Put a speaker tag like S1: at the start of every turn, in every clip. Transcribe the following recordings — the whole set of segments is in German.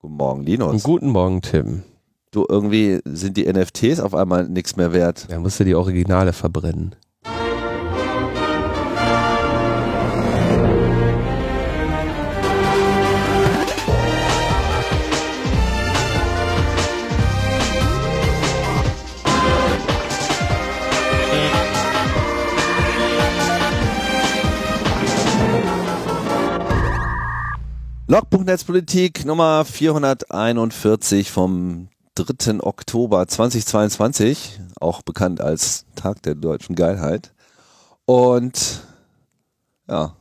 S1: Guten Morgen, Linus.
S2: Guten Morgen, Tim.
S1: Du, irgendwie sind die NFTs auf einmal nichts mehr wert.
S2: Ja, musst du die Originale verbrennen.
S1: Logbuch Netzpolitik Nummer 441 vom 3. Oktober 2022, auch bekannt als Tag der deutschen Geilheit. Und ja,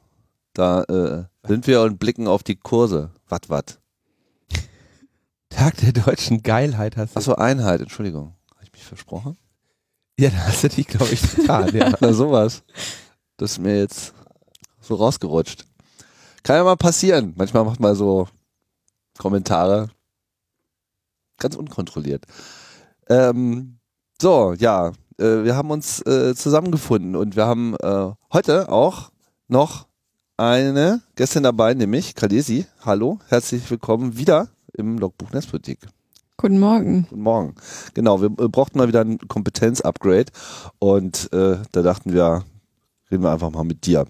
S1: da äh, sind wir und blicken auf die Kurse. Wat, wat.
S2: Tag der deutschen Geilheit hast du.
S1: Achso, Einheit, Entschuldigung. Habe ich mich versprochen?
S2: Ja, da hast du dich, glaube ich, getan, ja.
S1: Na sowas. Das ist mir jetzt so rausgerutscht. Kann ja mal passieren. Manchmal macht man so Kommentare. Ganz unkontrolliert. Ähm, so, ja, äh, wir haben uns äh, zusammengefunden und wir haben äh, heute auch noch eine Gästin dabei, nämlich Kalesi. Hallo, herzlich willkommen wieder im Logbuch Netzpolitik.
S3: Guten Morgen.
S1: Guten Morgen. Genau, wir äh, brauchten mal wieder ein Kompetenz-Upgrade und äh, da dachten wir, reden wir einfach mal mit dir.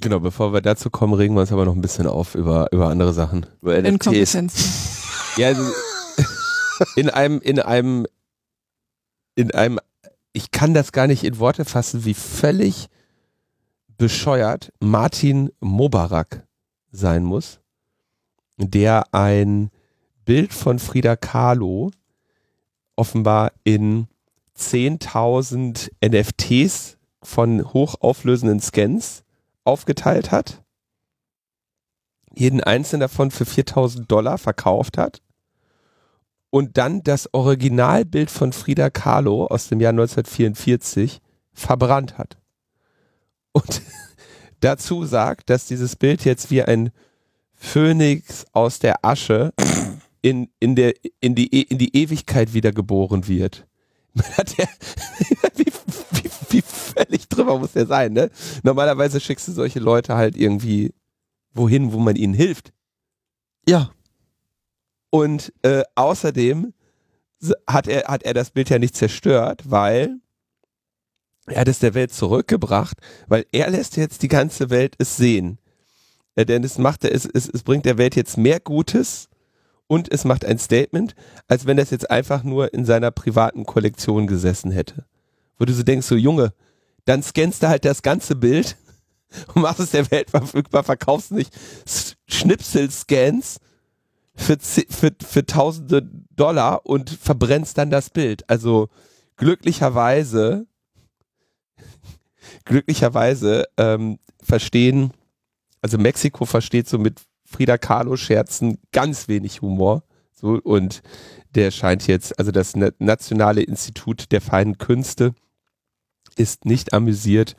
S2: Genau, bevor wir dazu kommen, regen wir uns aber noch ein bisschen auf über, über andere Sachen.
S1: Über NFTs.
S3: Inkompetenz.
S2: Ja, also in einem, in einem, in einem, ich kann das gar nicht in Worte fassen, wie völlig bescheuert Martin Mobarak sein muss, der ein Bild von Frida Kahlo offenbar in 10.000 NFTs von hochauflösenden Scans aufgeteilt hat, jeden einzelnen davon für 4000 Dollar verkauft hat und dann das Originalbild von Frida Kahlo aus dem Jahr 1944 verbrannt hat. Und dazu sagt, dass dieses Bild jetzt wie ein Phönix aus der Asche in, in, der, in, die, E- in die Ewigkeit wiedergeboren wird. Hat der, wie, wie, wie völlig drüber muss der sein, ne? Normalerweise schickst du solche Leute halt irgendwie wohin, wo man ihnen hilft.
S1: Ja.
S2: Und äh, außerdem hat er, hat er das Bild ja nicht zerstört, weil er hat es der Welt zurückgebracht, weil er lässt jetzt die ganze Welt es sehen. Äh, denn es macht es, es, es bringt der Welt jetzt mehr Gutes und es macht ein Statement, als wenn das jetzt einfach nur in seiner privaten Kollektion gesessen hätte. Wo du so denkst, so Junge, dann scannst du halt das ganze Bild und machst es der Welt verfügbar, verkaufst nicht Schnipsel-Scans für, für, für tausende Dollar und verbrennst dann das Bild. Also glücklicherweise, glücklicherweise ähm, verstehen, also Mexiko versteht so mit Frida Kahlo Scherzen ganz wenig Humor. So, und der scheint jetzt, also das Na- Nationale Institut der feinen Künste ist nicht amüsiert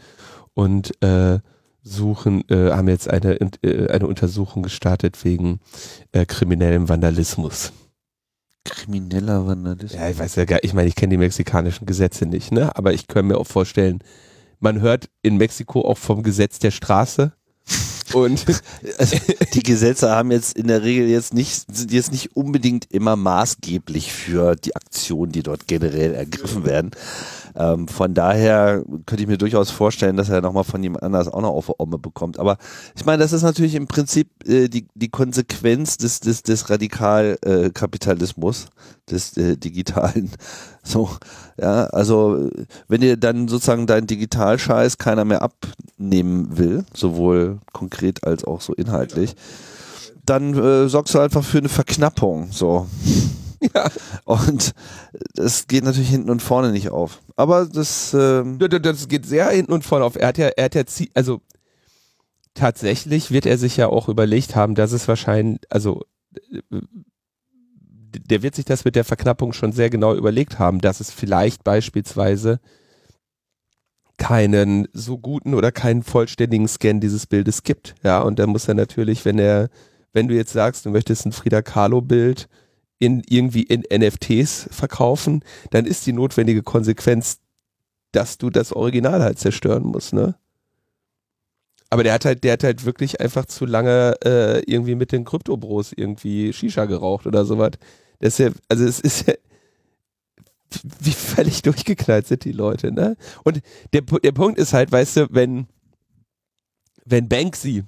S2: und äh, suchen, äh, haben jetzt eine, äh, eine Untersuchung gestartet wegen äh, kriminellem Vandalismus.
S1: Krimineller Vandalismus.
S2: Ja, ich weiß ja gar, ich meine, ich kenne die mexikanischen Gesetze nicht, ne? Aber ich kann mir auch vorstellen, man hört in Mexiko auch vom Gesetz der Straße. Und
S1: Also, die Gesetze haben jetzt in der Regel jetzt nicht, sind jetzt nicht unbedingt immer maßgeblich für die Aktionen, die dort generell ergriffen werden. Ähm, von daher könnte ich mir durchaus vorstellen, dass er nochmal von jemand anders auch noch auf die Omme bekommt. Aber ich meine, das ist natürlich im Prinzip äh, die, die Konsequenz des, des, des Radikalkapitalismus, äh, des äh, digitalen. So, ja, also wenn dir dann sozusagen dein Digitalscheiß keiner mehr abnehmen will, sowohl konkret als auch so inhaltlich, dann äh, sorgst du einfach für eine Verknappung. So.
S2: ja,
S1: Und das geht natürlich hinten und vorne nicht auf. Aber das, ähm,
S2: das geht sehr hinten und vorne auf. Er hat ja, er hat ja, also tatsächlich wird er sich ja auch überlegt haben, dass es wahrscheinlich, also äh, der wird sich das mit der Verknappung schon sehr genau überlegt haben, dass es vielleicht beispielsweise keinen so guten oder keinen vollständigen Scan dieses Bildes gibt. Ja, und dann muss er natürlich, wenn er, wenn du jetzt sagst, du möchtest ein Frida Kahlo Bild in irgendwie in NFTs verkaufen, dann ist die notwendige Konsequenz, dass du das Original halt zerstören musst, ne? Aber der hat halt, der hat halt wirklich einfach zu lange äh, irgendwie mit den Kryptobros irgendwie Shisha geraucht oder sowas. Das ist ja, also es ist ja, wie völlig durchgeknallt sind die Leute, ne? Und der, der Punkt ist halt, weißt du, wenn, wenn Banksy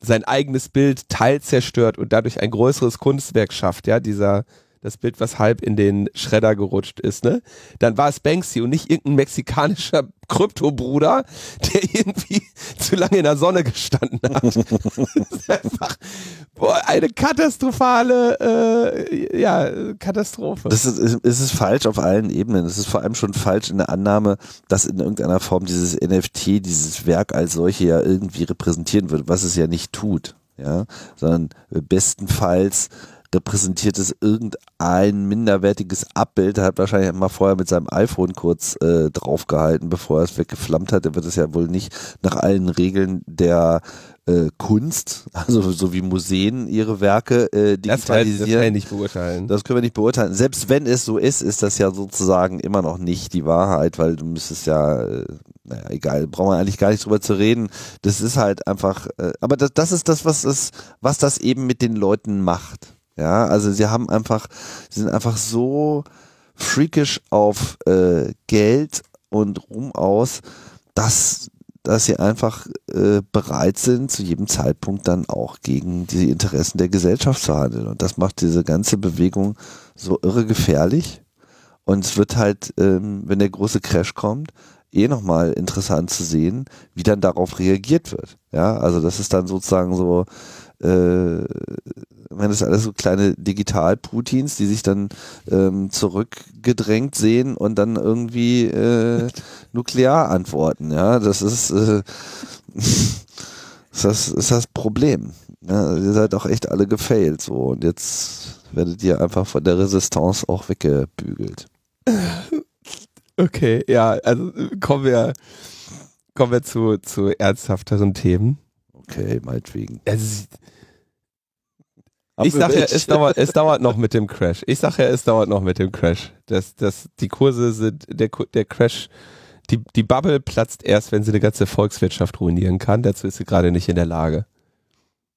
S2: sein eigenes Bild teilzerstört und dadurch ein größeres Kunstwerk schafft, ja, dieser, das Bild, was halb in den Schredder gerutscht ist, ne? Dann war es Banksy und nicht irgendein mexikanischer Kryptobruder, der irgendwie zu lange in der Sonne gestanden hat. das ist einfach boah, eine katastrophale äh, ja, Katastrophe.
S1: Das ist, es ist falsch auf allen Ebenen. Es ist vor allem schon falsch in der Annahme, dass in irgendeiner Form dieses NFT, dieses Werk als solche ja irgendwie repräsentieren wird, was es ja nicht tut. Ja, sondern bestenfalls repräsentiert es irgendein minderwertiges Abbild. Er hat wahrscheinlich mal vorher mit seinem iPhone kurz äh, draufgehalten, bevor er es weggeflammt hat. Er wird es ja wohl nicht nach allen Regeln der äh, Kunst, also so wie Museen ihre Werke äh, digitalisieren. Das, das kann
S2: ich nicht beurteilen.
S1: Das können wir nicht beurteilen. Selbst wenn es so ist, ist das ja sozusagen immer noch nicht die Wahrheit, weil du müsstest ja, äh, naja, egal, brauchen wir eigentlich gar nicht drüber zu reden. Das ist halt einfach, äh, aber das, das ist das, was es, was das eben mit den Leuten macht. Ja, also sie haben einfach, sie sind einfach so freakish auf äh, Geld und Ruhm aus, dass, dass sie einfach äh, bereit sind, zu jedem Zeitpunkt dann auch gegen die Interessen der Gesellschaft zu handeln. Und das macht diese ganze Bewegung so irre gefährlich. Und es wird halt, ähm, wenn der große Crash kommt, eh nochmal interessant zu sehen, wie dann darauf reagiert wird. Ja, also das ist dann sozusagen so, äh, wenn das alles so kleine Digital-Putins, die sich dann ähm, zurückgedrängt sehen und dann irgendwie äh, nuklear antworten. Ja, das ist, äh, das ist das Problem. Ja, ihr seid auch echt alle gefailt so und jetzt werdet ihr einfach von der Resistance auch weggebügelt.
S2: Okay, ja, also kommen wir, kommen wir zu, zu ernsthafteren Themen.
S1: Okay, meinetwegen.
S2: Also, ich sage ja, es dauert, es dauert noch mit dem Crash. Ich sage ja, es dauert noch mit dem Crash. Das, das, die Kurse sind, der, der Crash, die, die Bubble platzt erst, wenn sie eine ganze Volkswirtschaft ruinieren kann. Dazu ist sie gerade nicht in der Lage.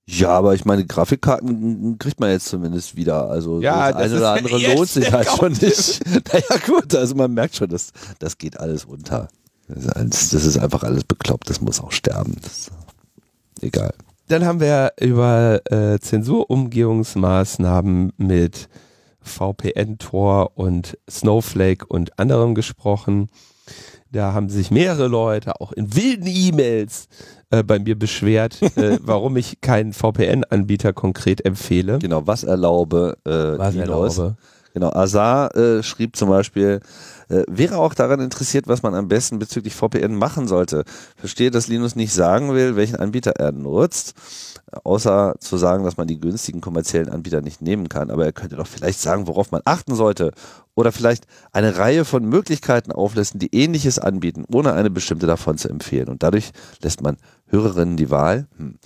S1: Ja, aber ich meine, Grafikkarten kriegt man jetzt zumindest wieder. Also
S2: ja,
S1: das eine oder andere lohnt sich halt schon nicht. naja, gut, also man merkt schon, das, das geht alles unter. Das ist, alles, das ist einfach alles bekloppt, das muss auch sterben. Das, egal.
S2: Dann haben wir über äh, Zensurumgehungsmaßnahmen mit VPN-Tor und Snowflake und anderem gesprochen. Da haben sich mehrere Leute auch in wilden E-Mails äh, bei mir beschwert, äh, warum ich keinen VPN-Anbieter konkret empfehle.
S1: Genau, was erlaube. Äh,
S2: was erlaube.
S1: Genau, Azar äh, schrieb zum Beispiel, äh, wäre auch daran interessiert, was man am besten bezüglich VPN machen sollte. Verstehe, dass Linus nicht sagen will, welchen Anbieter er nutzt, außer zu sagen, dass man die günstigen kommerziellen Anbieter nicht nehmen kann. Aber er könnte doch vielleicht sagen, worauf man achten sollte. Oder vielleicht eine Reihe von Möglichkeiten auflisten, die ähnliches anbieten, ohne eine bestimmte davon zu empfehlen. Und dadurch lässt man Hörerinnen die Wahl. Hm.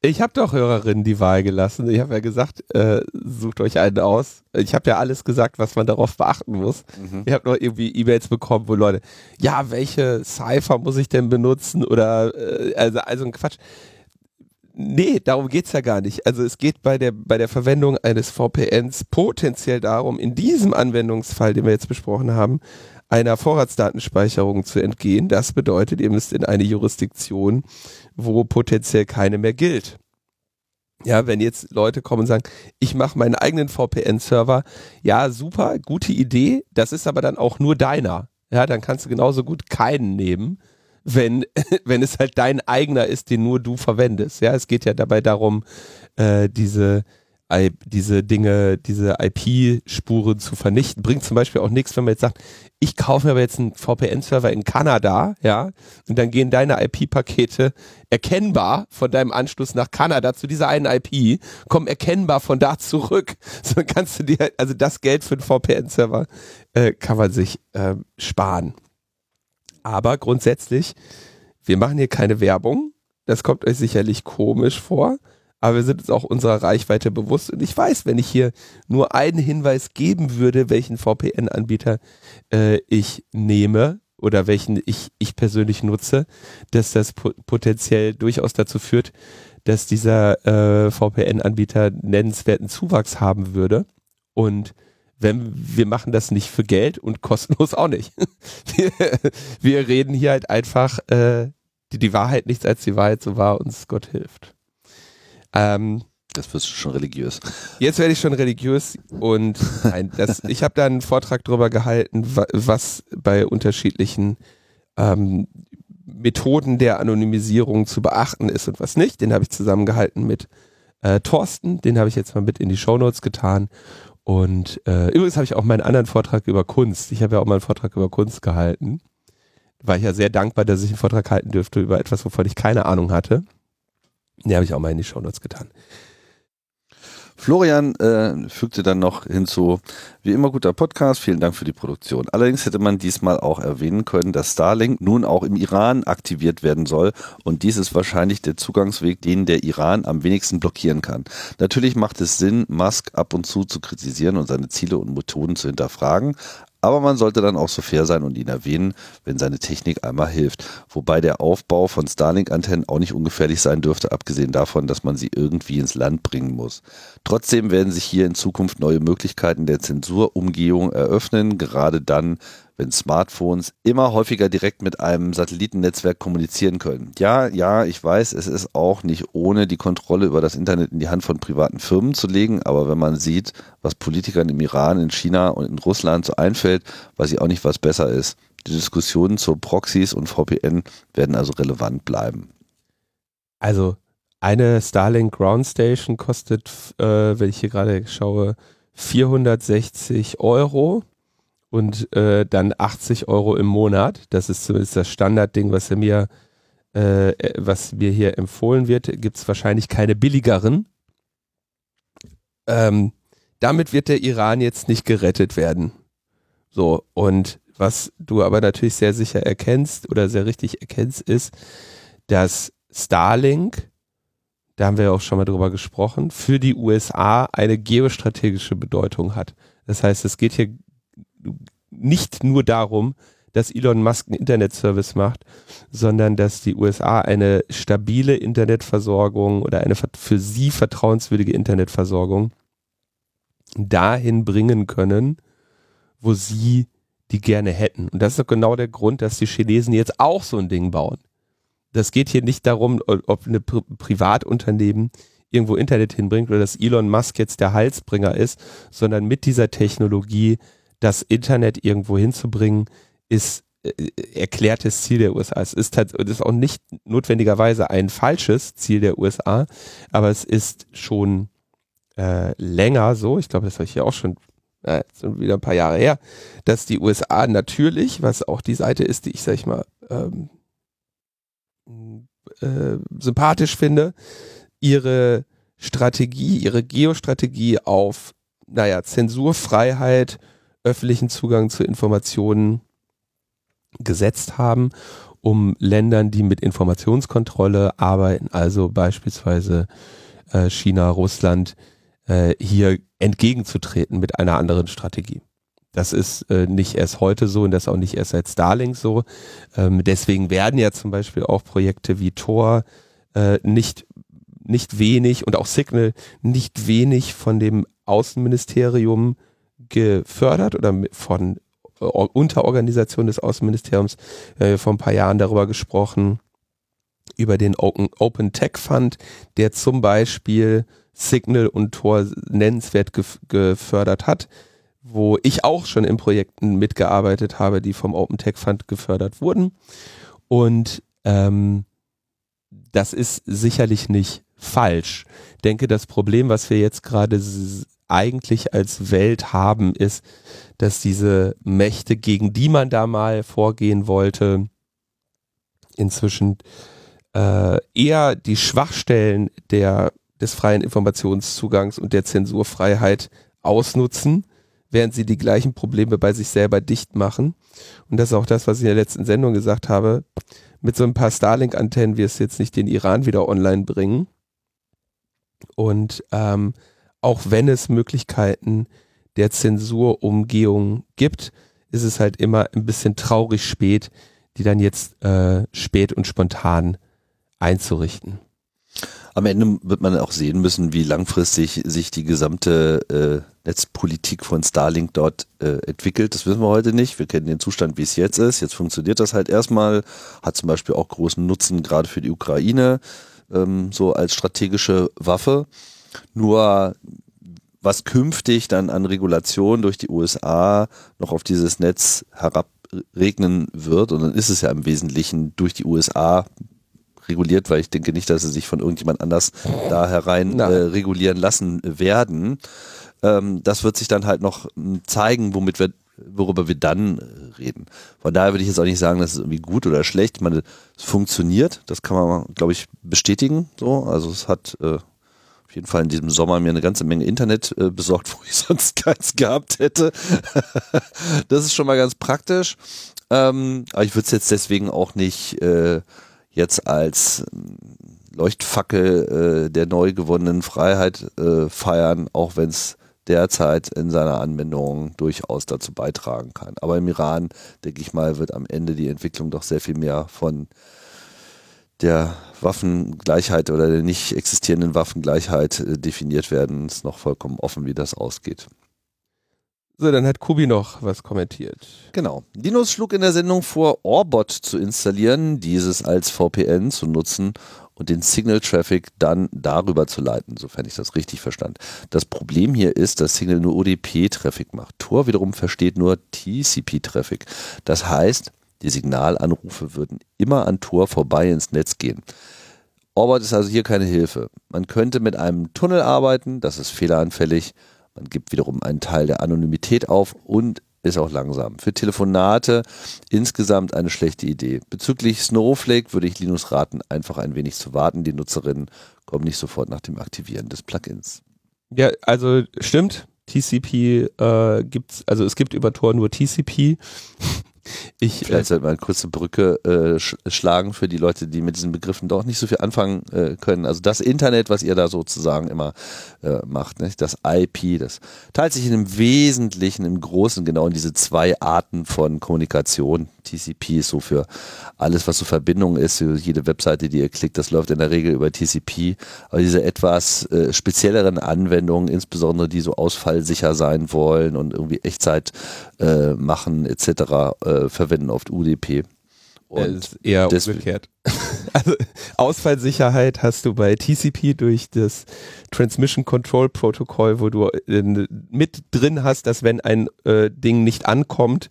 S2: Ich habe doch Hörerinnen die Wahl gelassen. Ich habe ja gesagt, äh, sucht euch einen aus. Ich habe ja alles gesagt, was man darauf beachten muss. Mhm. Ich habe noch irgendwie E-Mails bekommen, wo Leute, ja, welche Cypher muss ich denn benutzen? Oder äh, also, also ein Quatsch. Nee, darum geht's ja gar nicht. Also es geht bei der, bei der Verwendung eines VPNs potenziell darum, in diesem Anwendungsfall, den wir jetzt besprochen haben, einer Vorratsdatenspeicherung zu entgehen. Das bedeutet, ihr müsst in eine Jurisdiktion, wo potenziell keine mehr gilt. Ja, wenn jetzt Leute kommen und sagen, ich mache meinen eigenen VPN-Server, ja, super, gute Idee, das ist aber dann auch nur deiner. Ja, dann kannst du genauso gut keinen nehmen, wenn, wenn es halt dein eigener ist, den nur du verwendest. Ja, es geht ja dabei darum, äh, diese diese Dinge, diese IP-Spuren zu vernichten. Bringt zum Beispiel auch nichts, wenn man jetzt sagt, ich kaufe mir aber jetzt einen VPN-Server in Kanada, ja, und dann gehen deine IP-Pakete erkennbar von deinem Anschluss nach Kanada zu dieser einen IP, kommen erkennbar von da zurück. So kannst du dir, also das Geld für einen VPN-Server äh, kann man sich äh, sparen. Aber grundsätzlich, wir machen hier keine Werbung. Das kommt euch sicherlich komisch vor aber wir sind uns auch unserer Reichweite bewusst. Und ich weiß, wenn ich hier nur einen Hinweis geben würde, welchen VPN-Anbieter äh, ich nehme, oder welchen ich, ich persönlich nutze, dass das potenziell durchaus dazu führt, dass dieser äh, VPN-Anbieter nennenswerten Zuwachs haben würde. Und wenn wir machen das nicht für Geld und kostenlos auch nicht. Wir, wir reden hier halt einfach äh, die, die Wahrheit nichts als die Wahrheit so wahr uns Gott hilft.
S1: Ähm, das wirst du schon religiös.
S2: Jetzt werde ich schon religiös und nein, das, ich habe da einen Vortrag drüber gehalten, was bei unterschiedlichen ähm, Methoden der Anonymisierung zu beachten ist und was nicht. Den habe ich zusammengehalten mit äh, Thorsten, den habe ich jetzt mal mit in die Shownotes getan. Und äh, übrigens habe ich auch meinen anderen Vortrag über Kunst. Ich habe ja auch mal einen Vortrag über Kunst gehalten. War ich ja sehr dankbar, dass ich einen Vortrag halten dürfte über etwas, wovon ich keine Ahnung hatte. Den habe ich auch mal in die Shownotes getan.
S1: Florian äh, fügte dann noch hinzu, wie immer guter Podcast, vielen Dank für die Produktion. Allerdings hätte man diesmal auch erwähnen können, dass Starlink nun auch im Iran aktiviert werden soll und dies ist wahrscheinlich der Zugangsweg, den der Iran am wenigsten blockieren kann. Natürlich macht es Sinn, Musk ab und zu zu kritisieren und seine Ziele und Methoden zu hinterfragen, aber man sollte dann auch so fair sein und ihn erwähnen, wenn seine Technik einmal hilft. Wobei der Aufbau von Starlink-Antennen auch nicht ungefährlich sein dürfte, abgesehen davon, dass man sie irgendwie ins Land bringen muss. Trotzdem werden sich hier in Zukunft neue Möglichkeiten der Zensurumgehung eröffnen, gerade dann, wenn Smartphones immer häufiger direkt mit einem Satellitennetzwerk kommunizieren können. Ja, ja, ich weiß, es ist auch nicht ohne die Kontrolle über das Internet in die Hand von privaten Firmen zu legen, aber wenn man sieht, was Politikern im Iran, in China und in Russland so einfällt, weiß ich auch nicht, was besser ist. Die Diskussionen zu Proxys und VPN werden also relevant bleiben.
S2: Also eine Starlink Ground Station kostet, äh, wenn ich hier gerade schaue, 460 Euro und äh, dann 80 Euro im Monat. Das ist zumindest das Standardding, was mir, äh, was mir hier empfohlen wird. Gibt es wahrscheinlich keine billigeren. Ähm, damit wird der Iran jetzt nicht gerettet werden. So, und was du aber natürlich sehr sicher erkennst oder sehr richtig erkennst, ist, dass Starlink, da haben wir ja auch schon mal drüber gesprochen, für die USA eine geostrategische Bedeutung hat. Das heißt, es geht hier nicht nur darum, dass Elon Musk einen Internetservice macht, sondern dass die USA eine stabile Internetversorgung oder eine für sie vertrauenswürdige Internetversorgung dahin bringen können, wo sie die gerne hätten. Und das ist doch genau der Grund, dass die Chinesen jetzt auch so ein Ding bauen. Das geht hier nicht darum, ob ein Pri Privatunternehmen irgendwo Internet hinbringt oder dass Elon Musk jetzt der Halsbringer ist, sondern mit dieser Technologie das Internet irgendwo hinzubringen, ist äh, erklärtes Ziel der USA. Es ist, halt, ist auch nicht notwendigerweise ein falsches Ziel der USA, aber es ist schon äh, länger so, ich glaube, das habe ich ja auch schon äh, wieder ein paar Jahre her, dass die USA natürlich, was auch die Seite ist, die ich, sag ich mal, ähm, äh, sympathisch finde, ihre Strategie, ihre Geostrategie auf, naja, Zensurfreiheit, öffentlichen Zugang zu Informationen gesetzt haben, um Ländern, die mit Informationskontrolle arbeiten, also beispielsweise äh, China, Russland, äh, hier entgegenzutreten mit einer anderen Strategie. Das ist äh, nicht erst heute so und das auch nicht erst seit Starlink so. Ähm, deswegen werden ja zum Beispiel auch Projekte wie Tor äh, nicht, nicht wenig und auch Signal nicht wenig von dem Außenministerium gefördert oder von äh, Unterorganisation des Außenministeriums äh, vor ein paar Jahren darüber gesprochen, über den Open, Open Tech Fund, der zum Beispiel Signal und Tor nennenswert gef gefördert hat, wo ich auch schon in Projekten mitgearbeitet habe, die vom Open Tech Fund gefördert wurden. Und ähm, das ist sicherlich nicht falsch. Ich denke, das Problem, was wir jetzt gerade eigentlich als Welt haben, ist, dass diese Mächte, gegen die man da mal vorgehen wollte, inzwischen äh, eher die Schwachstellen der, des freien Informationszugangs und der Zensurfreiheit ausnutzen, während sie die gleichen Probleme bei sich selber dicht machen. Und das ist auch das, was ich in der letzten Sendung gesagt habe. Mit so ein paar Starlink-Antennen wirst du jetzt nicht den Iran wieder online bringen. Und ähm, auch wenn es Möglichkeiten der Zensurumgehung gibt, ist es halt immer ein bisschen traurig spät, die dann jetzt äh, spät und spontan einzurichten.
S1: Am Ende wird man auch sehen müssen, wie langfristig sich die gesamte äh, Netzpolitik von Starlink dort äh, entwickelt. Das wissen wir heute nicht. Wir kennen den Zustand, wie es jetzt ist. Jetzt funktioniert das halt erstmal, hat zum Beispiel auch großen Nutzen gerade für die Ukraine, ähm, so als strategische Waffe. Nur was künftig dann an Regulation durch die USA noch auf dieses Netz herabregnen wird, und dann ist es ja im Wesentlichen durch die USA reguliert, weil ich denke nicht, dass sie sich von irgendjemand anders da herein äh, regulieren lassen werden. Ähm, das wird sich dann halt noch hm, zeigen, womit wir worüber wir dann äh, reden. Von daher würde ich jetzt auch nicht sagen, dass es irgendwie gut oder schlecht. Ich meine, es funktioniert, das kann man, glaube ich, bestätigen. So, also es hat äh, jeden Fall in diesem Sommer mir eine ganze Menge Internet äh, besorgt, wo ich sonst keins gehabt hätte. das ist schon mal ganz praktisch. Ähm, aber ich würde es jetzt deswegen auch nicht äh, jetzt als ähm, Leuchtfackel äh, der neu gewonnenen Freiheit äh, feiern, auch wenn es derzeit in seiner Anwendung durchaus dazu beitragen kann. Aber im Iran, denke ich mal, wird am Ende die Entwicklung doch sehr viel mehr von der Waffengleichheit oder der nicht existierenden Waffengleichheit äh, definiert werden. Ist noch vollkommen offen, wie das ausgeht.
S2: So, dann hat Kubi noch was kommentiert.
S1: Genau. Linus schlug in der Sendung vor, Orbot zu installieren, dieses als VPN zu nutzen und den Signal Traffic dann darüber zu leiten, sofern ich das richtig verstand. Das Problem hier ist, dass Signal nur ODP-Traffic macht. Tor wiederum versteht nur TCP-Traffic. Das heißt, die Signalanrufe würden immer an Tor vorbei ins Netz gehen. Orbot ist also hier keine Hilfe. Man könnte mit einem Tunnel arbeiten, das ist fehleranfällig man gibt wiederum einen Teil der Anonymität auf und ist auch langsam. Für Telefonate insgesamt eine schlechte Idee. Bezüglich Snowflake würde ich Linus raten, einfach ein wenig zu warten. Die Nutzerinnen kommen nicht sofort nach dem Aktivieren des Plugins.
S2: Ja, also stimmt. TCP äh, gibt's, also es gibt über Tor nur TCP.
S1: Ich, Vielleicht äh, sollte man eine kurze Brücke äh, sch schlagen für die Leute, die mit diesen Begriffen doch nicht so viel anfangen äh, können. Also das Internet, was ihr da sozusagen immer äh, macht, nicht? das IP, das teilt sich in im Wesentlichen, im Großen genau in diese zwei Arten von Kommunikation. TCP ist so für alles, was so Verbindung ist, für jede Webseite, die ihr klickt, das läuft in der Regel über TCP. Aber diese etwas äh, spezielleren Anwendungen, insbesondere die so ausfallsicher sein wollen und irgendwie Echtzeit äh, machen etc., äh, verwenden oft UDP.
S2: Und eher umgekehrt. also Ausfallsicherheit hast du bei TCP durch das Transmission Control Protocol, wo du äh, mit drin hast, dass wenn ein äh, Ding nicht ankommt,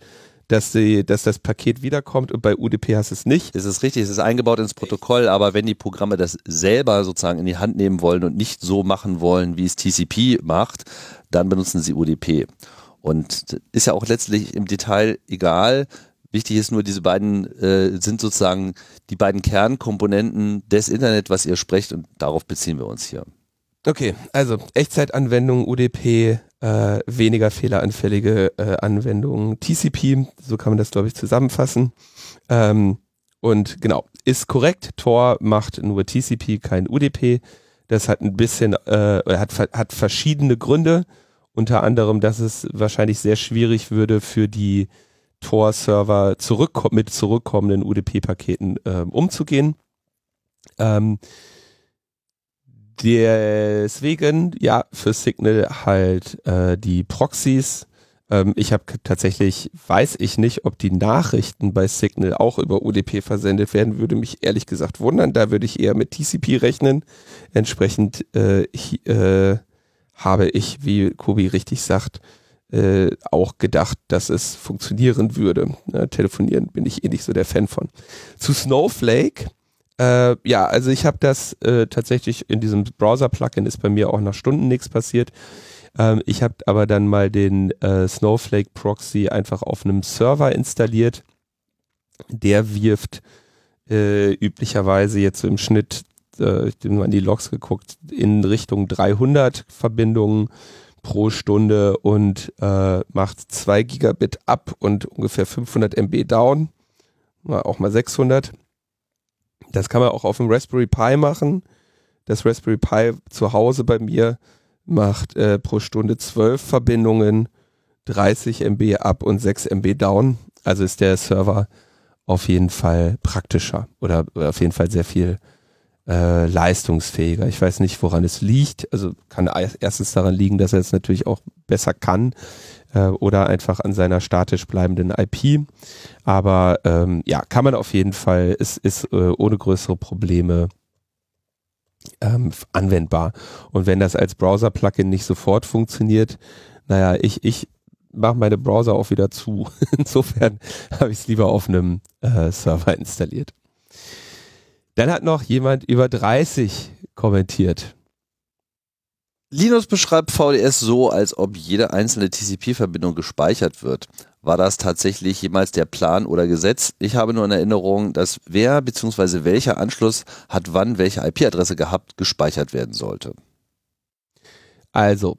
S2: dass, die, dass das Paket wiederkommt und bei UDP hast du es nicht.
S1: Das ist richtig, es ist eingebaut ins Protokoll, aber wenn die Programme das selber sozusagen in die Hand nehmen wollen und nicht so machen wollen, wie es TCP macht, dann benutzen sie UDP. Und ist ja auch letztlich im Detail egal. Wichtig ist nur, diese beiden äh, sind sozusagen die beiden Kernkomponenten des Internet, was ihr sprecht und darauf beziehen wir uns hier.
S2: Okay, also Echtzeitanwendung, UDP, äh, weniger fehleranfällige äh, Anwendungen, TCP, so kann man das glaube ich zusammenfassen. Ähm, und genau, ist korrekt, Tor macht nur TCP, kein UDP. Das hat ein bisschen, äh, hat, hat verschiedene Gründe. Unter anderem, dass es wahrscheinlich sehr schwierig würde für die Tor-Server zurück, mit zurückkommenden UDP-Paketen äh, umzugehen. Ähm, deswegen, ja, für Signal halt äh, die Proxys. Ähm, ich habe tatsächlich, weiß ich nicht, ob die Nachrichten bei Signal auch über UDP versendet werden, würde mich ehrlich gesagt wundern. Da würde ich eher mit TCP rechnen. Entsprechend äh, äh, habe ich, wie Kobi richtig sagt, äh, auch gedacht, dass es funktionieren würde. Ja, telefonieren bin ich eh nicht so der Fan von. Zu Snowflake. Äh, ja, also ich habe das äh, tatsächlich in diesem Browser-Plugin ist bei mir auch nach Stunden nichts passiert. Ähm, ich habe aber dann mal den äh, Snowflake Proxy einfach auf einem Server installiert. Der wirft äh, üblicherweise jetzt so im Schnitt äh, ich habe mal in die Logs geguckt, in Richtung 300 Verbindungen pro Stunde und äh, macht 2 Gigabit ab und ungefähr 500 MB down, auch mal 600. Das kann man auch auf dem Raspberry Pi machen. Das Raspberry Pi zu Hause bei mir macht äh, pro Stunde 12 Verbindungen. 30 MB up und 6 MB down. Also ist der Server auf jeden Fall praktischer oder auf jeden Fall sehr viel äh, leistungsfähiger. Ich weiß nicht, woran es liegt. Also kann erstens daran liegen, dass er es natürlich auch besser kann äh, oder einfach an seiner statisch bleibenden IP. Aber ähm, ja, kann man auf jeden Fall, es ist äh, ohne größere Probleme ähm, anwendbar. Und wenn das als Browser-Plugin nicht sofort funktioniert, naja, ich, ich mache meine Browser auch wieder zu. Insofern habe ich es lieber auf einem äh, Server installiert. Dann hat noch jemand über 30 kommentiert.
S1: Linus beschreibt VDS so, als ob jede einzelne TCP-Verbindung gespeichert wird. War das tatsächlich jemals der Plan oder Gesetz? Ich habe nur in Erinnerung, dass wer bzw. welcher Anschluss hat wann welche IP-Adresse gehabt, gespeichert werden sollte.
S2: Also,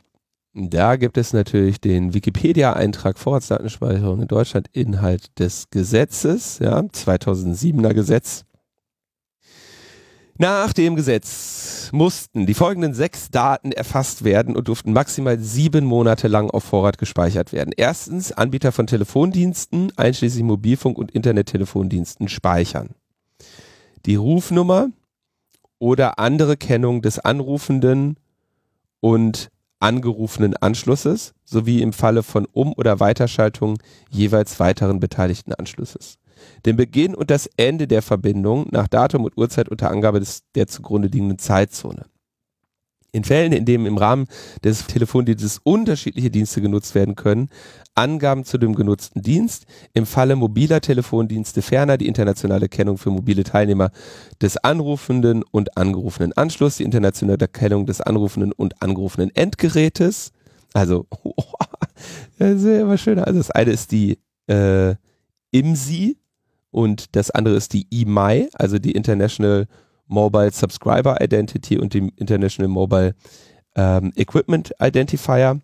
S2: da gibt es natürlich den Wikipedia-Eintrag Vorratsdatenspeicherung in Deutschland, Inhalt des Gesetzes, ja, 2007er Gesetz. Nach dem Gesetz mussten die folgenden sechs Daten erfasst werden und durften maximal sieben Monate lang auf Vorrat gespeichert werden. Erstens Anbieter von Telefondiensten, einschließlich Mobilfunk- und Internettelefondiensten, speichern. Die Rufnummer oder andere Kennung des Anrufenden und angerufenen Anschlusses sowie im Falle von Um- oder Weiterschaltung jeweils weiteren beteiligten Anschlusses den Beginn und das Ende der Verbindung nach Datum und Uhrzeit unter Angabe des, der zugrunde liegenden Zeitzone. In Fällen, in denen im Rahmen des Telefondienstes unterschiedliche Dienste genutzt werden können, Angaben zu dem genutzten Dienst, im Falle mobiler Telefondienste ferner die internationale Kennung für mobile Teilnehmer des anrufenden und angerufenen Anschluss, die internationale Kennung des anrufenden und angerufenen Endgerätes. Also, oh, das ist ja immer schöner. Also das eine ist die äh, IMSI, und das andere ist die EMI, also die International Mobile Subscriber Identity und die International Mobile ähm, Equipment Identifier.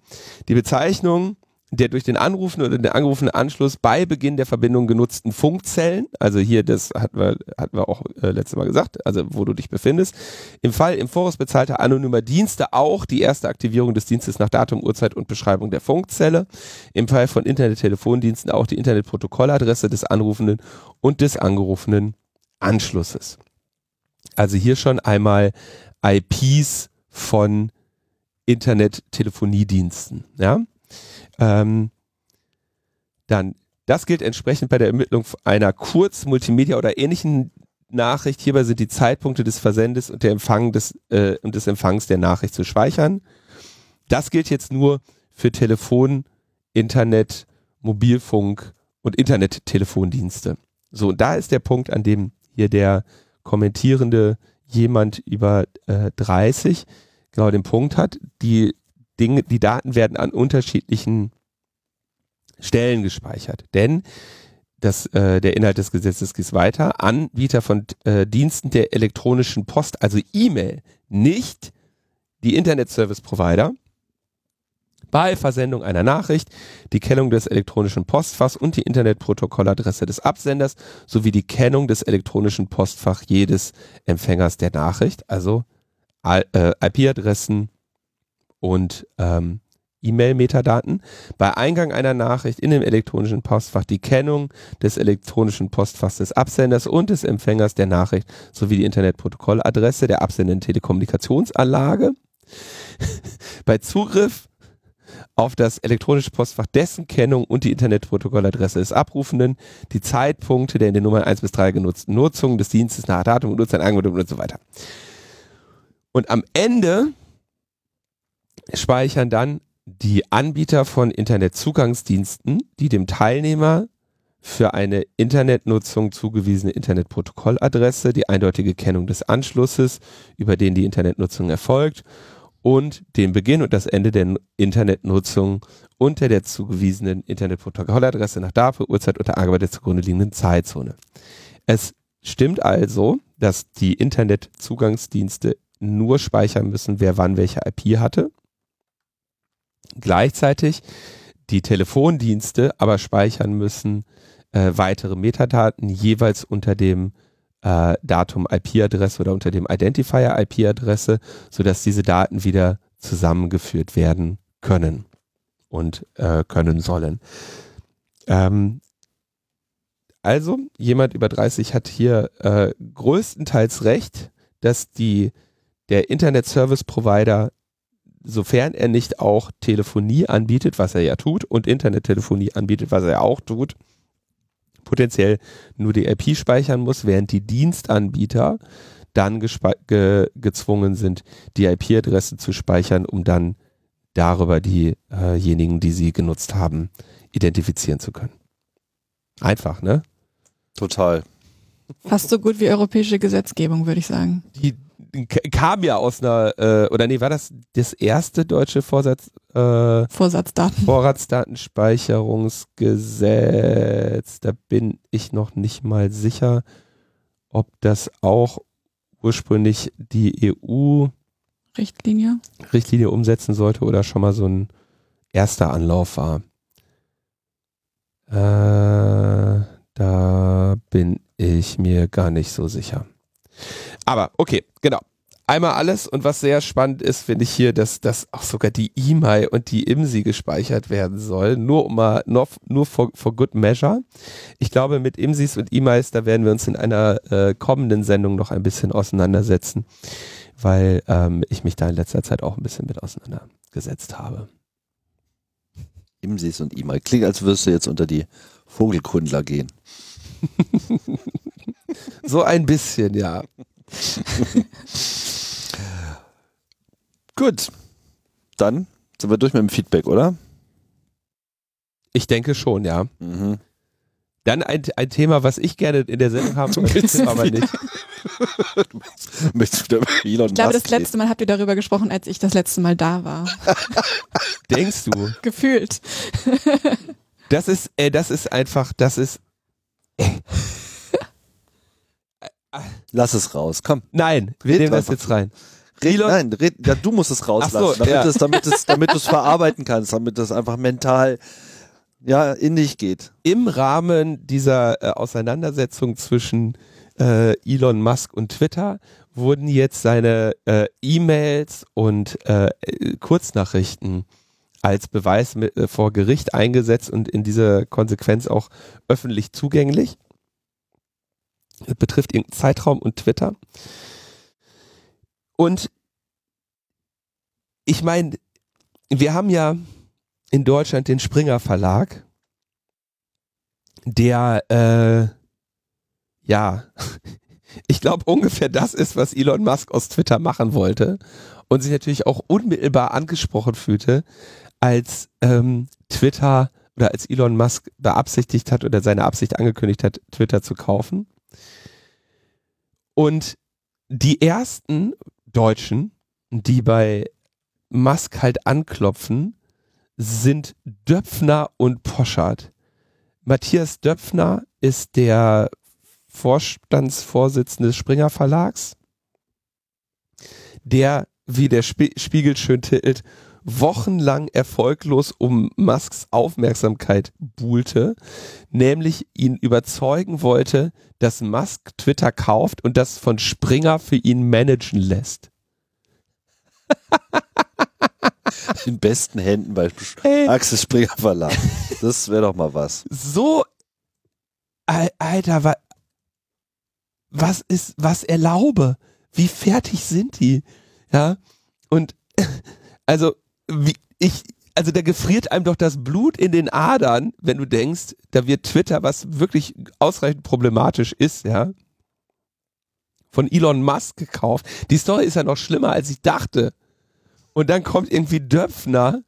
S2: Die Bezeichnung der durch den Anrufen oder den angerufenen Anschluss bei Beginn der Verbindung genutzten Funkzellen, also hier, das hatten wir, hatten wir auch äh, letztes Mal gesagt, also wo du dich befindest, im Fall im Voraus bezahlter anonymer Dienste auch die erste Aktivierung des Dienstes nach Datum, Uhrzeit und Beschreibung der Funkzelle, im Fall von Internet-Telefondiensten auch die Internetprotokolladresse des anrufenden und des angerufenen Anschlusses. Also hier schon einmal IPs von Internet-Telefoniediensten, ja. Ähm, dann, das gilt entsprechend bei der Ermittlung einer Kurz-, Multimedia- oder ähnlichen Nachricht. Hierbei sind die Zeitpunkte des Versendes und der Empfang des, äh, und des Empfangs der Nachricht zu speichern. Das gilt jetzt nur für Telefon, Internet, Mobilfunk und Internettelefondienste. So, und da ist der Punkt, an dem hier der kommentierende jemand über äh, 30 genau den Punkt hat. Die Dinge, die Daten werden an unterschiedlichen Stellen gespeichert. Denn das, äh, der Inhalt des Gesetzes geht weiter. Anbieter von äh, Diensten der elektronischen Post, also E-Mail, nicht die Internet Service Provider, bei Versendung einer Nachricht die Kennung des elektronischen Postfachs und die Internetprotokolladresse des Absenders sowie die Kennung des elektronischen Postfachs jedes Empfängers der Nachricht, also äh, IP-Adressen, und ähm, E-Mail-Metadaten. Bei Eingang einer Nachricht in dem elektronischen Postfach die Kennung des elektronischen Postfachs des Absenders und des Empfängers der Nachricht sowie die Internetprotokolladresse der absendenden Telekommunikationsanlage. Bei Zugriff auf das elektronische Postfach dessen Kennung und die Internetprotokolladresse des Abrufenden, die Zeitpunkte der in den Nummern 1 bis 3 genutzten Nutzung des Dienstes nach Datum und Uhrzeit angemeldet und so weiter. Und am Ende speichern dann die Anbieter von Internetzugangsdiensten, die dem Teilnehmer für eine Internetnutzung zugewiesene Internetprotokolladresse, die eindeutige Kennung des Anschlusses, über den die Internetnutzung erfolgt und den Beginn und das Ende der Internetnutzung unter der zugewiesenen Internetprotokolladresse nach Datum, Uhrzeit und der Angabe der zugrunde liegenden Zeitzone. Es stimmt also, dass die Internetzugangsdienste nur speichern müssen, wer wann welche IP hatte gleichzeitig die Telefondienste aber speichern müssen äh, weitere Metadaten jeweils unter dem äh, Datum IP-Adresse oder unter dem Identifier IP-Adresse, sodass diese Daten wieder zusammengeführt werden können. und äh, können sollen. Ähm, also, jemand über 30 hat hier äh, größtenteils recht, dass die, der Internet Service Provider, sofern er nicht auch Telefonie anbietet, was er ja tut, und Internettelefonie anbietet, was er ja auch tut, potenziell nur die IP speichern muss, während die Dienstanbieter dann ge gezwungen sind, die IP-Adresse zu speichern, um dann darüber diejenigen, die sie genutzt haben, identifizieren zu können. Einfach, ne?
S1: Total.
S3: Fast so gut wie europäische Gesetzgebung, würde ich sagen.
S2: Die kam ja aus einer, äh, oder nee, war das das erste deutsche Vorsatz, äh,
S3: Vorsatzdaten.
S2: Vorratsdatensspeicherungsgesetz. Da bin ich noch nicht mal sicher, ob das auch ursprünglich die EU
S3: Richtlinie
S2: Richtlinie umsetzen sollte oder schon mal so ein erster Anlauf war. Äh, da bin ich mir gar nicht so sicher. Aber okay, genau. Einmal alles und was sehr spannend ist, finde ich hier, dass, dass auch sogar die E-Mail und die IMSI gespeichert werden soll, nur um mal, nur, nur for, for good measure. Ich glaube, mit IMSIs und E-Mails, da werden wir uns in einer äh, kommenden Sendung noch ein bisschen auseinandersetzen, weil ähm, ich mich da in letzter Zeit auch ein bisschen mit auseinandergesetzt habe.
S1: IMSIs und E-Mail. Klingt, als würdest du jetzt unter die Vogelkundler gehen.
S2: so ein bisschen, ja.
S1: Gut. Dann sind wir durch mit dem Feedback, oder?
S2: Ich denke schon, ja.
S1: Mhm.
S2: Dann ein, ein Thema, was ich gerne in der Sendung haben möchte, aber nicht.
S1: Möchtest du
S3: Elon ich glaube, das letzte Mal habt ihr darüber gesprochen, als ich das letzte Mal da war.
S2: Denkst du?
S3: Gefühlt.
S2: das ist, äh, das ist einfach, das ist. Äh,
S1: Lass es raus, komm.
S2: Nein, wir nehmen das jetzt rein.
S1: Red, nein, red, ja, du musst es rauslassen, so, damit, ja. es, damit, es, damit du es verarbeiten kannst, damit es einfach mental ja, in dich geht.
S2: Im Rahmen dieser äh, Auseinandersetzung zwischen äh, Elon Musk und Twitter wurden jetzt seine äh, E-Mails und äh, Kurznachrichten als Beweis mit, äh, vor Gericht eingesetzt und in dieser Konsequenz auch öffentlich zugänglich. Das betrifft irgendeinen Zeitraum und Twitter. Und ich meine, wir haben ja in Deutschland den Springer Verlag, der äh, ja, ich glaube ungefähr das ist, was Elon Musk aus Twitter machen wollte und sich natürlich auch unmittelbar angesprochen fühlte, als ähm, Twitter oder als Elon Musk beabsichtigt hat oder seine Absicht angekündigt hat, Twitter zu kaufen. Und die ersten Deutschen, die bei Musk halt anklopfen, sind Döpfner und Poschardt. Matthias Döpfner ist der Vorstandsvorsitzende des Springer Verlags, der, wie der Spiegel schön titelt, wochenlang erfolglos um Musks Aufmerksamkeit buhlte, nämlich ihn überzeugen wollte, dass Musk Twitter kauft und das von Springer für ihn managen lässt.
S1: In besten Händen bei hey. Axel Springer Verlag. Das wäre doch mal was.
S2: So, Alter, was ist, was erlaube? Wie fertig sind die? Ja, und also wie, ich, also da gefriert einem doch das Blut in den Adern, wenn du denkst, da wird Twitter, was wirklich ausreichend problematisch ist, ja, von Elon Musk gekauft. Die Story ist ja noch schlimmer, als ich dachte. Und dann kommt irgendwie Döpfner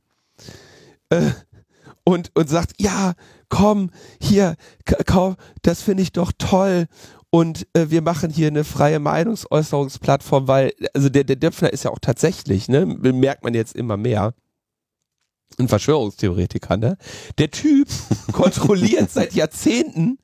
S2: äh, und, und sagt, ja, komm, hier, kauf, das finde ich doch toll. Und äh, wir machen hier eine freie Meinungsäußerungsplattform, weil, also der, der Döpfner ist ja auch tatsächlich, ne, merkt man jetzt immer mehr, ein Verschwörungstheoretiker, ne? Der Typ kontrolliert seit Jahrzehnten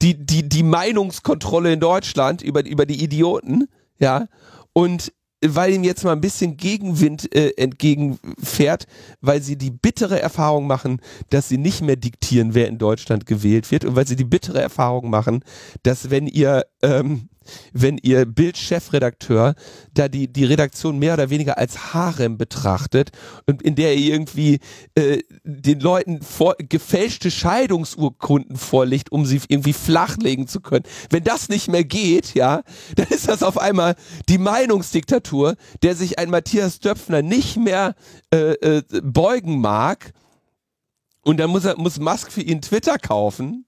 S2: die, die, die Meinungskontrolle in Deutschland über, über die Idioten, ja, und weil ihm jetzt mal ein bisschen Gegenwind äh, entgegenfährt, weil sie die bittere Erfahrung machen, dass sie nicht mehr diktieren, wer in Deutschland gewählt wird und weil sie die bittere Erfahrung machen, dass wenn ihr ähm, wenn ihr Bild-Chefredakteur da die, die Redaktion mehr oder weniger als Harem betrachtet und in der ihr irgendwie äh, den Leuten vor, gefälschte Scheidungsurkunden vorlegt, um sie irgendwie flachlegen zu können. Wenn das nicht mehr geht, ja, dann ist das auf einmal die Meinungsdiktatur, der sich ein Matthias Döpfner nicht mehr äh, äh, beugen mag. Und dann muss er muss Musk für ihn Twitter kaufen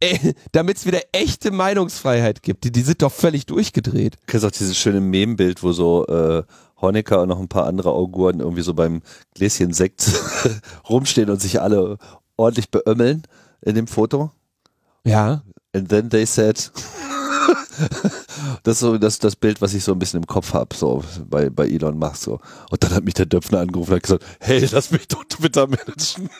S2: äh, damit es wieder echte Meinungsfreiheit gibt. Die, die sind doch völlig durchgedreht.
S1: Du kennst auch dieses schöne Mem-Bild, wo so äh, Honecker und noch ein paar andere Auguren irgendwie so beim Gläschen Sekt rumstehen und sich alle ordentlich beömmeln in dem Foto.
S2: Ja.
S1: And then they said, das ist so das, das Bild, was ich so ein bisschen im Kopf habe, so bei, bei Elon Musk. So. Und dann hat mich der Döpfner angerufen und hat gesagt, hey, lass mich doch Twitter managen.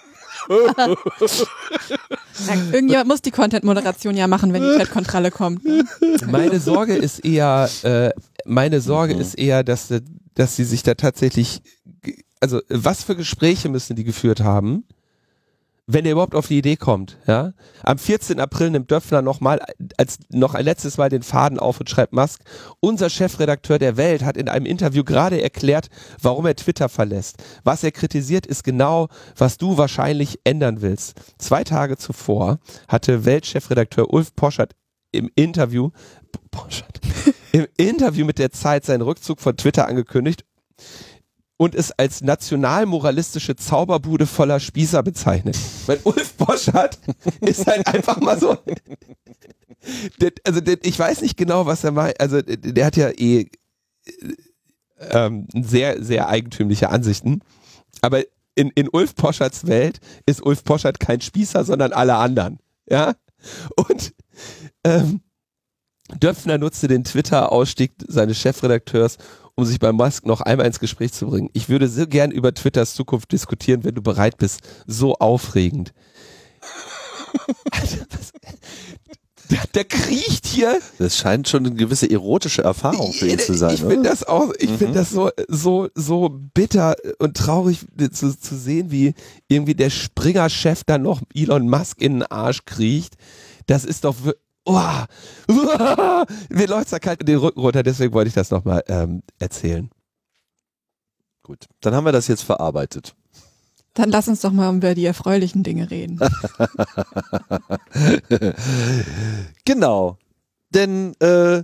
S3: Irgendjemand muss die Content-Moderation ja machen, wenn die Chat-Kontrolle kommt. ne?
S2: Meine Sorge ist eher, äh, meine Sorge
S1: Mhm.
S2: ist eher, dass, äh, dass sie sich da tatsächlich, also was für Gespräche müssen die geführt haben, wenn er überhaupt auf die Idee kommt, ja? Am 14. April nimmt Döpfner nochmal als noch ein letztes Mal den Faden auf und schreibt Musk, unser Chefredakteur der Welt hat in einem Interview gerade erklärt, warum er Twitter verlässt. Was er kritisiert, ist genau, was du wahrscheinlich ändern willst. Zwei Tage zuvor hatte Weltchefredakteur Ulf Poschert im Interview Poschert, im Interview mit der Zeit seinen Rückzug von Twitter angekündigt und es als nationalmoralistische Zauberbude voller Spießer bezeichnet. Weil Ulf Boschert ist halt einfach mal so. Der, also der, ich weiß nicht genau, was er meint. Also der, hat ja eh äh, ähm, sehr, sehr eigentümliche Ansichten. Aber in, in Ulf Poscherts Welt ist Ulf Poschert kein Spießer, sondern alle anderen. Ja? Und ähm, Döpfner nutzte den Twitter-Ausstieg seines Chefredakteurs, um sich bei Musk noch einmal ins Gespräch zu bringen. Ich würde so gern über Twitters Zukunft diskutieren, wenn du bereit bist. So aufregend. Alter, was, der, der kriecht hier.
S1: Das scheint schon eine gewisse erotische Erfahrung für ihn zu sein.
S2: Ich finde das auch, ich finde das so, so, so bitter und traurig zu, zu sehen, wie irgendwie der Springer-Chef dann noch Elon Musk in den Arsch kriecht. Das ist doch, wir- oh, mir läuft's da kalt den Rücken runter, deswegen wollte ich das nochmal ähm, erzählen.
S1: Gut, dann haben wir das jetzt verarbeitet.
S3: Dann lass uns doch mal über die erfreulichen Dinge reden.
S1: Genau. Denn äh,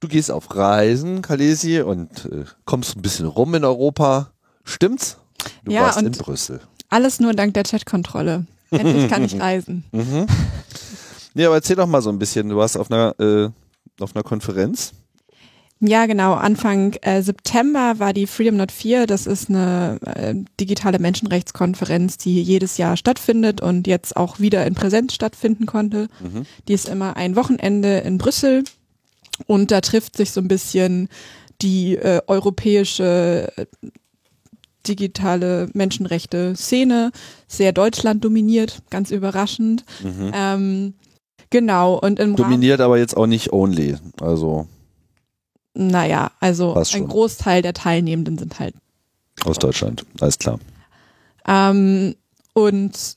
S1: du gehst auf Reisen, Kalesi, und äh, kommst ein bisschen rum in Europa. Stimmt's? Du
S3: Ja,
S1: warst in Brüssel.
S3: Alles nur dank der Chat-Kontrolle. Endlich kann ich reisen.
S1: Mhm. Ja, aber erzähl doch mal so ein bisschen. Du warst auf einer, äh, auf einer Konferenz.
S3: Ja, genau. Anfang äh, September war die Freedom Not 4. Das ist eine äh, digitale Menschenrechtskonferenz, die jedes Jahr stattfindet und jetzt auch wieder in Präsenz stattfinden konnte.
S1: Mhm.
S3: Die ist immer ein Wochenende in Brüssel und da trifft sich so ein bisschen die äh, europäische äh, digitale Menschenrechte-Szene, sehr Deutschland dominiert, ganz überraschend.
S1: Mhm.
S3: Ähm, genau, und im Rahmen,
S1: Dominiert aber jetzt auch nicht only. Also
S3: naja, also ein. Großteil der Teilnehmenden sind halt
S1: aus Deutschland. Alles klar.
S3: Ähm, und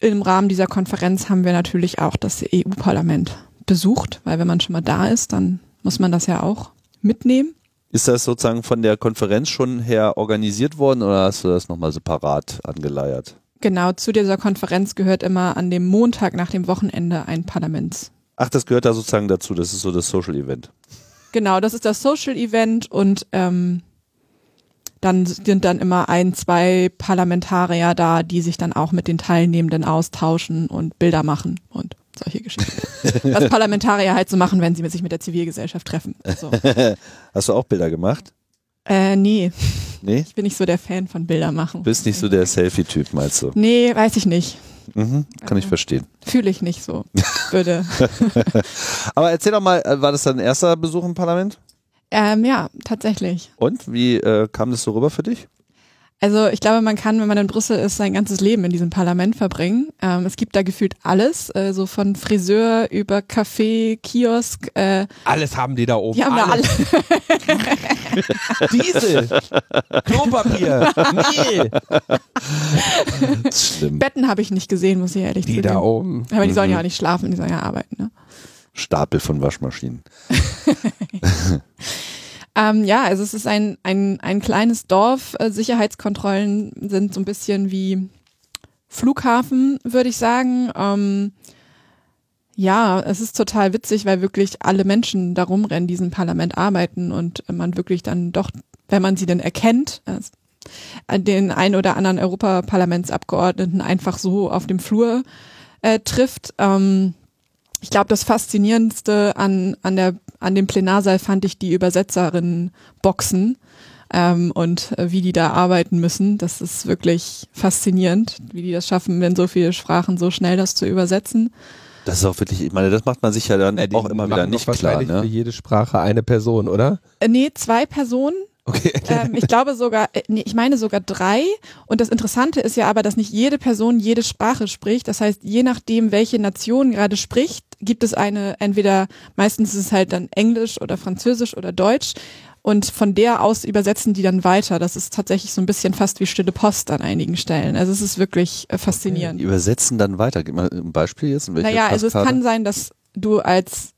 S3: im Rahmen dieser Konferenz haben wir natürlich auch das EU-Parlament besucht, weil wenn man schon mal da ist, dann muss man das ja auch mitnehmen.
S1: Ist das sozusagen von der Konferenz schon her organisiert worden oder hast du das nochmal separat angeleiert?
S3: Genau, zu dieser Konferenz gehört immer an dem Montag nach dem Wochenende ein Parlaments.
S1: Ach, das gehört da sozusagen dazu. Das ist so das Social Event.
S3: Genau, das ist das Social Event und ähm, dann sind dann immer ein, zwei Parlamentarier da, die sich dann auch mit den Teilnehmenden austauschen und Bilder machen und solche Geschichten. Was Parlamentarier halt so machen, wenn sie sich mit der Zivilgesellschaft treffen. So.
S1: Hast du auch Bilder gemacht?
S3: Äh, nee,
S1: Nee?
S3: ich bin nicht so der Fan von Bilder machen.
S1: Bist nicht so der Selfie-Typ, meinst du?
S3: Nee, weiß ich nicht.
S1: Mhm, kann ich verstehen.
S3: Fühle ich nicht so. Würde.
S1: Aber erzähl doch mal, äh, war das dein erster Besuch im Parlament?
S3: Ähm, ja, tatsächlich.
S1: Und wie äh, kam das so rüber für dich?
S3: Also ich glaube, man kann, wenn man in Brüssel ist, sein ganzes Leben in diesem Parlament verbringen. Ähm, es gibt da gefühlt alles, äh, so von Friseur über Café, Kiosk. Äh,
S2: Alles haben die da oben.
S3: die haben da alle.
S2: Diesel, Klopapier, Mehl.
S1: Schlimm.
S3: Betten habe ich nicht gesehen, muss ich ehrlich
S2: Die
S3: zugeben.
S2: da oben.
S3: Aber die sollen ja auch nicht schlafen, die sollen ja arbeiten. Ne?
S1: Stapel von Waschmaschinen.
S3: Ähm, ja, also es ist ein, ein, ein kleines Dorf. Äh, Sicherheitskontrollen sind so ein bisschen wie Flughafen, würde ich sagen. Ähm, ja, es ist total witzig, weil wirklich alle Menschen da rumrennen, die in diesem Parlament arbeiten und man wirklich dann doch, wenn man sie denn erkennt, äh, den ein oder anderen Europaparlamentsabgeordneten einfach so auf dem Flur äh, trifft. Ähm, ich glaube, das Faszinierendste an, an, der, an dem Plenarsaal fand ich die Übersetzerinnen Boxen ähm, und äh, wie die da arbeiten müssen. Das ist wirklich faszinierend, wie die das schaffen, in so viele Sprachen so schnell das zu übersetzen.
S1: Das ist auch wirklich, ich meine, das macht man sich ja dann
S2: Ja, die
S1: auch immer wieder nicht klar.
S2: wahrscheinlich Für
S1: Ne?
S2: jede Sprache eine Person, oder?
S3: Äh, nee, zwei Personen.
S2: Okay.
S3: ähm, ich glaube sogar, äh, nee, ich meine sogar drei. Und das Interessante ist ja aber, dass nicht jede Person jede Sprache spricht. Das heißt, je nachdem, welche Nation gerade spricht, gibt es eine, entweder, meistens ist es halt dann Englisch oder Französisch oder Deutsch. Und von der aus übersetzen die dann weiter. Das ist tatsächlich so ein bisschen fast wie stille Post an einigen Stellen. Also es ist wirklich äh, faszinierend.
S1: Die übersetzen dann weiter. Gib mal ein Beispiel jetzt. In
S3: Naja, also es
S1: Passkarte?
S3: kann sein, dass du als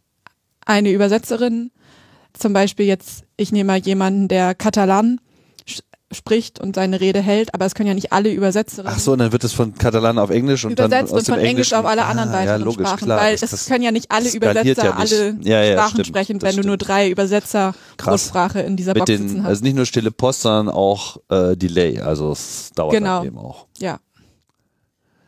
S3: eine Übersetzerin zum Beispiel jetzt, ich nehme mal jemanden, der Katalan spricht und seine Rede hält, aber es können ja nicht alle Übersetzerinnen
S1: Ach so, und dann wird es von Katalan auf Englisch und dann
S3: übersetzt
S1: aus
S3: und
S1: dem
S3: von Englisch auf alle anderen
S1: Ah, ja,
S3: weiteren
S1: logisch,
S3: Sprachen,
S1: klar.
S3: weil es
S1: das
S3: können ja nicht alle Übersetzer
S1: ja nicht.
S3: alle
S1: Ja, ja,
S3: Sprachen
S1: stimmt,
S3: sprechen, wenn du nur drei Übersetzer pro
S1: Krass.
S3: Sprache in dieser
S1: mit
S3: Box
S1: den,
S3: sitzen hast.
S1: also nicht nur stille Post, sondern auch äh, Delay. Also es dauert
S3: Genau.
S1: dann eben auch.
S3: ja.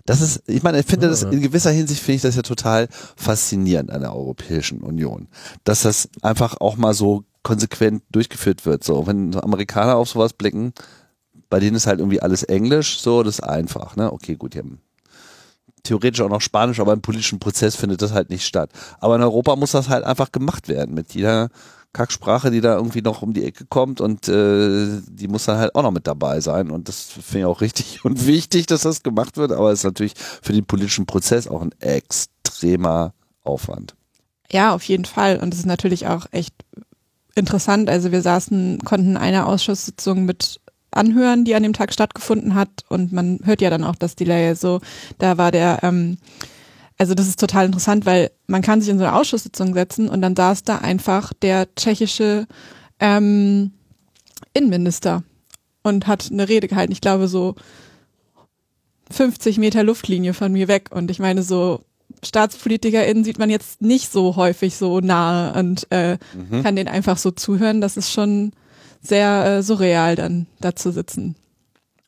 S1: Das ist, ich meine, ich finde das in gewisser Hinsicht finde ich das ja total faszinierend an der Europäischen Union, dass das einfach auch mal so konsequent durchgeführt wird. So, wenn Amerikaner auf sowas blicken, bei denen ist halt irgendwie alles Englisch, so, das ist einfach, ne? Okay, gut, die haben theoretisch auch noch Spanisch, aber im politischen Prozess findet das halt nicht statt. Aber in Europa muss das halt einfach gemacht werden mit jeder Kacksprache, die da irgendwie noch um die Ecke kommt und äh, die muss dann halt auch noch mit dabei sein und das finde ich auch richtig und wichtig, dass das gemacht wird, aber es ist natürlich für den politischen Prozess auch ein extremer Aufwand.
S3: Ja, auf jeden Fall. Und es ist natürlich auch echt interessant. Also wir saßen, konnten eine Ausschusssitzung mit anhören, die an dem Tag stattgefunden hat. Und man hört ja dann auch das Delay. So, da war der, ähm, also das ist total interessant, weil man kann sich in so eine Ausschusssitzung setzen und dann saß da einfach der tschechische ähm, Innenminister und hat eine Rede gehalten. Ich glaube so 50 Meter Luftlinie von mir weg. Und ich meine so, StaatspolitikerInnen sieht man jetzt nicht so häufig so nahe und äh, kann denen einfach so zuhören. Das ist schon sehr äh, surreal, dann da zu sitzen.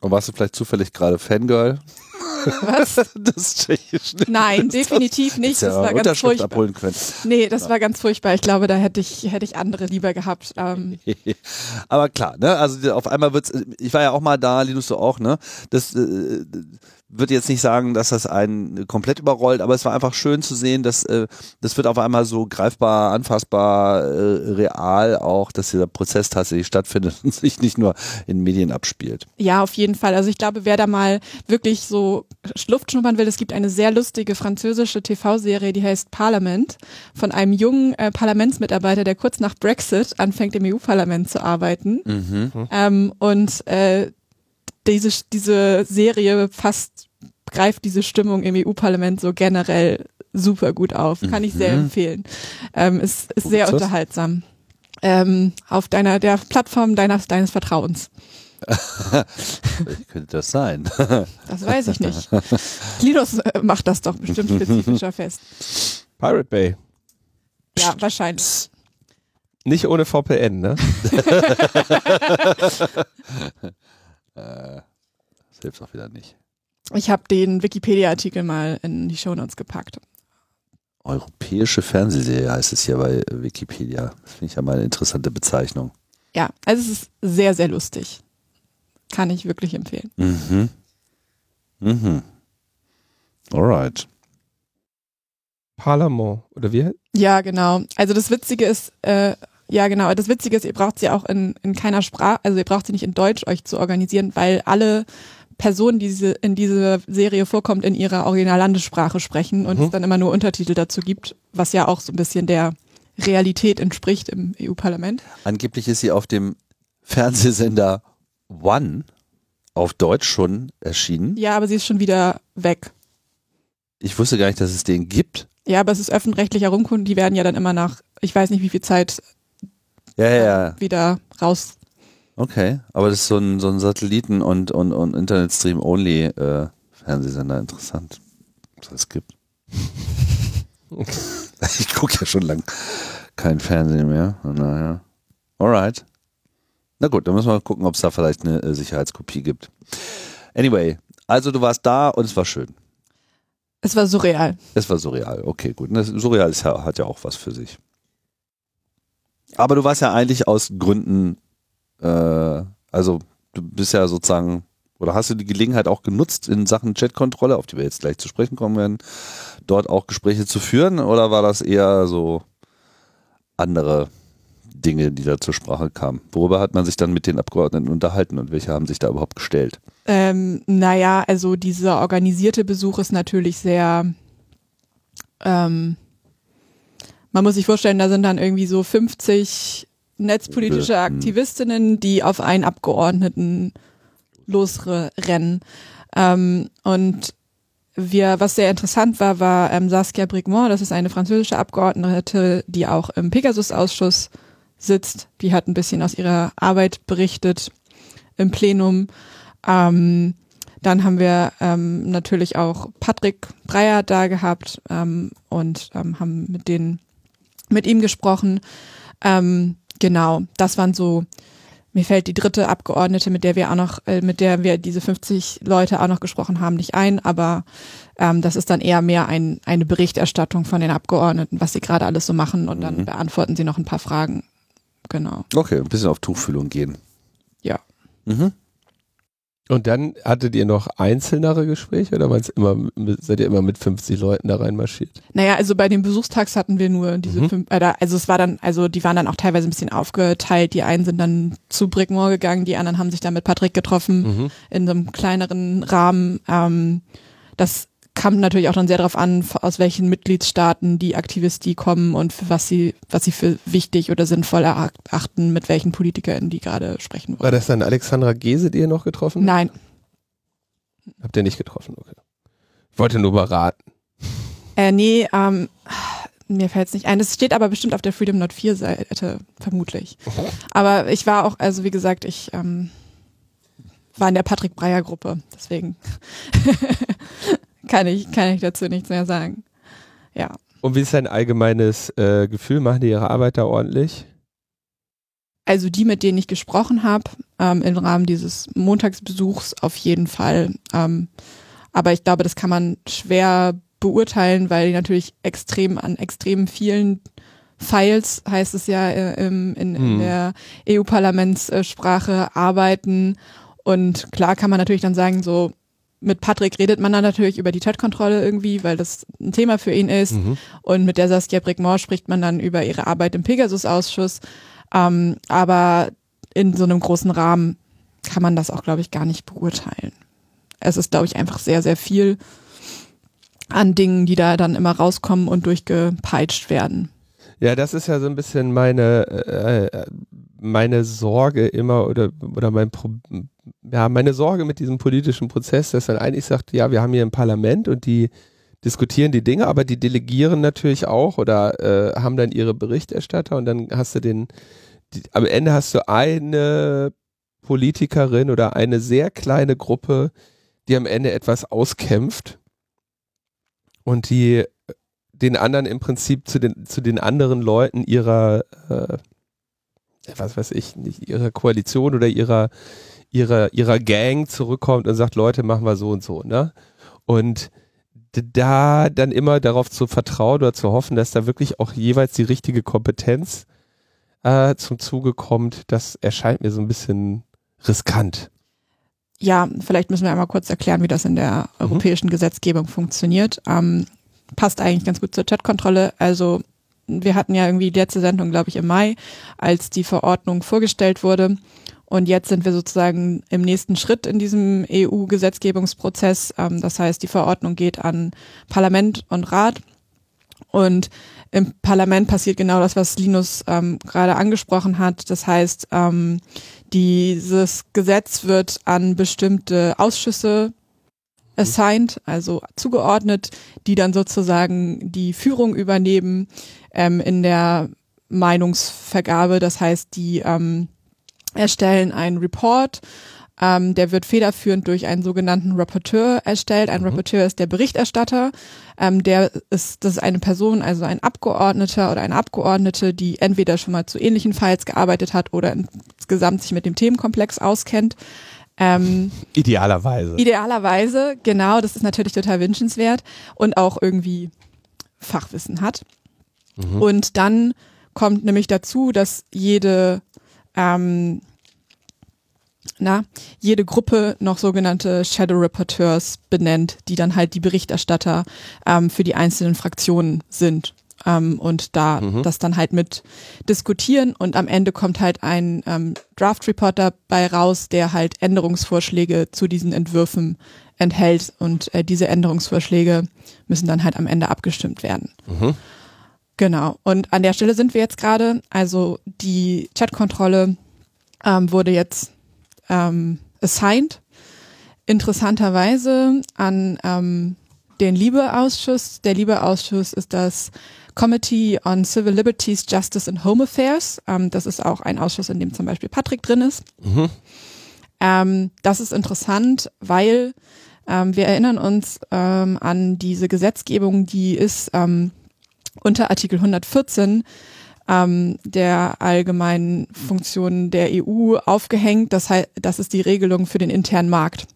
S1: Und warst du vielleicht zufällig gerade Fangirl
S3: Was?
S1: des tschechischen?
S3: Nein, definitiv nicht.
S1: Hättest ja
S3: Das war ganz furchtbar.
S1: abholen können.
S3: Nee, das war ganz furchtbar. Ich glaube, da hätte ich, hätte ich andere lieber gehabt. Ähm,
S1: Aber klar, ne, also auf einmal wird's, ich war ja auch mal da, Linus du auch, ne, das äh, würde jetzt nicht sagen, dass das einen komplett überrollt, aber es war einfach schön zu sehen, dass äh, das wird auf einmal so greifbar, anfassbar, äh, real auch, dass dieser Prozess tatsächlich stattfindet und sich nicht nur in Medien abspielt.
S3: Ja, auf jeden Fall. Also ich glaube, wer da mal wirklich so Luft schnuppern will, es gibt eine sehr lustige französische TV-Serie, die heißt Parliament, von einem jungen äh, Parlamentsmitarbeiter, der kurz nach Brexit anfängt, im EU-Parlament zu arbeiten. Ähm, und äh, diese, diese Serie fast greift diese Stimmung im EU-Parlament so generell super gut auf. Kann ich sehr empfehlen. Ähm, ist, ist sehr unterhaltsam. Ähm, auf deiner der Plattform deiner, deines Vertrauens.
S1: Könnte das sein.
S3: Das weiß ich nicht. Linus äh, macht das doch bestimmt spezifischer fest.
S2: Pirate Bay.
S3: Ja, wahrscheinlich.
S2: Nicht ohne VPN, ne?
S1: Das hilft auch wieder nicht.
S3: Ich habe den Wikipedia-Artikel mal in die Shownotes gepackt.
S1: Europäische Fernsehserie heißt es hier bei Wikipedia. Das finde ich ja mal eine interessante Bezeichnung.
S3: Ja, also es ist sehr, sehr lustig. Kann ich wirklich empfehlen.
S1: Mhm. Mhm. Alright.
S2: Parlament, oder wie?
S3: Ja, genau. Also das Witzige ist, äh, ja genau, das Witzige ist, ihr braucht sie auch in, in keiner Sprache, also ihr braucht sie nicht in Deutsch euch zu organisieren, weil alle Personen, die diese, in dieser Serie vorkommt, in ihrer Originallandessprache sprechen und es dann immer nur Untertitel dazu gibt, was ja auch so ein bisschen der Realität entspricht im EU-Parlament.
S1: Angeblich ist sie auf dem Fernsehsender One auf Deutsch schon erschienen.
S3: Ja, aber sie ist schon wieder weg.
S1: Ich wusste gar nicht, dass es den gibt.
S3: Ja, aber es ist öffentlich-rechtlicher Rundfunk, die werden ja dann immer nach, ich weiß nicht wie viel Zeit
S1: Ja, ja, ja.
S3: wieder raus.
S1: Okay, aber das ist so ein, so ein Satelliten- und, und, und Internetstream-Only-Fernsehsender. Interessant, was es gibt. ich gucke ja schon lang kein Fernsehen mehr. Daher. Alright. Na gut, dann müssen wir mal gucken, ob es da vielleicht eine äh, Sicherheitskopie gibt. Anyway, also du warst da und es war schön.
S3: Es war surreal.
S1: Es war surreal. Okay, gut. Das surreal ist ja, hat ja auch was für sich. Aber du warst ja eigentlich aus Gründen, äh, also du bist ja sozusagen, oder hast du die Gelegenheit auch genutzt in Sachen Chatkontrolle, auf die wir jetzt gleich zu sprechen kommen werden, dort auch Gespräche zu führen? Oder war das eher so andere Dinge, die da zur Sprache kamen? Worüber hat man sich dann mit den Abgeordneten unterhalten und welche haben sich da überhaupt gestellt?
S3: Ähm, naja, also dieser organisierte Besuch ist natürlich sehr, ähm, man muss sich vorstellen, da sind dann irgendwie so 50 netzpolitische
S1: Mhm.
S3: Aktivistinnen, die auf einen Abgeordneten losrennen. Ähm, und wir, was sehr interessant war, war ähm, Saskia Brigmont, das ist eine französische Abgeordnete, die auch im Pegasus-Ausschuss sitzt. Die hat ein bisschen aus ihrer Arbeit berichtet im Plenum. Ähm, dann haben wir ähm, natürlich auch Patrick Breyer da gehabt ähm, und ähm, haben mit denen, mit ihm gesprochen. Ähm, genau, das waren so, mir fällt die dritte Abgeordnete, mit der wir auch noch, äh, mit der wir diese 50 Leute auch noch gesprochen haben, nicht ein, aber ähm, das ist dann eher mehr ein, eine Berichterstattung von den Abgeordneten, was sie gerade alles so machen und dann
S1: Mhm.
S3: beantworten sie noch ein paar Fragen. Genau,
S1: Okay, ein bisschen auf Tuchfühlung gehen.
S3: ja.
S1: Mhm.
S2: Und dann hattet ihr noch einzelnere Gespräche oder immer, seid ihr immer mit 50 Leuten da reinmarschiert?
S3: Naja, also bei den Besuchstags hatten wir nur diese
S2: Mhm.
S3: fünf, äh, also es war dann, also die waren dann auch teilweise ein bisschen aufgeteilt. Die einen sind dann zu Brickmore gegangen, die anderen haben sich dann mit Patrick getroffen
S2: Mhm.
S3: in so einem kleineren Rahmen. Ähm, das kam natürlich auch dann sehr darauf an, aus welchen Mitgliedstaaten die Aktivisten kommen und für was sie, was sie für wichtig oder sinnvoll erachten, mit welchen PolitikerInnen die gerade sprechen
S2: War
S3: wollen.
S2: das dann Alexandra Gese, die ihr noch getroffen habt?
S3: Nein,
S2: Habt ihr nicht getroffen, okay. Ich wollte nur beraten.
S3: äh, nee, ähm, mir fällt es nicht ein. Es steht aber bestimmt auf der Freedom Not 4 Seite, vermutlich. Aber ich war auch, also wie gesagt, ich ähm, war in der Patrick Breyer Gruppe, deswegen kann ich kann ich dazu nichts mehr sagen. Ja,
S2: Und wie ist dein allgemeines äh, Gefühl? Machen die ihre Arbeit da ordentlich?
S3: also die, mit denen ich gesprochen habe, ähm, im Rahmen dieses Montagsbesuchs auf jeden Fall. Ähm, aber ich glaube, das kann man schwer beurteilen, weil die natürlich extrem an extrem vielen Files, heißt es ja äh, im, in, in
S2: Mhm.
S3: der EU-Parlamentssprache, arbeiten. Und klar kann man natürlich dann sagen, so mit Patrick redet man dann natürlich über die Chatkontrolle irgendwie, weil das ein Thema für ihn ist.
S2: Mhm.
S3: Und mit der Saskia Brickmore spricht man dann über ihre Arbeit im Pegasus-Ausschuss. Ähm, aber in so einem großen Rahmen kann man das auch, glaube ich, gar nicht beurteilen. Es ist, glaube ich, einfach sehr, sehr viel an Dingen, die da dann immer rauskommen und durchgepeitscht werden.
S2: Ja, das ist ja so ein bisschen meine, äh, äh, meine Sorge immer oder, oder mein Pro ja, meine Sorge mit diesem politischen Prozess, dass man eigentlich sagt, ja, wir haben hier ein Parlament und die diskutieren die Dinge, aber die delegieren natürlich auch oder äh, haben dann ihre Berichterstatter und dann hast du den, die, am Ende hast du eine Politikerin oder eine sehr kleine Gruppe, die am Ende etwas auskämpft und die den anderen im Prinzip zu den, zu den anderen Leuten ihrer, äh, was weiß ich, nicht ihrer Koalition oder ihrer, ihrer, ihrer Gang zurückkommt und sagt, Leute, machen wir so und so, ne? Und da dann immer darauf zu vertrauen oder zu hoffen, dass da wirklich auch jeweils die richtige Kompetenz äh, zum Zuge kommt, das erscheint mir so ein bisschen riskant.
S3: Ja, vielleicht müssen wir einmal kurz erklären, wie das in der europäischen Gesetzgebung funktioniert. Ähm, passt eigentlich ganz gut zur Chatkontrolle. Also wir hatten ja irgendwie die letzte Sendung, glaube ich, im Mai, als die Verordnung vorgestellt wurde. Und jetzt sind wir sozusagen im nächsten Schritt in diesem EU-Gesetzgebungsprozess. Ähm, das heißt, die Verordnung geht an Parlament und Rat. Und im Parlament passiert genau das, was Linus ähm, gerade angesprochen hat. Das heißt, ähm, dieses Gesetz wird an bestimmte Ausschüsse assigned, also zugeordnet, die dann sozusagen die Führung übernehmen ähm, in der Meinungsvergabe. Das heißt, die ähm, erstellen einen Report ähm, der wird federführend durch einen sogenannten Rapporteur erstellt. Ein mhm. Rapporteur ist der Berichterstatter. Ähm, der ist, das ist eine Person, also ein Abgeordneter oder eine Abgeordnete, die entweder schon mal zu ähnlichen Files gearbeitet hat oder insgesamt sich mit dem Themenkomplex auskennt.
S2: Ähm, idealerweise.
S3: Idealerweise, genau, das ist natürlich total wünschenswert und auch irgendwie Fachwissen hat. Mhm. Und dann kommt nämlich dazu, dass jede ähm, na, jede Gruppe noch sogenannte Shadow Reporteurs benennt, die dann halt die Berichterstatter ähm, für die einzelnen Fraktionen sind. Ähm, und da mhm. das dann halt mit diskutieren und am Ende kommt halt ein ähm, Draft Report dabei raus, der halt Änderungsvorschläge zu diesen Entwürfen enthält und äh, diese Änderungsvorschläge müssen dann halt am Ende abgestimmt werden. Mhm. Genau. Und an der Stelle sind wir jetzt gerade. Also die Chatkontrolle ähm, wurde jetzt ähm, assigned, interessanterweise an ähm, den Liebe-Ausschuss. Der Liebe-Ausschuss ist das Committee on Civil Liberties, Justice and Home Affairs. Ähm, das ist auch ein Ausschuss, in dem zum Beispiel Patrick drin ist. Mhm. Ähm, das ist interessant, weil ähm, wir erinnern uns ähm, an diese Gesetzgebung, die ist ähm, unter Artikel 114 ähm, der allgemeinen Funktionen der EU aufgehängt. Das, heißt, das ist die Regelung für den internen Markt.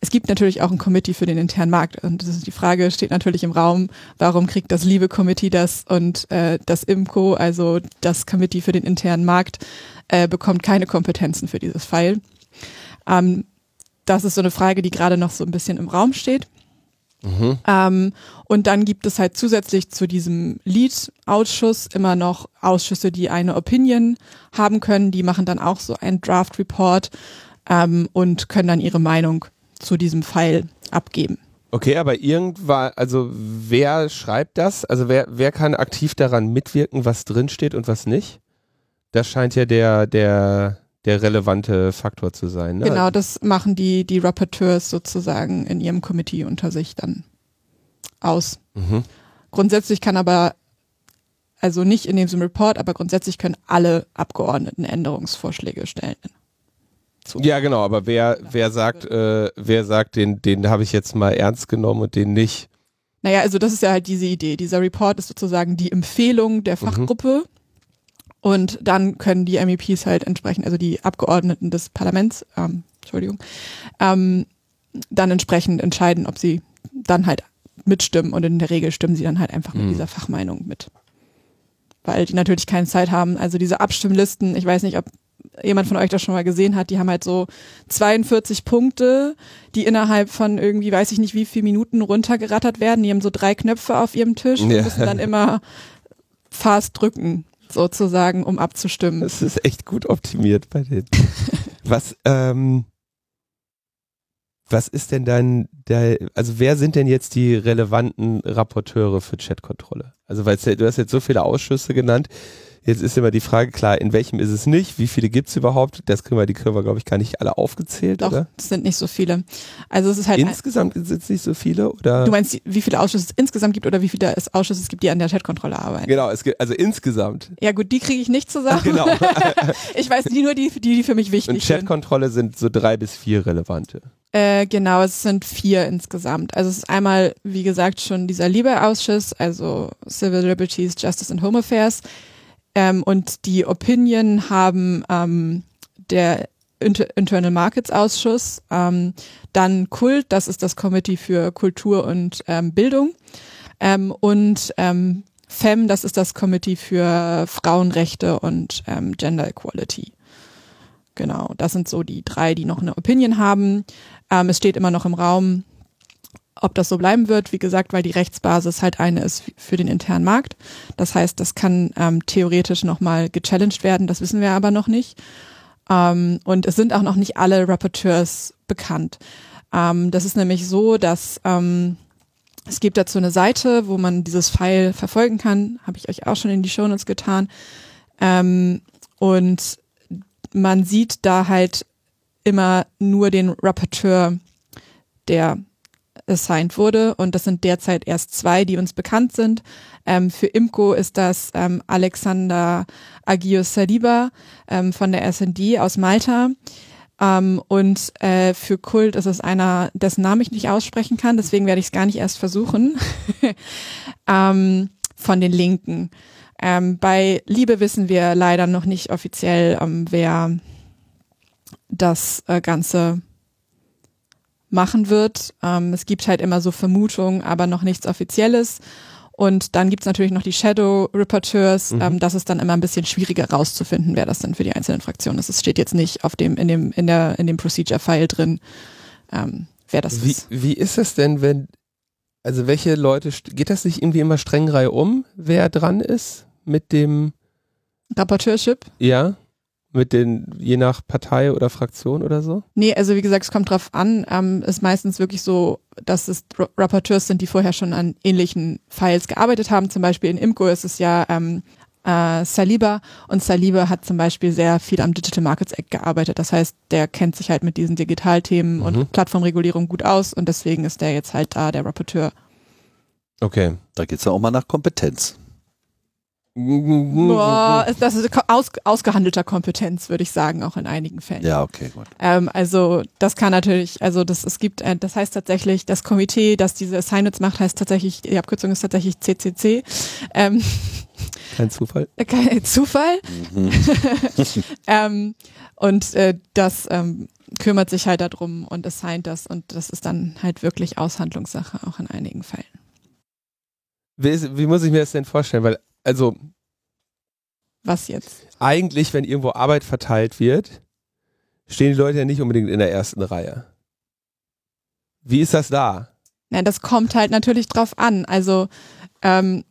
S3: Es gibt natürlich auch ein Committee für den internen Markt und die Frage steht natürlich im Raum, warum kriegt das liebe Committee das und äh, das IMCO, also das Committee für den internen Markt, äh, bekommt keine Kompetenzen für dieses File. Ähm, das ist so eine Frage, die gerade noch so ein bisschen im Raum steht. Mhm. Ähm, und dann gibt es halt zusätzlich zu diesem Lead-Ausschuss immer noch Ausschüsse, die eine Opinion haben können. Die machen dann auch so einen Draft-Report ähm, und können dann ihre Meinung zu diesem Pfeil abgeben.
S2: Okay, aber irgendwann, also wer schreibt das? Also wer, wer kann aktiv daran mitwirken, was drinsteht und was nicht? Das scheint ja der, der, der relevante Faktor zu sein. Ne?
S3: Genau, das machen die, die Rapporteurs sozusagen in ihrem Committee unter sich dann aus. Mhm. Grundsätzlich kann aber, also nicht in diesem Report, aber grundsätzlich können alle Abgeordneten Änderungsvorschläge stellen.
S2: So. Ja, genau, aber wer, wer sagt, äh, wer sagt, den, den habe ich jetzt mal ernst genommen und den nicht?
S3: Naja, also das ist ja halt diese Idee. Dieser Report ist sozusagen die Empfehlung der mhm. Fachgruppe. Mhm. Und dann können die MEPs halt entsprechend, also die Abgeordneten des Parlaments, ähm, Entschuldigung, ähm, dann entsprechend entscheiden, ob sie dann halt mitstimmen. Und in der Regel stimmen sie dann halt einfach mhm. mit dieser Fachmeinung mit. Weil die natürlich keine Zeit haben. Also diese Abstimmlisten, ich weiß nicht, ob jemand von euch das schon mal gesehen hat, die haben halt so 42 Punkte, die innerhalb von irgendwie, weiß ich nicht, wie viele Minuten runtergerattert werden. Die haben so drei Knöpfe auf ihrem Tisch und ja. müssen dann immer fast drücken sozusagen, um abzustimmen.
S2: Das ist echt gut optimiert bei denen. was, ähm, was ist denn dann der, also wer sind denn jetzt die relevanten Rapporteure für Chatkontrolle? Also weil du hast jetzt so viele Ausschüsse genannt. Jetzt ist immer die Frage, klar, in welchem ist es nicht? Wie viele gibt es überhaupt? Das können wir, die können wir, glaube ich, gar nicht alle aufgezählt,
S3: Doch,
S2: oder?
S3: es sind nicht so viele. Also es ist halt.
S2: Insgesamt sind es nicht so viele, oder?
S3: Du meinst, wie viele Ausschüsse es insgesamt gibt oder wie viele es Ausschüsse es gibt, die an der Chatkontrolle arbeiten?
S2: Genau, es gibt, also insgesamt.
S3: Ja gut, die kriege ich nicht zusammen. Genau. ich weiß die nur die, die, die für mich wichtig
S2: sind. Und Chatkontrolle sind so drei bis vier relevante.
S3: Äh, genau, es sind vier insgesamt. Also es ist einmal, wie gesagt, schon dieser Liebe-Ausschuss, also Civil Liberties, Justice and Home Affairs ähm, und die Opinion haben ähm, der Inter Internal Markets Ausschuss, ähm, dann Kult, das ist das Committee für Kultur und ähm, Bildung ähm, und ähm, FEM, das ist das Committee für Frauenrechte und ähm, Gender Equality. Genau, das sind so die drei, die noch eine Opinion haben. Ähm, es steht immer noch im Raum, ob das so bleiben wird, wie gesagt, weil die Rechtsbasis halt eine ist für den internen Markt. Das heißt, das kann ähm, theoretisch nochmal gechallenged werden, das wissen wir aber noch nicht. Ähm, und es sind auch noch nicht alle Rapporteurs bekannt. Ähm, das ist nämlich so, dass ähm, es gibt dazu eine Seite, wo man dieses File verfolgen kann, habe ich euch auch schon in die Shownotes getan. Ähm, und man sieht da halt immer nur den Rapporteur der assigned wurde. Und das sind derzeit erst zwei, die uns bekannt sind. Ähm, für Imco ist das ähm, Alexander Agios Saliba ähm, von der SND aus Malta. Ähm, und äh, für Kult ist es einer, dessen Namen ich nicht aussprechen kann, deswegen werde ich es gar nicht erst versuchen. ähm, von den Linken. Ähm, bei Liebe wissen wir leider noch nicht offiziell, ähm, wer das äh, Ganze machen wird. Ähm, es gibt halt immer so Vermutungen, aber noch nichts Offizielles. Und dann gibt's natürlich noch die Shadow Reporteurs. Mhm. Ähm, das ist dann immer ein bisschen schwieriger rauszufinden, wer das denn für die einzelnen Fraktionen ist. Es steht jetzt nicht auf dem, in dem, in der, in dem Procedure-File drin, ähm, wer das
S2: wie,
S3: ist.
S2: Wie ist es denn, wenn, also welche Leute, geht das nicht irgendwie immer streng um, wer dran ist mit dem
S3: Rapporteurship?
S2: Ja mit den, je nach Partei oder Fraktion oder so?
S3: Nee, also wie gesagt, es kommt drauf an. Ähm, ist meistens wirklich so, dass es Rapporteurs sind, die vorher schon an ähnlichen Files gearbeitet haben. Zum Beispiel in Imco ist es ja ähm, äh, Saliba und Saliba hat zum Beispiel sehr viel am Digital Markets Act gearbeitet. Das heißt, der kennt sich halt mit diesen Digitalthemen mhm. und Plattformregulierung gut aus und deswegen ist der jetzt halt da der Rapporteur.
S2: Okay.
S1: Da geht's ja auch mal nach Kompetenz.
S3: Boah, das ist aus, ausgehandelter Kompetenz, würde ich sagen, auch in einigen Fällen.
S1: Ja, okay, gut.
S3: Ähm, also das kann natürlich, also das es gibt, äh, das heißt tatsächlich, das Komitee, das diese Assignments macht, heißt tatsächlich, die Abkürzung ist tatsächlich CCC. Ähm,
S2: kein Zufall.
S3: Kein Zufall. Mhm. ähm, und äh, das ähm, kümmert sich halt darum und assigned das und das ist dann halt wirklich Aushandlungssache, auch in einigen Fällen.
S2: Wie, wie muss ich mir das denn vorstellen? Weil also.
S3: Was jetzt?
S2: Eigentlich, wenn irgendwo Arbeit verteilt wird, stehen die Leute ja nicht unbedingt in der ersten Reihe. Wie ist das da?
S3: Ja, das kommt halt natürlich drauf an. Also ähm,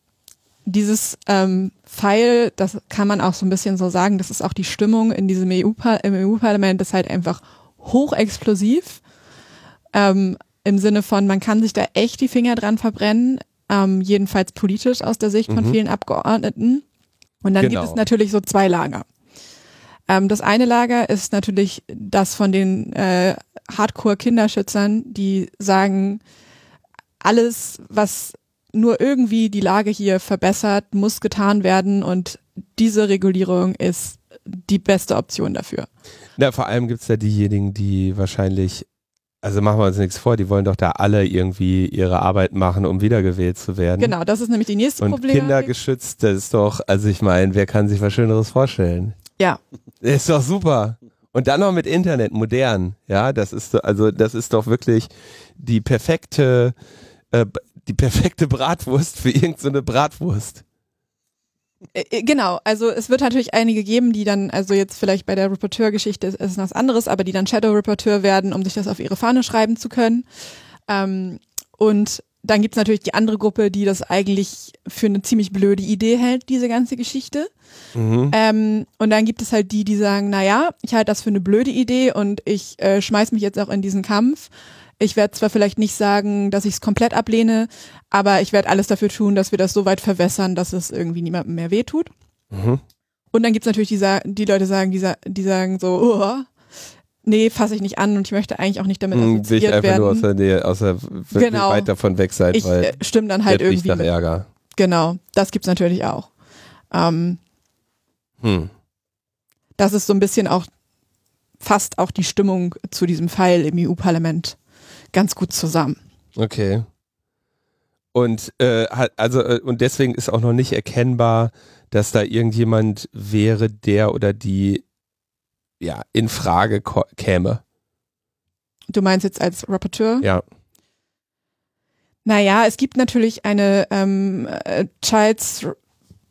S3: dieses ähm, Pfeil, das kann man auch so ein bisschen so sagen, das ist auch die Stimmung in diesem EU im EU-Parlament ist halt einfach hochexplosiv. Ähm, Im Sinne von, man kann sich da echt die Finger dran verbrennen ähm, jedenfalls politisch aus der Sicht von mhm. vielen Abgeordneten. Und dann genau. gibt es natürlich so zwei Lager. Ähm, das eine Lager ist natürlich das von den äh, Hardcore-Kinderschützern, die sagen, alles, was nur irgendwie die Lage hier verbessert, muss getan werden und diese Regulierung ist die beste Option dafür.
S2: Na, vor allem gibt es ja diejenigen, die wahrscheinlich also machen wir uns nichts vor, die wollen doch da alle irgendwie ihre Arbeit machen, um wiedergewählt zu werden.
S3: Genau, das ist nämlich die nächste
S2: Und
S3: Problem.
S2: Kindergeschützt, das ist doch, also ich meine, wer kann sich was Schöneres vorstellen?
S3: Ja.
S2: Das ist doch super. Und dann noch mit Internet, modern, ja, das ist also das ist doch wirklich die perfekte, äh, die perfekte Bratwurst für irgendeine so Bratwurst.
S3: Äh, äh, genau, also es wird natürlich einige geben, die dann, also jetzt vielleicht bei der Reporteur-Geschichte ist, ist was anderes, aber die dann Shadow-Reporteur werden, um sich das auf ihre Fahne schreiben zu können. Ähm, und dann gibt's natürlich die andere Gruppe, die das eigentlich für eine ziemlich blöde Idee hält, diese ganze Geschichte. Mhm. Ähm, und dann gibt es halt die, die sagen, na ja, ich halte das für eine blöde Idee und ich äh, schmeiß mich jetzt auch in diesen Kampf. Ich werde zwar vielleicht nicht sagen, dass ich es komplett ablehne, aber ich werde alles dafür tun, dass wir das so weit verwässern, dass es irgendwie niemandem mehr wehtut. Mhm. Und dann gibt's natürlich die, die Leute sagen, die, die sagen so, oh, nee, fasse ich nicht an und ich möchte eigentlich auch nicht damit hm, assoziiert
S2: Sich einfach
S3: werden.
S2: nur aus der Nähe, aus der,
S3: genau.
S2: weit davon weg sein,
S3: ich,
S2: weil
S3: äh, stimme dann halt irgendwie
S2: nach Ärger.
S3: Genau, das gibt's natürlich auch. Ähm, hm. Das ist so ein bisschen auch fast auch die Stimmung zu diesem Pfeil im EU-Parlament ganz gut zusammen.
S2: Okay. Und äh, also äh, und deswegen ist auch noch nicht erkennbar, dass da irgendjemand wäre, der oder die ja in Frage käme.
S3: Du meinst jetzt als Rapporteur?
S2: Ja.
S3: Naja, es gibt natürlich eine ähm, äh, Child's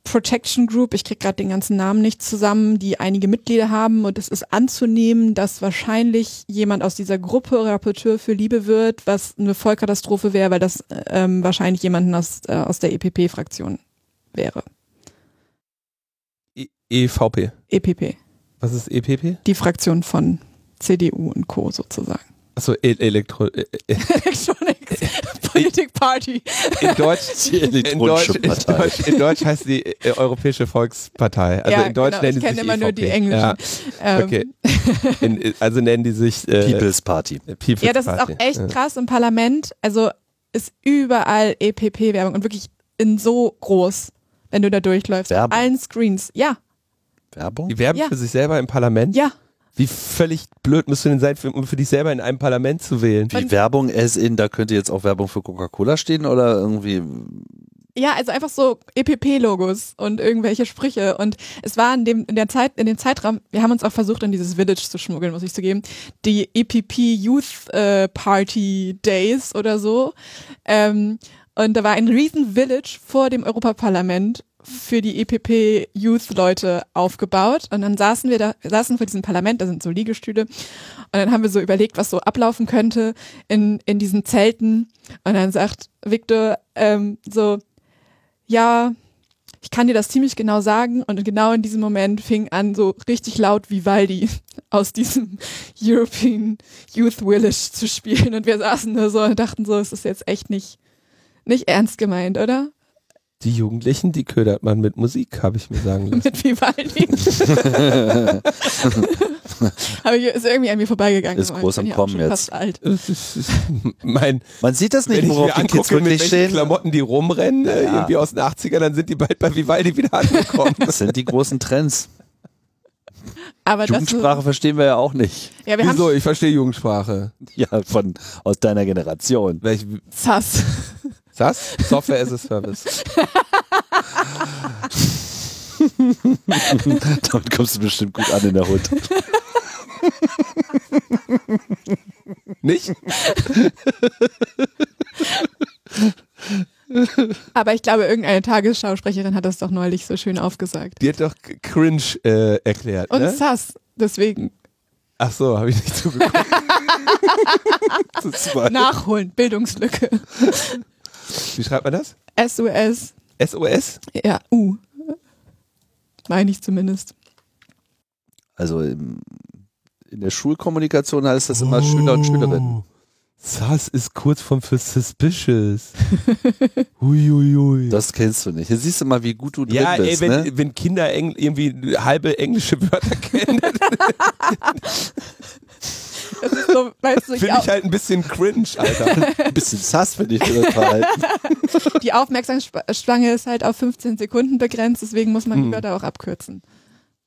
S3: Protection Group, ich krieg gerade den ganzen Namen nicht zusammen, die einige Mitglieder haben und es ist anzunehmen, dass wahrscheinlich jemand aus dieser Gruppe Rapporteur für Liebe wird, was eine Vollkatastrophe wäre, weil das ähm, wahrscheinlich jemanden aus, äh, aus der EPP-Fraktion wäre.
S2: E EVP.
S3: EPP.
S2: Was ist EPP?
S3: Die Fraktion von CDU und Co. sozusagen.
S2: Achso, e Elektro. E
S3: Electronics Politik Party.
S2: in Deutsch,
S1: Die
S2: in Deutsch,
S1: elektronische
S2: in
S1: Partei.
S2: Deutsch, in Deutsch heißt die äh, Europäische Volkspartei. Also
S3: ja,
S2: in Deutsch
S3: genau.
S2: nennen
S3: ich
S2: die
S3: kenne
S2: sich
S3: immer nur
S2: EVP.
S3: die englischen.
S2: Ja,
S3: Ähm,
S2: okay. In, also nennen die sich äh,
S1: People's Party.
S2: People's
S3: Ja, das ist auch
S2: Party.
S3: echt
S2: Ja.
S3: krass im Parlament. Also ist überall EPP-Werbung und wirklich in so groß, wenn du da durchläufst. Auf
S1: Werbung?
S3: allen Screens. Ja,
S1: Werbung?
S2: Die werben
S3: Ja.
S2: für sich selber im Parlament?
S3: ja.
S2: Wie völlig blöd müsst du denn sein, für, um für dich selber in einem Parlament zu wählen?
S1: Wie Werbung as in, da könnte jetzt auch Werbung für Coca-Cola stehen oder irgendwie.
S3: Ja, also einfach so EPP-Logos und irgendwelche Sprüche. Und es war in dem, in der Zeit, in dem Zeitraum, wir haben uns auch versucht, in dieses Village zu schmuggeln, muss ich zugeben, die EPP Youth äh, Party Days oder so. Ähm, und da war ein riesen Village vor dem Europaparlament für die EPP Youth Leute aufgebaut. Und dann saßen wir da saßen vor diesem Parlament da sind so Liegestühle. Und dann haben wir so überlegt was so ablaufen könnte in in diesen Zelten. Und dann sagt Victor ähm, so ja, ich kann dir das ziemlich genau sagen. Und genau in diesem Moment fing an so richtig laut Vivaldi aus diesem European Youth Village zu spielen. Und wir saßen nur so und dachten so, es ist jetzt echt nicht nicht ernst gemeint, oder?
S2: Die Jugendlichen, die ködert man mit Musik, habe ich mir sagen lassen.
S3: Mit Vivaldi. Aber ist irgendwie an mir vorbeigegangen.
S1: Ist groß am Kommen jetzt.
S3: Fast alt.
S2: Das mein,
S1: Man sieht das nicht,
S2: wenn ich
S1: worauf
S2: mir
S1: die Kids
S2: angucke, mit
S1: wirklich
S2: welchen
S1: stehen.
S2: Klamotten die rumrennen, äh,
S1: Ja.
S2: irgendwie aus den 80ern, dann sind die bald bei Vivaldi wieder angekommen.
S1: Das sind die großen Trends.
S3: Aber das,
S1: Jugendsprache verstehen wir ja auch nicht.
S3: ja, wir
S2: Wieso? Ich verstehe Jugendsprache.
S1: Ja, von aus deiner Generation.
S2: Welch,
S3: Sass.
S2: Das? Software as a Service.
S1: Damit kommst du bestimmt gut an in der Hut.
S2: Nicht?
S3: Aber ich glaube, irgendeine Tagesschausprecherin hat das doch neulich so schön aufgesagt.
S2: Die hat doch Cringe äh, erklärt,
S3: Und
S2: ne?
S3: Sass. Deswegen
S2: Ach so, habe ich nicht zugeguckt.
S3: Nachholen. Bildungslücke.
S2: Wie schreibt man das?
S3: SOS.
S2: SOS?
S3: Ja, U. Meine ich zumindest.
S1: also im, in der Schulkommunikation heißt das immer Schüler und Schülerinnen.
S2: SAS ist kurz form für suspicious. Huiuiui.
S1: Das kennst du nicht. Hier siehst du mal, wie gut du drin
S2: ja, ey,
S1: bist.
S2: wenn,
S1: ne?
S2: wenn Kinder Engl irgendwie halbe englische Wörter kennen,
S3: so, weißt du, die,
S2: finde ich halt ein bisschen cringe, Alter.
S1: Ein bisschen sass finde ich das verhalten.
S3: die Aufmerksamkeitsspanne ist halt auf 15 Sekunden begrenzt, deswegen muss man die
S2: Hm.
S3: Wörter auch abkürzen.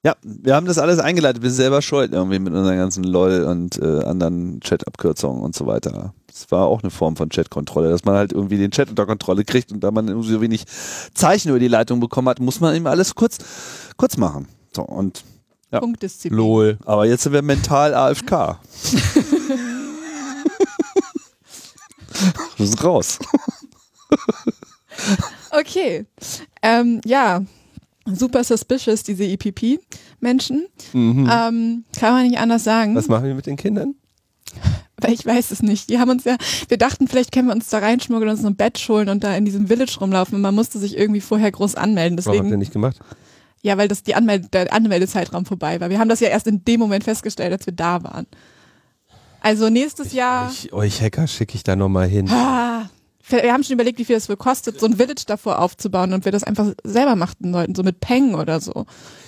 S1: Ja, wir haben das alles eingeleitet. Wir sind selber schuld irgendwie mit unseren ganzen LOL und äh, anderen Chat-Abkürzungen und so weiter. Das war auch eine Form von Chat-Kontrolle, dass man halt irgendwie den Chat unter Kontrolle kriegt und da man irgendwie so wenig Zeichen über die Leitung bekommen hat, muss man eben alles kurz, kurz machen. So, und Ja.
S3: Punktdisziplin.
S2: Lol.
S1: aber jetzt sind wir mental AFK. wir sind raus.
S3: Okay. Ähm, ja, super suspicious, diese EPP-Menschen.
S2: Mhm.
S3: Ähm, kann man nicht anders sagen.
S2: Was machen wir mit den Kindern?
S3: Weil ich weiß es nicht. Die haben uns ja, wir dachten, vielleicht können wir uns da reinschmuggeln, uns so ein Bett holen und da in diesem Village rumlaufen. Und man musste sich irgendwie vorher groß anmelden.
S2: Warum habt ihr
S3: Deswegen,
S2: nicht gemacht?
S3: ja, weil das die Anmelde, der Anmeldezeitraum vorbei war. Wir haben das ja erst in dem Moment festgestellt, als wir da waren. Also nächstes Jahr.
S2: Ich, euch Hacker schicke ich da nochmal hin.
S3: Ah, wir haben schon überlegt, wie viel das wohl kostet, so ein Village davor aufzubauen und wir das einfach selber machten sollten, so mit Peng oder so.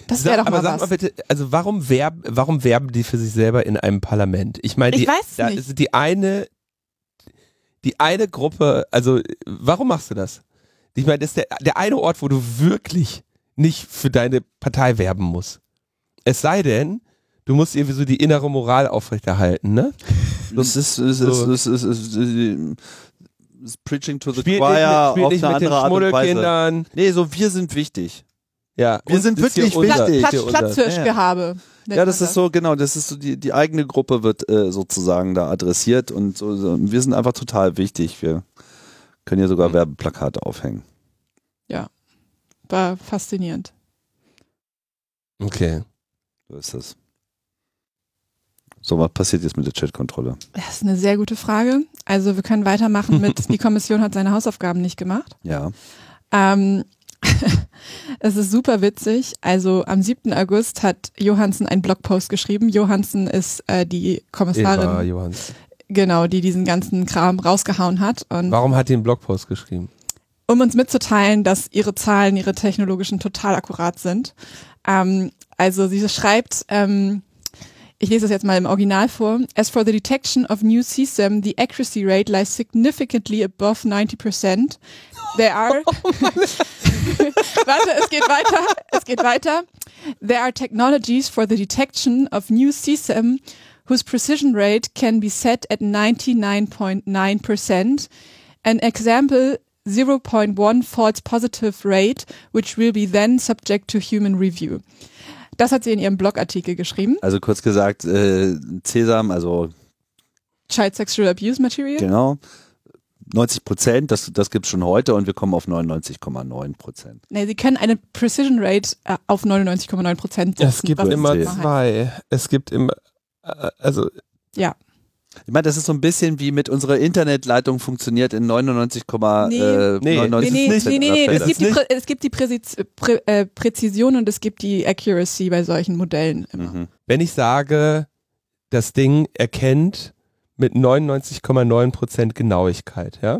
S3: Das wäre doch
S2: aber
S3: mal
S2: sag
S3: was.
S2: mal bitte, also warum, werb, warum werben die für sich selber in einem Parlament? Ich meine, die, da ist die eine, die eine Gruppe, also warum machst du das? Ich meine, das ist der, der eine Ort, wo du wirklich nicht für deine Partei werben musst. Es sei denn, du musst irgendwie so die innere Moral aufrechterhalten, ne?
S1: Das ist, ist, ist,
S2: So.
S1: ist, ist, ist Preaching to the
S2: Spielt
S1: Choir
S2: nicht
S1: auf
S2: nicht
S1: eine
S2: mit den
S1: andere Art und Weise.
S2: Schmuddelkindern.
S1: Nee, so wir sind wichtig.
S2: Ja,
S1: Wir sind wirklich
S2: unser-
S1: wichtig.
S3: Platz, Platz, für
S1: Ja.
S3: Gehabe.
S1: Ja, das ist so, genau, das ist so, die, die eigene Gruppe wird äh, sozusagen da adressiert und so, so, wir sind einfach total wichtig. Wir können hier sogar Werbeplakate aufhängen.
S3: War faszinierend.
S2: Okay.
S1: So ist das. So, was passiert jetzt mit der Chatkontrolle?
S3: Das ist eine sehr gute Frage. Also wir können weitermachen mit, die Kommission hat seine Hausaufgaben nicht gemacht.
S1: Ja.
S3: Ähm, es ist super witzig. Also am 7. August hat Johansen einen Blogpost geschrieben. Johansen ist äh, die
S2: Eva
S3: Kommissarin
S2: Johanns.
S3: genau, die diesen ganzen Kram rausgehauen hat. Und
S2: Warum hat die einen Blogpost geschrieben?
S3: um uns mitzuteilen, dass ihre Zahlen, ihre technologischen total akkurat sind. Ähm, also sie schreibt, ähm, ich lese das jetzt mal im Original vor. As for the detection of new CSAM, the accuracy rate lies significantly above 90%. There are, oh warte, es geht weiter, es geht weiter. There are technologies for the detection of new CSAM whose precision rate can be set at 99.9%. An example 0.1 false positive rate, which will be then subject to human review. Das hat sie in ihrem Blogartikel geschrieben.
S1: Also kurz gesagt, äh, Cesam, also
S3: Child Sexual Abuse Material.
S1: genau, 90 Prozent, das, das gibt's schon heute und wir kommen auf 99,9 Prozent.
S3: Nee, sie können eine Precision Rate äh, auf 99,9 Prozent setzen.
S2: Es gibt immer zwei. Es gibt immer, äh, also
S3: Ja,
S1: Ich meine, das ist so ein bisschen wie mit unserer Internetleitung funktioniert in 99,
S3: Nee.
S1: äh,
S2: Nee.
S1: 99
S3: nee, nee, nee. Es gibt, die Prä es gibt die Präsis Prä äh, Präzision und es gibt die Accuracy bei solchen Modellen immer.
S1: Mhm.
S2: wenn ich sage, das Ding erkennt mit 99,9% Genauigkeit, ja,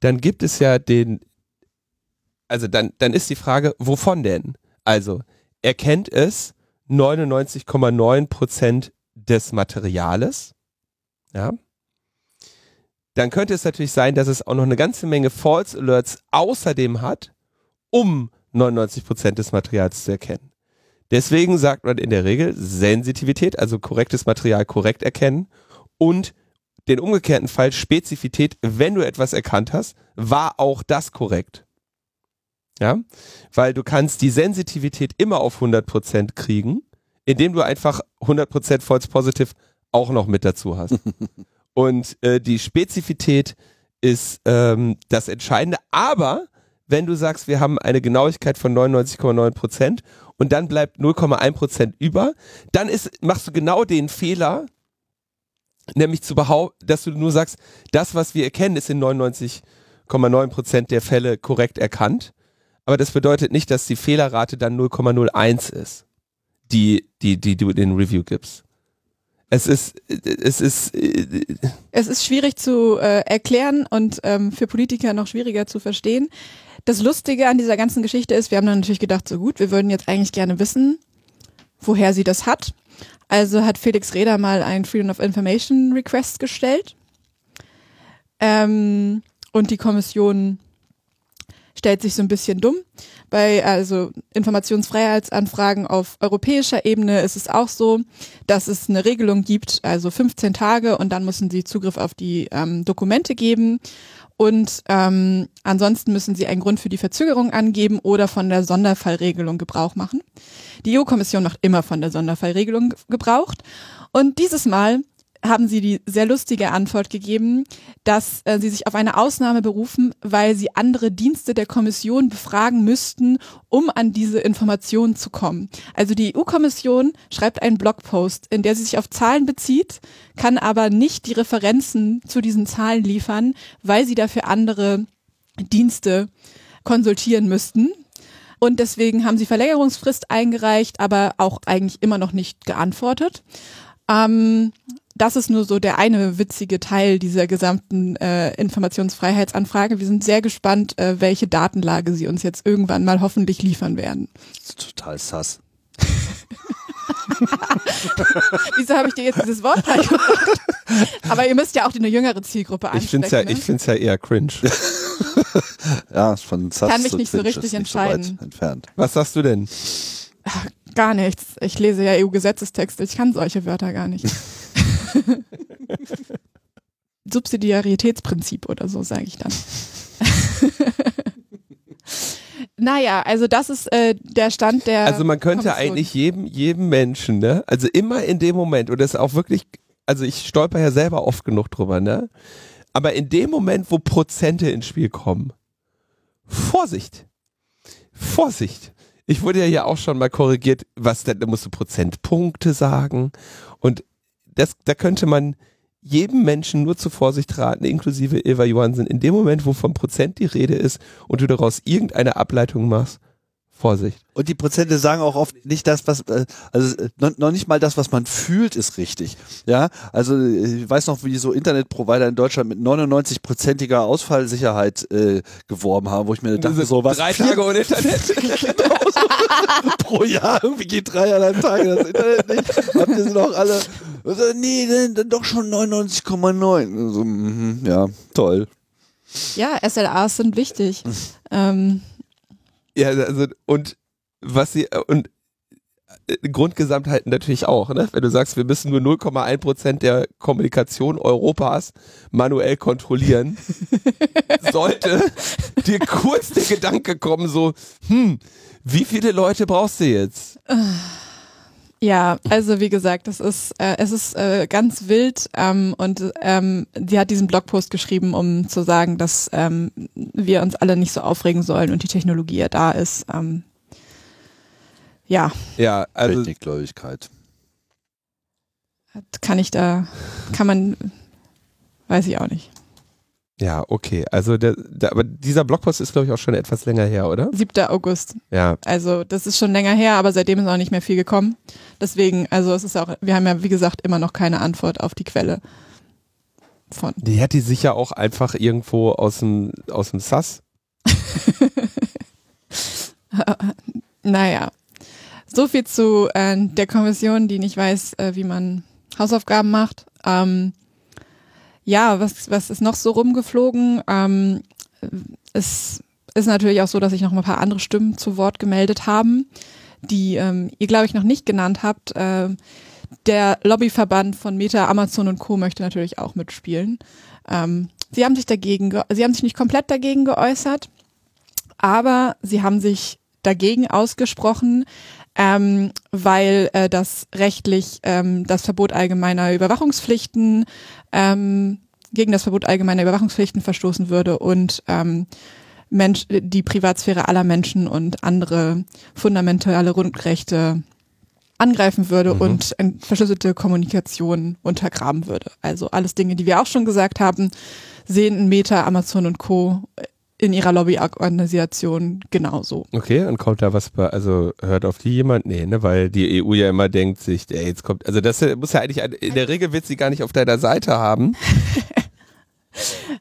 S2: dann gibt es ja den, also dann, dann ist die Frage, wovon denn? Also, erkennt es 99,9% des Materiales, ja, dann könnte es natürlich sein, dass es auch noch eine ganze Menge False Alerts außerdem hat, um 99% des Materials zu erkennen. Deswegen sagt man in der Regel Sensitivität, also korrektes Material korrekt erkennen und den umgekehrten Fall Spezifität, wenn du etwas erkannt hast, war auch das korrekt. Ja, weil du kannst die Sensitivität immer auf 100% kriegen, indem du einfach 100% False Positive auch noch mit dazu hast. und äh, die Spezifität ist ähm, das Entscheidende, aber wenn du sagst, wir haben eine Genauigkeit von 99,9% und dann bleibt 0,1% über, dann ist, machst du genau den Fehler, nämlich zu behaupten, dass du nur sagst, das, was wir erkennen, ist in 99,9% der Fälle korrekt erkannt. Aber das bedeutet nicht, dass die Fehlerrate dann 0,01 ist, die, die, die du in den Review gibst. Es ist, es ist,
S3: Es ist schwierig zu äh, erklären und ähm, für Politiker noch schwieriger zu verstehen. Das Lustige an dieser ganzen Geschichte ist, wir haben dann natürlich gedacht, so gut, wir würden jetzt eigentlich gerne wissen, woher sie das hat. Also hat Felix Reda mal einen Freedom of Information Request gestellt. Ähm, und die Kommission stellt sich so ein bisschen dumm. Bei also Informationsfreiheitsanfragen auf europäischer Ebene ist es auch so, dass es eine Regelung gibt, also 15 Tage und dann müssen sie Zugriff auf die ähm, Dokumente geben und ähm, ansonsten müssen sie einen Grund für die Verzögerung angeben oder von der Sonderfallregelung Gebrauch machen. Die EU-Kommission macht immer von der Sonderfallregelung ge- gebraucht und dieses Mal haben sie die sehr lustige Antwort gegeben, dass äh, sie sich auf eine Ausnahme berufen, weil sie andere Dienste der Kommission befragen müssten, um an diese Informationen zu kommen. Also die EU-Kommission schreibt einen Blogpost, in der sie sich auf Zahlen bezieht, kann aber nicht die Referenzen zu diesen Zahlen liefern, weil sie dafür andere Dienste konsultieren müssten. Und deswegen haben sie Verlängerungsfrist eingereicht, aber auch eigentlich immer noch nicht geantwortet. Ähm, das ist nur so der eine witzige Teil dieser gesamten äh, Informationsfreiheitsanfrage. Wir sind sehr gespannt, äh, welche Datenlage sie uns jetzt irgendwann mal hoffentlich liefern werden.
S1: Das ist total sass.
S3: Wieso habe ich dir jetzt dieses Wort beigebracht? Aber ihr müsst ja auch die eine jüngere Zielgruppe
S2: ich finde es ja,
S3: ansprechen.
S2: ich find's ja eher cringe.
S1: Ja, von sass
S3: Kann mich
S1: zu
S3: nicht so
S1: cringe
S3: richtig entscheiden.
S1: So weit entfernt.
S2: Was sagst du denn?
S3: ne? Gar nichts. Ich lese ja EU-Gesetzestexte. Ich kann solche Wörter gar nicht. Subsidiaritätsprinzip oder so, sage ich dann. naja, also das ist äh, der Stand der.
S2: Also man könnte
S3: Kommission.
S2: eigentlich jedem, jedem Menschen, ne, also immer in dem Moment, und das ist auch wirklich, also ich stolper ja selber oft genug drüber, ne, aber in dem Moment, wo Prozente ins Spiel kommen, Vorsicht, Vorsicht. Ich wurde ja hier auch schon mal korrigiert, was denn, da musst du Prozentpunkte sagen und das, da könnte man jedem Menschen nur zur Vorsicht raten, inklusive Eva Johansen, in dem Moment, wo von Prozent die Rede ist und du daraus irgendeine Ableitung machst, Vorsicht.
S1: Und die Prozente sagen auch oft nicht das, was, äh, also äh, noch, nicht mal das, was man fühlt, ist richtig. Ja, also ich weiß noch, wie so Internetprovider in Deutschland mit 99-prozentiger Ausfallsicherheit äh, geworben haben, wo ich mir dachte, so was.
S2: Drei Tage ohne Internet.
S1: genau so pro Jahr, irgendwie geht dreieinhalb Tage das Internet nicht. Habt ihr sie noch alle? So, nee, dann, dann doch schon 99,9. So, mhm, ja, toll.
S3: Ja, SLAs sind wichtig. ähm,
S2: Ja, also und was sie und äh, Grundgesamtheit natürlich auch, ne? Wenn du sagst, wir müssen nur 0,1 Prozent der Kommunikation Europas manuell kontrollieren, sollte dir kurz der Gedanke kommen, so, hm, wie viele Leute brauchst du jetzt?
S3: Ja, also wie gesagt, das ist, äh, es ist äh, ganz wild ähm, und ähm, sie hat diesen Blogpost geschrieben, um zu sagen, dass ähm, wir uns alle nicht so aufregen sollen und die Technologie ja da ist. Ähm, ja,
S2: Ja, also
S1: Technikgläubigkeit.
S3: kann ich da, kann man, weiß ich auch nicht.
S2: Ja, okay. Also der, der, aber dieser Blogpost ist glaube ich auch schon etwas länger her, oder?
S3: 7. August.
S2: Ja,
S3: Also das ist schon länger her, aber seitdem ist auch nicht mehr viel gekommen. Deswegen, also es ist auch, wir haben ja wie gesagt immer noch keine Antwort auf die Quelle von.
S2: die hat die sicher auch einfach irgendwo aus dem aus dem SAS.
S3: Naja, so viel zu äh, der Kommission, die nicht weiß, äh, wie man Hausaufgaben macht. Ähm, ja, was, was ist noch so rumgeflogen? Ähm, es ist natürlich auch so, dass sich noch ein paar andere Stimmen zu Wort gemeldet haben, die ähm, ihr, glaube ich, noch nicht genannt habt. Äh, der Lobbyverband von Meta, Amazon und Co. möchte natürlich auch mitspielen. Ähm, sie haben sich dagegen, ge- sie haben sich nicht komplett dagegen geäußert, aber sie haben sich dagegen ausgesprochen, ähm, weil äh, das rechtlich ähm, das Verbot allgemeiner Überwachungspflichten ähm, gegen das Verbot allgemeiner Überwachungspflichten verstoßen würde und ähm, Mensch, die Privatsphäre aller Menschen und andere fundamentale Grundrechte angreifen würde
S2: Mhm.
S3: und verschlüsselte Kommunikation untergraben würde. Also alles Dinge, die wir auch schon gesagt haben, sehen Meta, Amazon und Co. in ihrer Lobbyorganisation genauso.
S2: Okay, und kommt da was bei, also hört auf die jemand? Nee, ne, weil die EU ja immer denkt sich, ey, jetzt kommt, also das muss ja eigentlich, in der Regel wird sie gar nicht auf deiner Seite haben.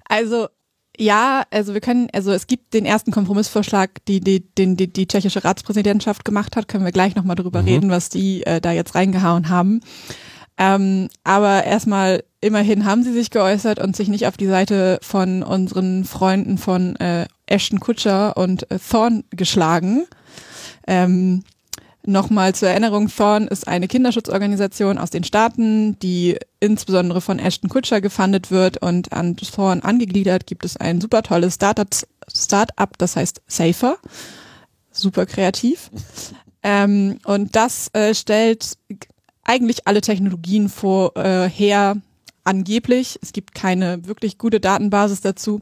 S3: Also ja, also wir können, also es gibt den ersten Kompromissvorschlag, die die, den, die, die tschechische Ratspräsidentschaft gemacht hat, können wir gleich nochmal drüber
S2: Mhm.
S3: reden, was die äh, da jetzt reingehauen haben. Ähm, aber erstmal, immerhin haben sie sich geäußert und sich nicht auf die Seite von unseren Freunden von äh, Ashton Kutcher und äh, Thorn geschlagen. Ähm, Nochmal zur Erinnerung, Thorn ist eine Kinderschutzorganisation aus den Staaten, die insbesondere von Ashton Kutcher gefundet wird und an Thorn angegliedert gibt es ein super tolles Startup, Startup das heißt Safer. Super kreativ. ähm, und das äh, stellt eigentlich alle Technologien vor, äh, her, angeblich. Es gibt keine wirklich gute Datenbasis dazu,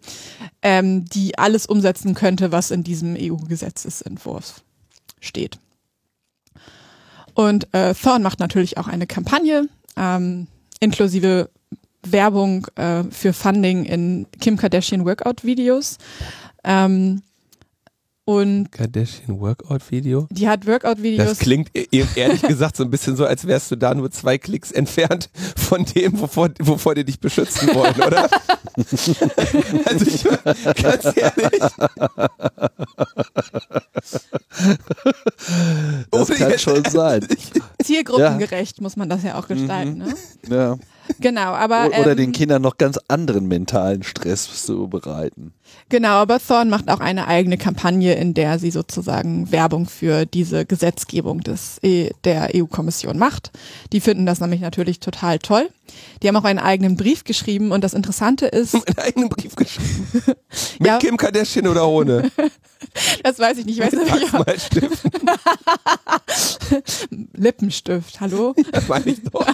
S3: ähm, die alles umsetzen könnte, was in diesem EU-Gesetzesentwurf steht. Und äh, Thorn macht natürlich auch eine Kampagne, ähm, inklusive Werbung äh, für Funding in Kim Kardashian Workout-Videos. Ähm, und
S2: Kardashian Workout Video.
S3: die hat Workout-Videos.
S2: Das klingt e- e- ehrlich gesagt so ein bisschen so, als wärst du da nur zwei Klicks entfernt von dem, wovor, wovor die dich beschützen wollen, oder? also ich, ganz ehrlich.
S1: Das
S2: Ohne
S1: kann
S2: jetzt-
S1: schon sein.
S3: zielgruppengerecht muss man das ja auch gestalten. Ne?
S1: Ja.
S3: Genau, aber
S1: Oder
S3: ähm,
S1: den Kindern noch ganz anderen mentalen Stress zu bereiten.
S3: Genau, aber Thorn macht auch eine eigene Kampagne, in der sie sozusagen Werbung für diese Gesetzgebung des e der EU-Kommission macht. Die finden das nämlich natürlich total toll. Die haben auch einen eigenen Brief geschrieben und das Interessante ist,
S2: einen eigenen Brief geschrieben. Mit
S3: Ja.
S2: Kim Kardashian oder ohne?
S3: das weiß ich nicht, ich weiß nicht,
S2: mal Stift,
S3: Lippenstift, hallo?
S2: das meine ich doch.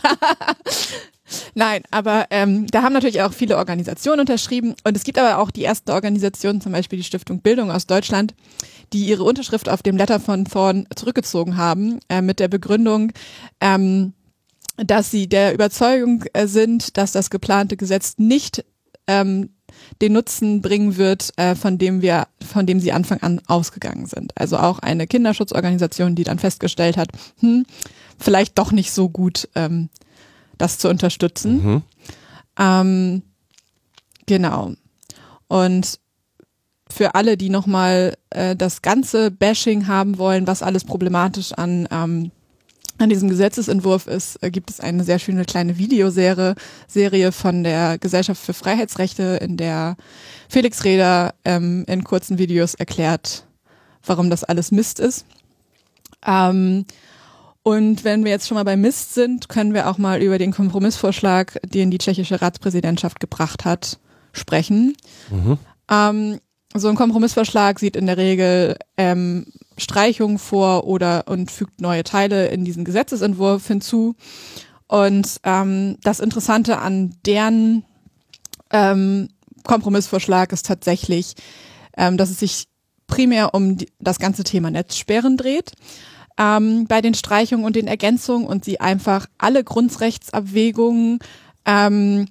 S3: Nein, aber ähm, da haben natürlich auch viele Organisationen unterschrieben und es gibt aber auch die erste Organisation, zum Beispiel die Stiftung Bildung aus Deutschland, die ihre Unterschrift auf dem Letter von Thorn zurückgezogen haben äh, mit der Begründung, ähm, dass sie der Überzeugung äh, sind, dass das geplante Gesetz nicht ähm, den Nutzen bringen wird, äh, von dem wir, von dem sie Anfang an ausgegangen sind. Also auch eine Kinderschutzorganisation, die dann festgestellt hat, hm, vielleicht doch nicht so gut, ähm, das zu unterstützen.
S2: Mhm.
S3: Ähm, genau. Und für alle, die nochmal äh, das ganze Bashing haben wollen, was alles problematisch an, ähm, an diesem Gesetzesentwurf ist, äh, gibt es eine sehr schöne kleine Videoserie Serie von der Gesellschaft für Freiheitsrechte, in der Felix Reder ähm, in kurzen Videos erklärt, warum das alles Mist ist. Ähm, und wenn wir jetzt schon mal bei Mist sind, können wir auch mal über den Kompromissvorschlag, den die tschechische Ratspräsidentschaft gebracht hat, sprechen.
S2: Mhm.
S3: Ähm, so ein Kompromissvorschlag sieht in der Regel ähm, Streichungen vor oder und fügt neue Teile in diesen Gesetzesentwurf hinzu. Und ähm, das Interessante an deren ähm, Kompromissvorschlag ist tatsächlich, ähm, dass es sich primär um die, das ganze Thema Netzsperren dreht. Ähm, bei den Streichungen und den Ergänzungen und sie einfach alle Grundrechtsabwägungen ähm,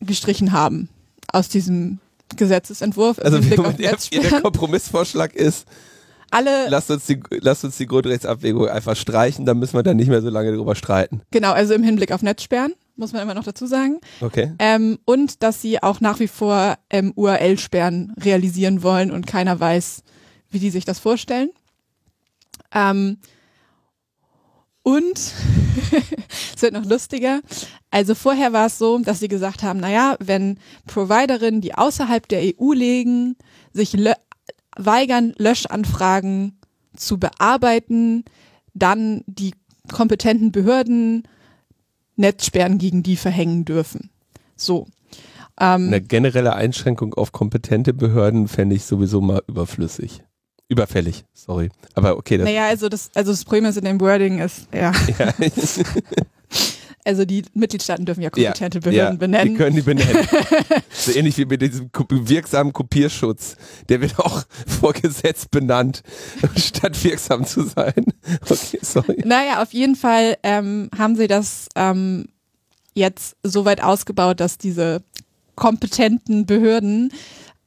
S3: gestrichen haben aus diesem Gesetzesentwurf.
S2: Also wie der, der. Kompromissvorschlag ist,
S3: alle,
S2: lasst uns, die, lasst uns die Grundrechtsabwägung einfach streichen, dann müssen wir dann nicht mehr so lange drüber streiten.
S3: genau, also im Hinblick auf Netzsperren, muss man immer noch dazu sagen.
S2: Okay?
S3: Ähm, und dass sie auch nach wie vor ähm, URL-Sperren realisieren wollen und keiner weiß, wie die sich das vorstellen. Ähm, und es wird noch lustiger. Also vorher war es so, dass sie gesagt haben, naja, wenn Providerinnen, die außerhalb der EU liegen, sich lö weigern, Löschanfragen zu bearbeiten, dann die kompetenten Behörden Netzsperren gegen die verhängen dürfen. So. Ähm,
S2: Eine generelle Einschränkung auf kompetente Behörden fände ich sowieso mal überflüssig. Überfällig, sorry. Aber okay, das
S3: naja, also das, also das Problem ist in dem Wording ist, ja,
S2: ja,
S3: also die Mitgliedstaaten dürfen ja kompetente
S2: ja,
S3: Behörden
S2: Die
S3: benennen.
S2: können die benennen. so ähnlich wie mit diesem wirksamen Kopierschutz. Der wird auch vor Gesetz benannt, statt wirksam zu sein. Okay, sorry.
S3: Naja, auf jeden Fall ähm, haben sie das ähm, jetzt so weit ausgebaut, dass diese kompetenten Behörden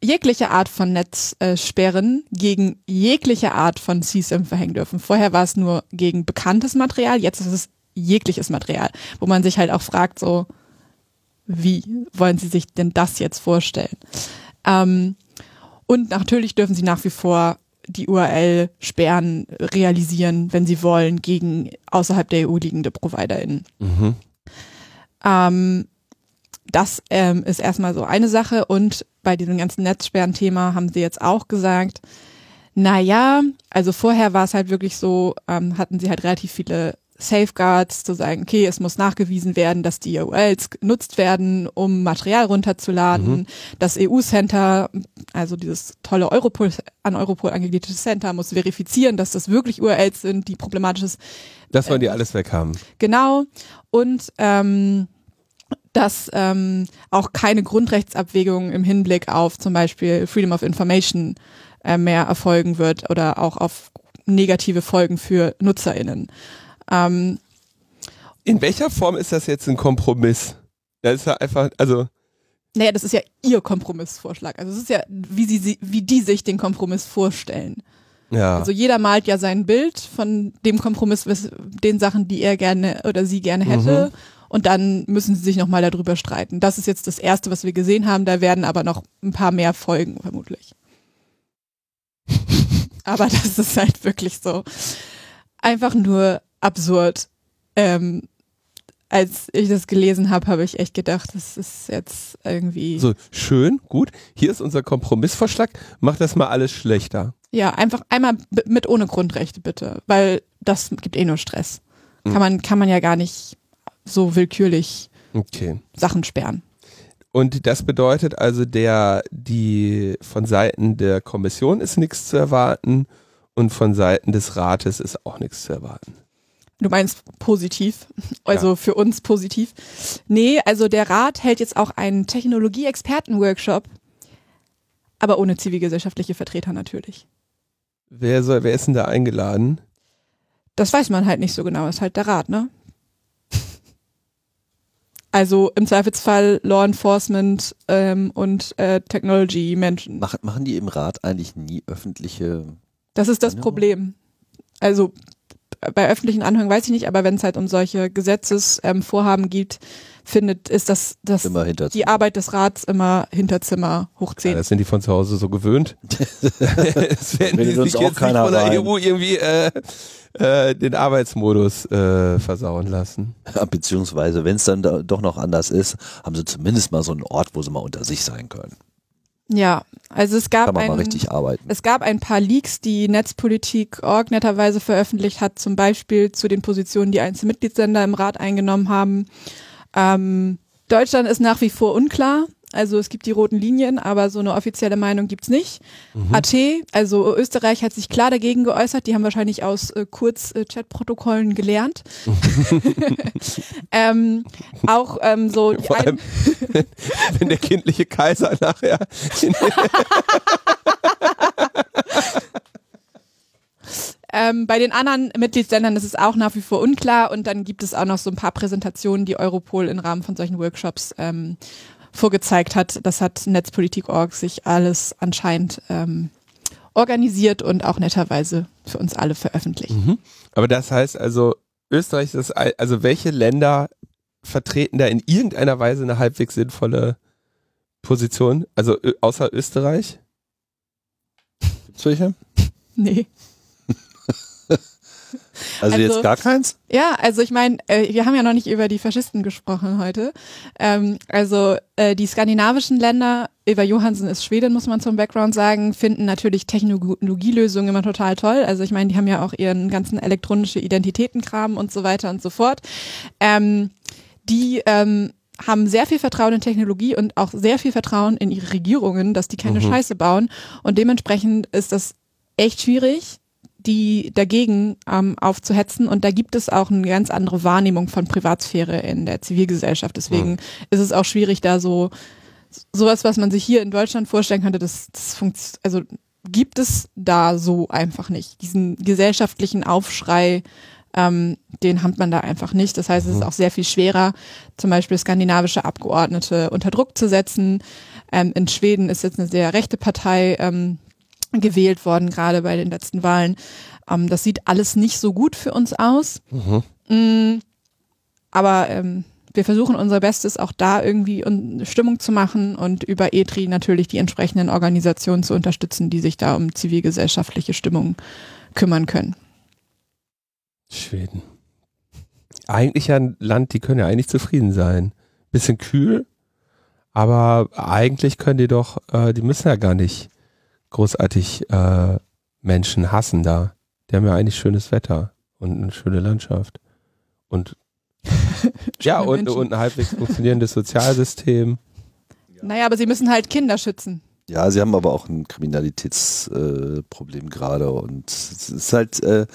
S3: jegliche Art von Netzsperren gegen jegliche Art von CSIM verhängen dürfen. Vorher war es nur gegen bekanntes Material, jetzt ist es jegliches Material, wo man sich halt auch fragt, so, wie wollen sie sich denn das jetzt vorstellen? Ähm, und natürlich dürfen sie nach wie vor die URL-Sperren realisieren, wenn sie wollen, gegen außerhalb der EU liegende ProviderInnen.
S2: Mhm.
S3: Ähm, das ähm, ist erstmal so eine Sache und bei diesem ganzen Netzsperren-Thema haben sie jetzt auch gesagt, na ja, also vorher war es halt wirklich so, ähm, hatten sie halt relativ viele Safeguards zu sagen, okay, es muss nachgewiesen werden, dass die URLs genutzt werden, um Material runterzuladen.
S2: Mhm.
S3: Das EU-Center, also dieses tolle Europol, an Europol angegliederte Center, muss verifizieren, dass das wirklich URLs sind, die problematisch ist.
S2: Das wollen die alles weg haben.
S3: Genau. Und ähm, dass ähm, auch keine Grundrechtsabwägung im Hinblick auf zum Beispiel Freedom of Information äh, mehr erfolgen wird oder auch auf negative Folgen für NutzerInnen. Ähm,
S2: In welcher Form ist das jetzt ein Kompromiss? Das ist ja einfach, also,
S3: naja, das ist ja ihr Kompromissvorschlag. Also es ist ja, wie sie, wie die sich den Kompromiss vorstellen.
S2: ja.
S3: Also jeder malt ja sein Bild von dem Kompromiss, den Sachen, die er gerne oder sie gerne hätte. Und dann müssen sie sich nochmal darüber streiten. Das ist jetzt das Erste, was wir gesehen haben. Da werden aber noch ein paar mehr folgen, vermutlich. aber das ist halt wirklich so einfach nur absurd. Ähm, als ich das gelesen habe, habe ich echt gedacht, das ist jetzt irgendwie.
S2: so schön, gut. Hier ist unser Kompromissvorschlag. Mach das mal alles schlechter.
S3: Ja, einfach einmal mit ohne Grundrechte bitte, weil das gibt eh nur Stress. Kann man, kann man ja gar nicht so willkürlich
S2: Okay.
S3: Sachen sperren.
S2: Und das bedeutet also, der, die von Seiten der Kommission ist nichts zu erwarten und von Seiten des Rates ist auch nichts zu erwarten.
S3: Du meinst positiv, also für uns positiv. Nee, also der Rat hält jetzt auch einen Technologie-Experten-Workshop, aber ohne zivilgesellschaftliche Vertreter natürlich.
S2: Wer soll, wer ist denn da eingeladen?
S3: Das weiß man halt nicht so genau, ist halt der Rat, ne? Also im Zweifelsfall Law Enforcement ähm, und äh, Technology Menschen.
S1: Mach, machen die im Rat eigentlich nie öffentliche
S3: Das ist das
S1: Anhörung?
S3: Problem. Also bei öffentlichen Anhörungen weiß ich nicht, aber wenn es halt um solche Gesetzesvorhaben ähm, geht, findet, ist das, das die Arbeit des Rats immer Hinterzimmer hoch
S2: Ja,
S3: 10.
S2: das sind die von zu Hause so gewöhnt. das werden die sich
S1: auch
S2: jetzt nicht
S1: keiner
S2: von der
S1: rein.
S2: EU irgendwie äh, äh, den Arbeitsmodus äh, versauen lassen.
S1: Ja, beziehungsweise, wenn es dann da doch noch anders ist, haben sie zumindest mal so einen Ort, wo sie mal unter sich sein können.
S3: ja, also es gab ein,
S1: richtig arbeiten.
S3: es gab ein paar Leaks, die Netzpolitik.org netterweise veröffentlicht hat, zum Beispiel zu den Positionen, die einzelne Mitgliedsländer im Rat eingenommen haben. Ähm, Deutschland ist nach wie vor unklar. Also es gibt die roten Linien, aber so eine offizielle Meinung gibt's nicht. AT, also Österreich hat sich klar dagegen geäußert. Die haben wahrscheinlich aus äh, Kurz-Chat-Protokollen gelernt. ähm, auch ähm, so die
S2: Vor allem, wenn der kindliche Kaiser nachher
S3: Ähm, bei den anderen Mitgliedsländern ist es auch nach wie vor unklar und dann gibt es auch noch so ein paar Präsentationen, die Europol im Rahmen von solchen Workshops ähm, vorgezeigt hat. Das hat Netzpolitik.org sich alles anscheinend ähm, organisiert und auch netterweise für uns alle veröffentlicht.
S2: Aber das heißt also, Österreich ist, also welche Länder vertreten da in irgendeiner Weise eine halbwegs sinnvolle Position? Also außer Österreich?
S1: Gibt's welche?
S3: Nee.
S1: Also,
S3: Also-
S1: jetzt gar keins?
S3: Ja, also ich meine, äh, wir haben ja noch nicht über die Faschisten gesprochen heute. Ähm, also äh, die skandinavischen Länder, Eva Johansen ist Schwedin, muss man zum Background sagen, finden natürlich Technologielösungen immer total toll. Also ich meine, die haben ja auch ihren ganzen elektronische Identitätenkram und so weiter und so fort. Ähm, die ähm, haben sehr viel Vertrauen in Technologie und auch sehr viel Vertrauen in ihre Regierungen, dass die keine
S2: Mhm.
S3: Scheiße bauen. Und dementsprechend ist das echt schwierig, die dagegen ähm, aufzuhetzen. Und da gibt es auch eine ganz andere Wahrnehmung von Privatsphäre in der Zivilgesellschaft. Deswegen ist es auch schwierig, da so sowas, was man sich hier in Deutschland vorstellen könnte, das, das funktioniert, also gibt es da so einfach nicht. Diesen gesellschaftlichen Aufschrei, ähm, den hat man da einfach nicht. Das heißt, es ist auch sehr viel schwerer, zum Beispiel skandinavische Abgeordnete unter Druck zu setzen. Ähm, in Schweden ist jetzt eine sehr rechte Partei ähm, gewählt worden, gerade bei den letzten Wahlen. Ähm, das sieht alles nicht so gut für uns aus. Mm, aber ähm, wir versuchen unser Bestes, auch da irgendwie un- Stimmung zu machen und über ETRI natürlich die entsprechenden Organisationen zu unterstützen, die sich da um zivilgesellschaftliche Stimmung kümmern können.
S2: Schweden. Eigentlich ja ein Land, die können ja eigentlich zufrieden sein. Bisschen kühl, aber eigentlich können die doch, äh, die müssen ja gar nicht großartig äh, Menschen hassen da. Die haben ja eigentlich schönes Wetter und eine schöne Landschaft. Und ja, und,
S3: Menschen.
S2: und ein halbwegs funktionierendes Sozialsystem.
S3: Naja, aber sie müssen halt Kinder schützen.
S1: Ja, sie haben aber auch ein Kriminalitätsproblem äh, gerade und es ist halt äh,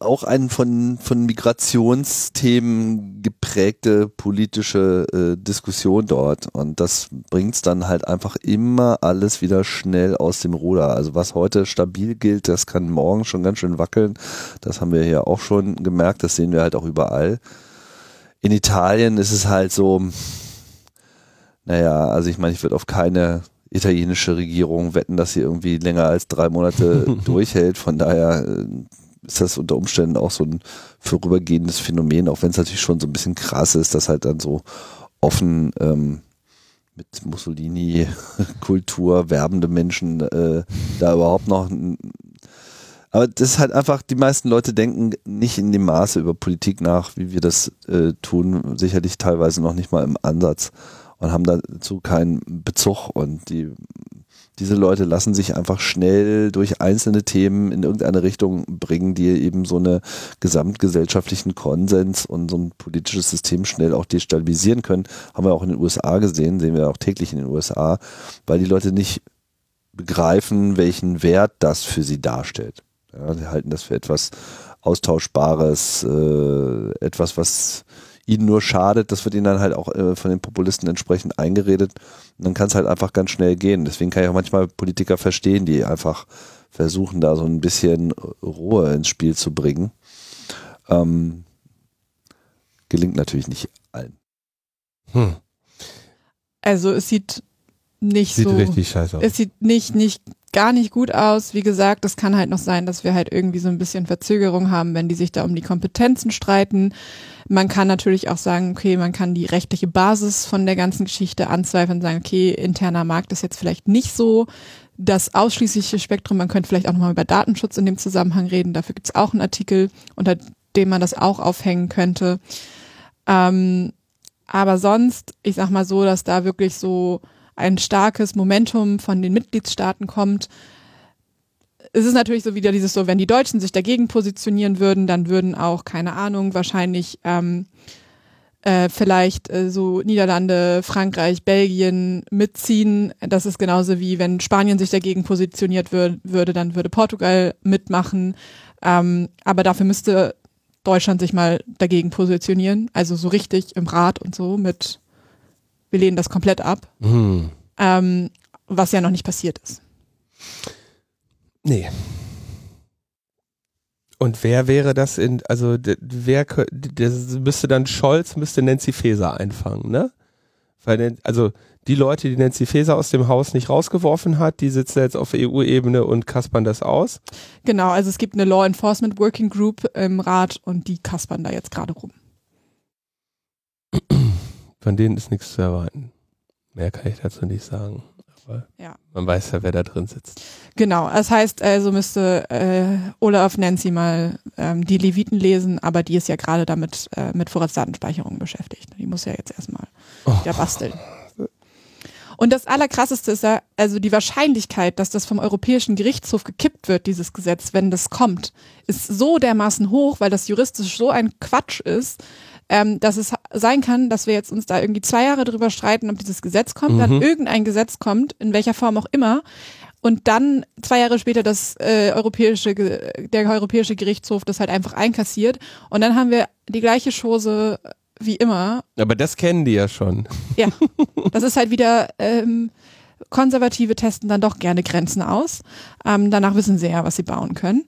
S1: auch ein von, von Migrationsthemen geprägte politische äh, Diskussion dort und das bringt es dann halt einfach immer alles wieder schnell aus dem Ruder. Also was heute stabil gilt, das kann morgen schon ganz schön wackeln. Das haben wir hier auch schon gemerkt, das sehen wir halt auch überall. In Italien ist es halt so, naja, also ich meine, ich würde auf keine italienische Regierung wetten, dass sie irgendwie länger als drei Monate durchhält. Von daher äh, ist das unter Umständen auch so ein vorübergehendes Phänomen, auch wenn es natürlich schon so ein bisschen krass ist, dass halt dann so offen ähm, mit Mussolini-Kultur werbende Menschen äh, da überhaupt noch aber das ist halt einfach, die meisten Leute denken nicht in dem Maße über Politik nach, wie wir das äh, tun, sicherlich teilweise noch nicht mal im Ansatz und haben dazu keinen Bezug und die diese Leute lassen sich einfach schnell durch einzelne Themen in irgendeine Richtung bringen, die eben so eine gesamtgesellschaftlichen Konsens und so ein politisches System schnell auch destabilisieren können. Haben wir auch in den USA gesehen, sehen wir auch täglich in den USA, weil die Leute nicht begreifen, welchen Wert das für sie darstellt. Ja, sie halten das für etwas Austauschbares, äh, etwas, was ihnen nur schadet. Das wird ihnen dann halt auch äh, von den Populisten entsprechend eingeredet. Und dann kann es halt einfach ganz schnell gehen. Deswegen kann ich auch manchmal Politiker verstehen, die einfach versuchen, da so ein bisschen Ruhe ins Spiel zu bringen. Ähm, gelingt natürlich nicht allen.
S2: Hm.
S3: Also es sieht nicht
S2: Sieht
S3: so.
S2: richtig scheiße aus.
S3: Es sieht nicht, nicht, gar nicht gut aus. Wie gesagt, es kann halt noch sein, dass wir halt irgendwie so ein bisschen Verzögerung haben, wenn die sich da um die Kompetenzen streiten. Man kann natürlich auch sagen, okay, man kann die rechtliche Basis von der ganzen Geschichte anzweifeln und sagen, okay, interner Markt ist jetzt vielleicht nicht so das ausschließliche Spektrum. Man könnte vielleicht auch nochmal über Datenschutz in dem Zusammenhang reden. Dafür gibt's auch einen Artikel, unter dem man das auch aufhängen könnte. Ähm, aber sonst, ich sag mal so, dass da wirklich so ein starkes Momentum von den Mitgliedstaaten kommt. Es ist natürlich so wieder dieses so, wenn die Deutschen sich dagegen positionieren würden, dann würden auch, keine Ahnung, wahrscheinlich ähm, äh, vielleicht äh, so Niederlande, Frankreich, Belgien mitziehen. Das ist genauso wie wenn Spanien sich dagegen positioniert wür würde, dann würde Portugal mitmachen. Ähm, aber dafür müsste Deutschland sich mal dagegen positionieren, also so richtig im Rat und so mit, wir lehnen das komplett ab,
S2: Hm.
S3: ähm, was ja noch nicht passiert ist.
S2: Nee. Und wer wäre das in, also wer das müsste dann Scholz, müsste Nancy Faeser einfangen, ne? Weil, also die Leute, die Nancy Faeser aus dem Haus nicht rausgeworfen hat, die sitzen jetzt auf EU-Ebene und kaspern das aus.
S3: Genau, also es gibt eine Law Enforcement Working Group im Rat und die kaspern da jetzt gerade rum.
S2: Von denen ist nichts zu erwarten. Mehr kann ich dazu nicht sagen.
S3: Ja.
S2: man weiß ja, wer da drin sitzt.
S3: Genau, das heißt, also müsste äh, Olaf Nancy mal ähm, die Leviten lesen, aber die ist ja gerade damit äh, mit Vorratsdatenspeicherung beschäftigt. Die muss ja jetzt erstmal
S2: Oh.
S3: wieder basteln. Und das Allerkrasseste ist ja, also die Wahrscheinlichkeit, dass das vom Europäischen Gerichtshof gekippt wird, dieses Gesetz, wenn das kommt, ist so dermaßen hoch, weil das juristisch so ein Quatsch ist, ähm, dass es sein kann, dass wir jetzt uns da irgendwie zwei Jahre drüber streiten, ob dieses Gesetz kommt, dann
S2: Mhm.
S3: irgendein Gesetz kommt, in welcher Form auch immer, und dann zwei Jahre später das äh, europäische, der Europäische Gerichtshof das halt einfach einkassiert und dann haben wir die gleiche Chose wie immer
S2: Aber das kennen die ja schon.
S3: ja, das ist halt wieder, ähm, Konservative testen dann doch gerne Grenzen aus. Ähm, danach wissen sie ja, was sie bauen können.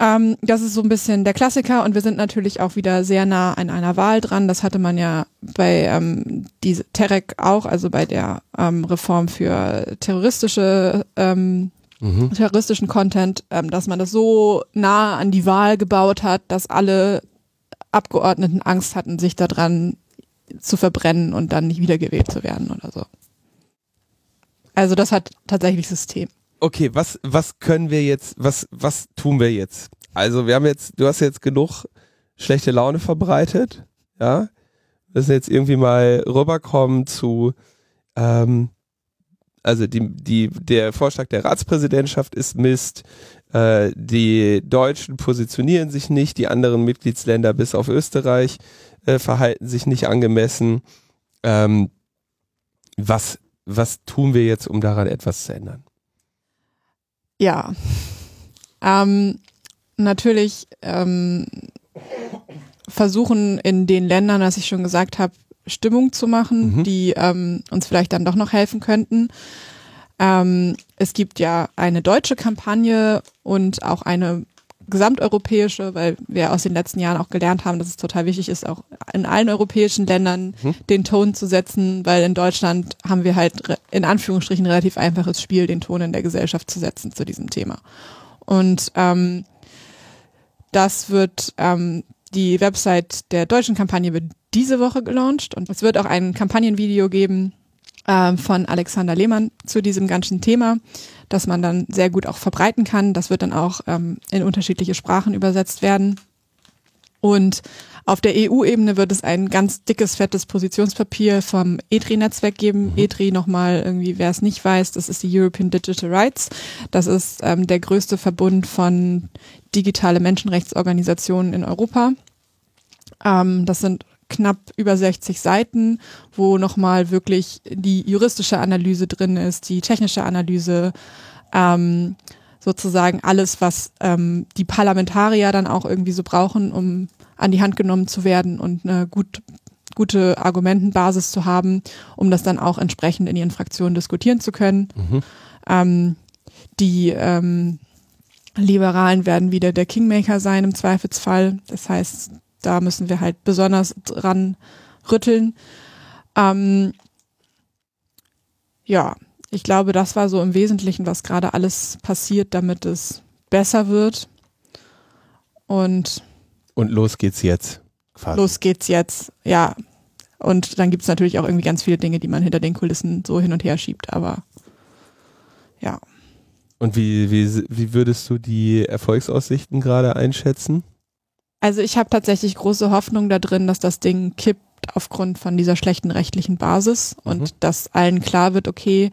S3: Ähm, das ist so ein bisschen der Klassiker und wir sind natürlich auch wieder sehr nah an einer Wahl dran. Das hatte man ja bei ähm, diese Terek auch, also bei der ähm, Reform für terroristische ähm,
S2: Mhm.
S3: terroristischen Content, ähm, dass man das so nah an die Wahl gebaut hat, dass alle Abgeordneten Angst hatten, sich daran zu verbrennen und dann nicht wiedergewählt zu werden oder so. Also das hat tatsächlich System.
S2: Okay, was, was können wir jetzt, was, was tun wir jetzt? Also wir haben jetzt, du hast jetzt genug schlechte Laune verbreitet, ja. Wir müssen jetzt irgendwie mal rüberkommen zu, ähm, also die, die, der Vorschlag der Ratspräsidentschaft ist Mist, äh, die Deutschen positionieren sich nicht, die anderen Mitgliedsländer bis auf Österreich äh, verhalten sich nicht angemessen. Ähm, was, was tun wir jetzt, um daran etwas zu ändern?
S3: Ja. Ähm, natürlich ähm, versuchen in den Ländern, was ich schon gesagt habe, Stimmung zu machen,
S2: Mhm.
S3: die ähm, uns vielleicht dann doch noch helfen könnten. Ähm, es gibt ja eine deutsche Kampagne und auch eine gesamteuropäische, weil wir aus den letzten Jahren auch gelernt haben, dass es total wichtig ist, auch in allen europäischen Ländern
S2: Mhm.
S3: den Ton zu setzen, weil in Deutschland haben wir halt in Anführungsstrichen relativ einfaches Spiel, den Ton in der Gesellschaft zu setzen zu diesem Thema. Und ähm, das wird ähm, die Website der deutschen Kampagne wird diese Woche gelauncht und es wird auch ein Kampagnenvideo geben ähm, von Alexander Lehmann zu diesem ganzen Thema, das man dann sehr gut auch verbreiten kann. Das wird dann auch ähm, in unterschiedliche Sprachen übersetzt werden. Und auf der EU-Ebene wird es ein ganz dickes, fettes Positionspapier vom EDRI-Netzwerk geben. EDRI nochmal irgendwie, wer es nicht weiß, das ist die European Digital Rights. Das ist ähm, der größte Verbund von digitale Menschenrechtsorganisationen in Europa. Ähm, das sind knapp über 60 Seiten, wo nochmal wirklich die juristische Analyse drin ist, die technische Analyse, ähm, sozusagen alles, was ähm, die Parlamentarier dann auch irgendwie so brauchen, um an die Hand genommen zu werden und eine gut, gute Argumentenbasis zu haben, um das dann auch entsprechend in ihren Fraktionen diskutieren zu können.
S2: Mhm.
S3: Ähm, die ähm, Liberalen werden wieder der Kingmaker sein im Zweifelsfall. Das heißt, da müssen wir halt besonders dran rütteln. Ähm, ja, ich glaube, das war so im Wesentlichen, was gerade alles passiert, damit es besser wird. Und,
S2: Und los geht's jetzt. Quasi.
S3: los geht's jetzt. Ja. Und dann gibt's natürlich auch irgendwie ganz viele Dinge, die man hinter den Kulissen so hin und her schiebt, aber ja.
S2: Und wie, wie, wie würdest du die Erfolgsaussichten gerade einschätzen?
S3: Also ich habe tatsächlich große Hoffnung da drin, dass das Ding kippt aufgrund von dieser schlechten rechtlichen Basis und
S2: Mhm.
S3: dass allen klar wird, okay,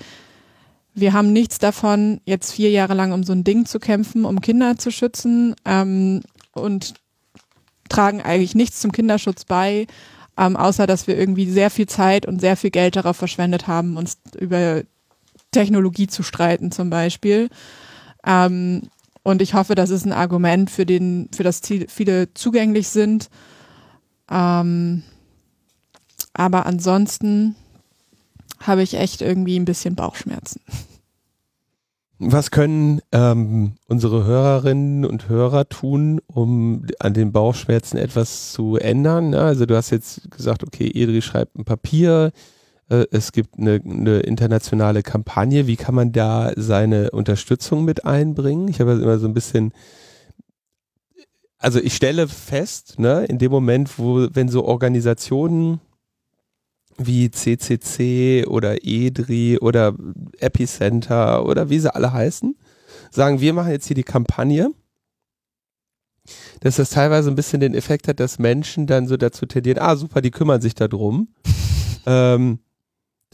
S3: wir haben nichts davon, jetzt vier Jahre lang um so ein Ding zu kämpfen, um Kinder zu schützen ähm, und tragen eigentlich nichts zum Kinderschutz bei, ähm, außer dass wir irgendwie sehr viel Zeit und sehr viel Geld darauf verschwendet haben, uns über Technologie zu streiten zum Beispiel. Ähm, und ich hoffe, das ist ein Argument, für, den, für das viele zugänglich sind. Ähm, aber ansonsten habe ich echt irgendwie ein bisschen Bauchschmerzen.
S2: Was können ähm, unsere Hörerinnen und Hörer tun, um an den Bauchschmerzen etwas zu ändern? Ja, also du hast jetzt gesagt, okay, Edri schreibt ein Papier, es gibt eine, eine internationale Kampagne. Wie kann man da seine Unterstützung mit einbringen? Ich habe also immer so ein bisschen, also ich stelle fest, ne, in dem Moment, wo, wenn so Organisationen wie CCC oder EDRI oder Epicenter oder wie sie alle heißen, sagen, wir machen jetzt hier die Kampagne, dass das teilweise ein bisschen den Effekt hat, dass Menschen dann so dazu tendieren, ah super, die kümmern sich da drum. ähm,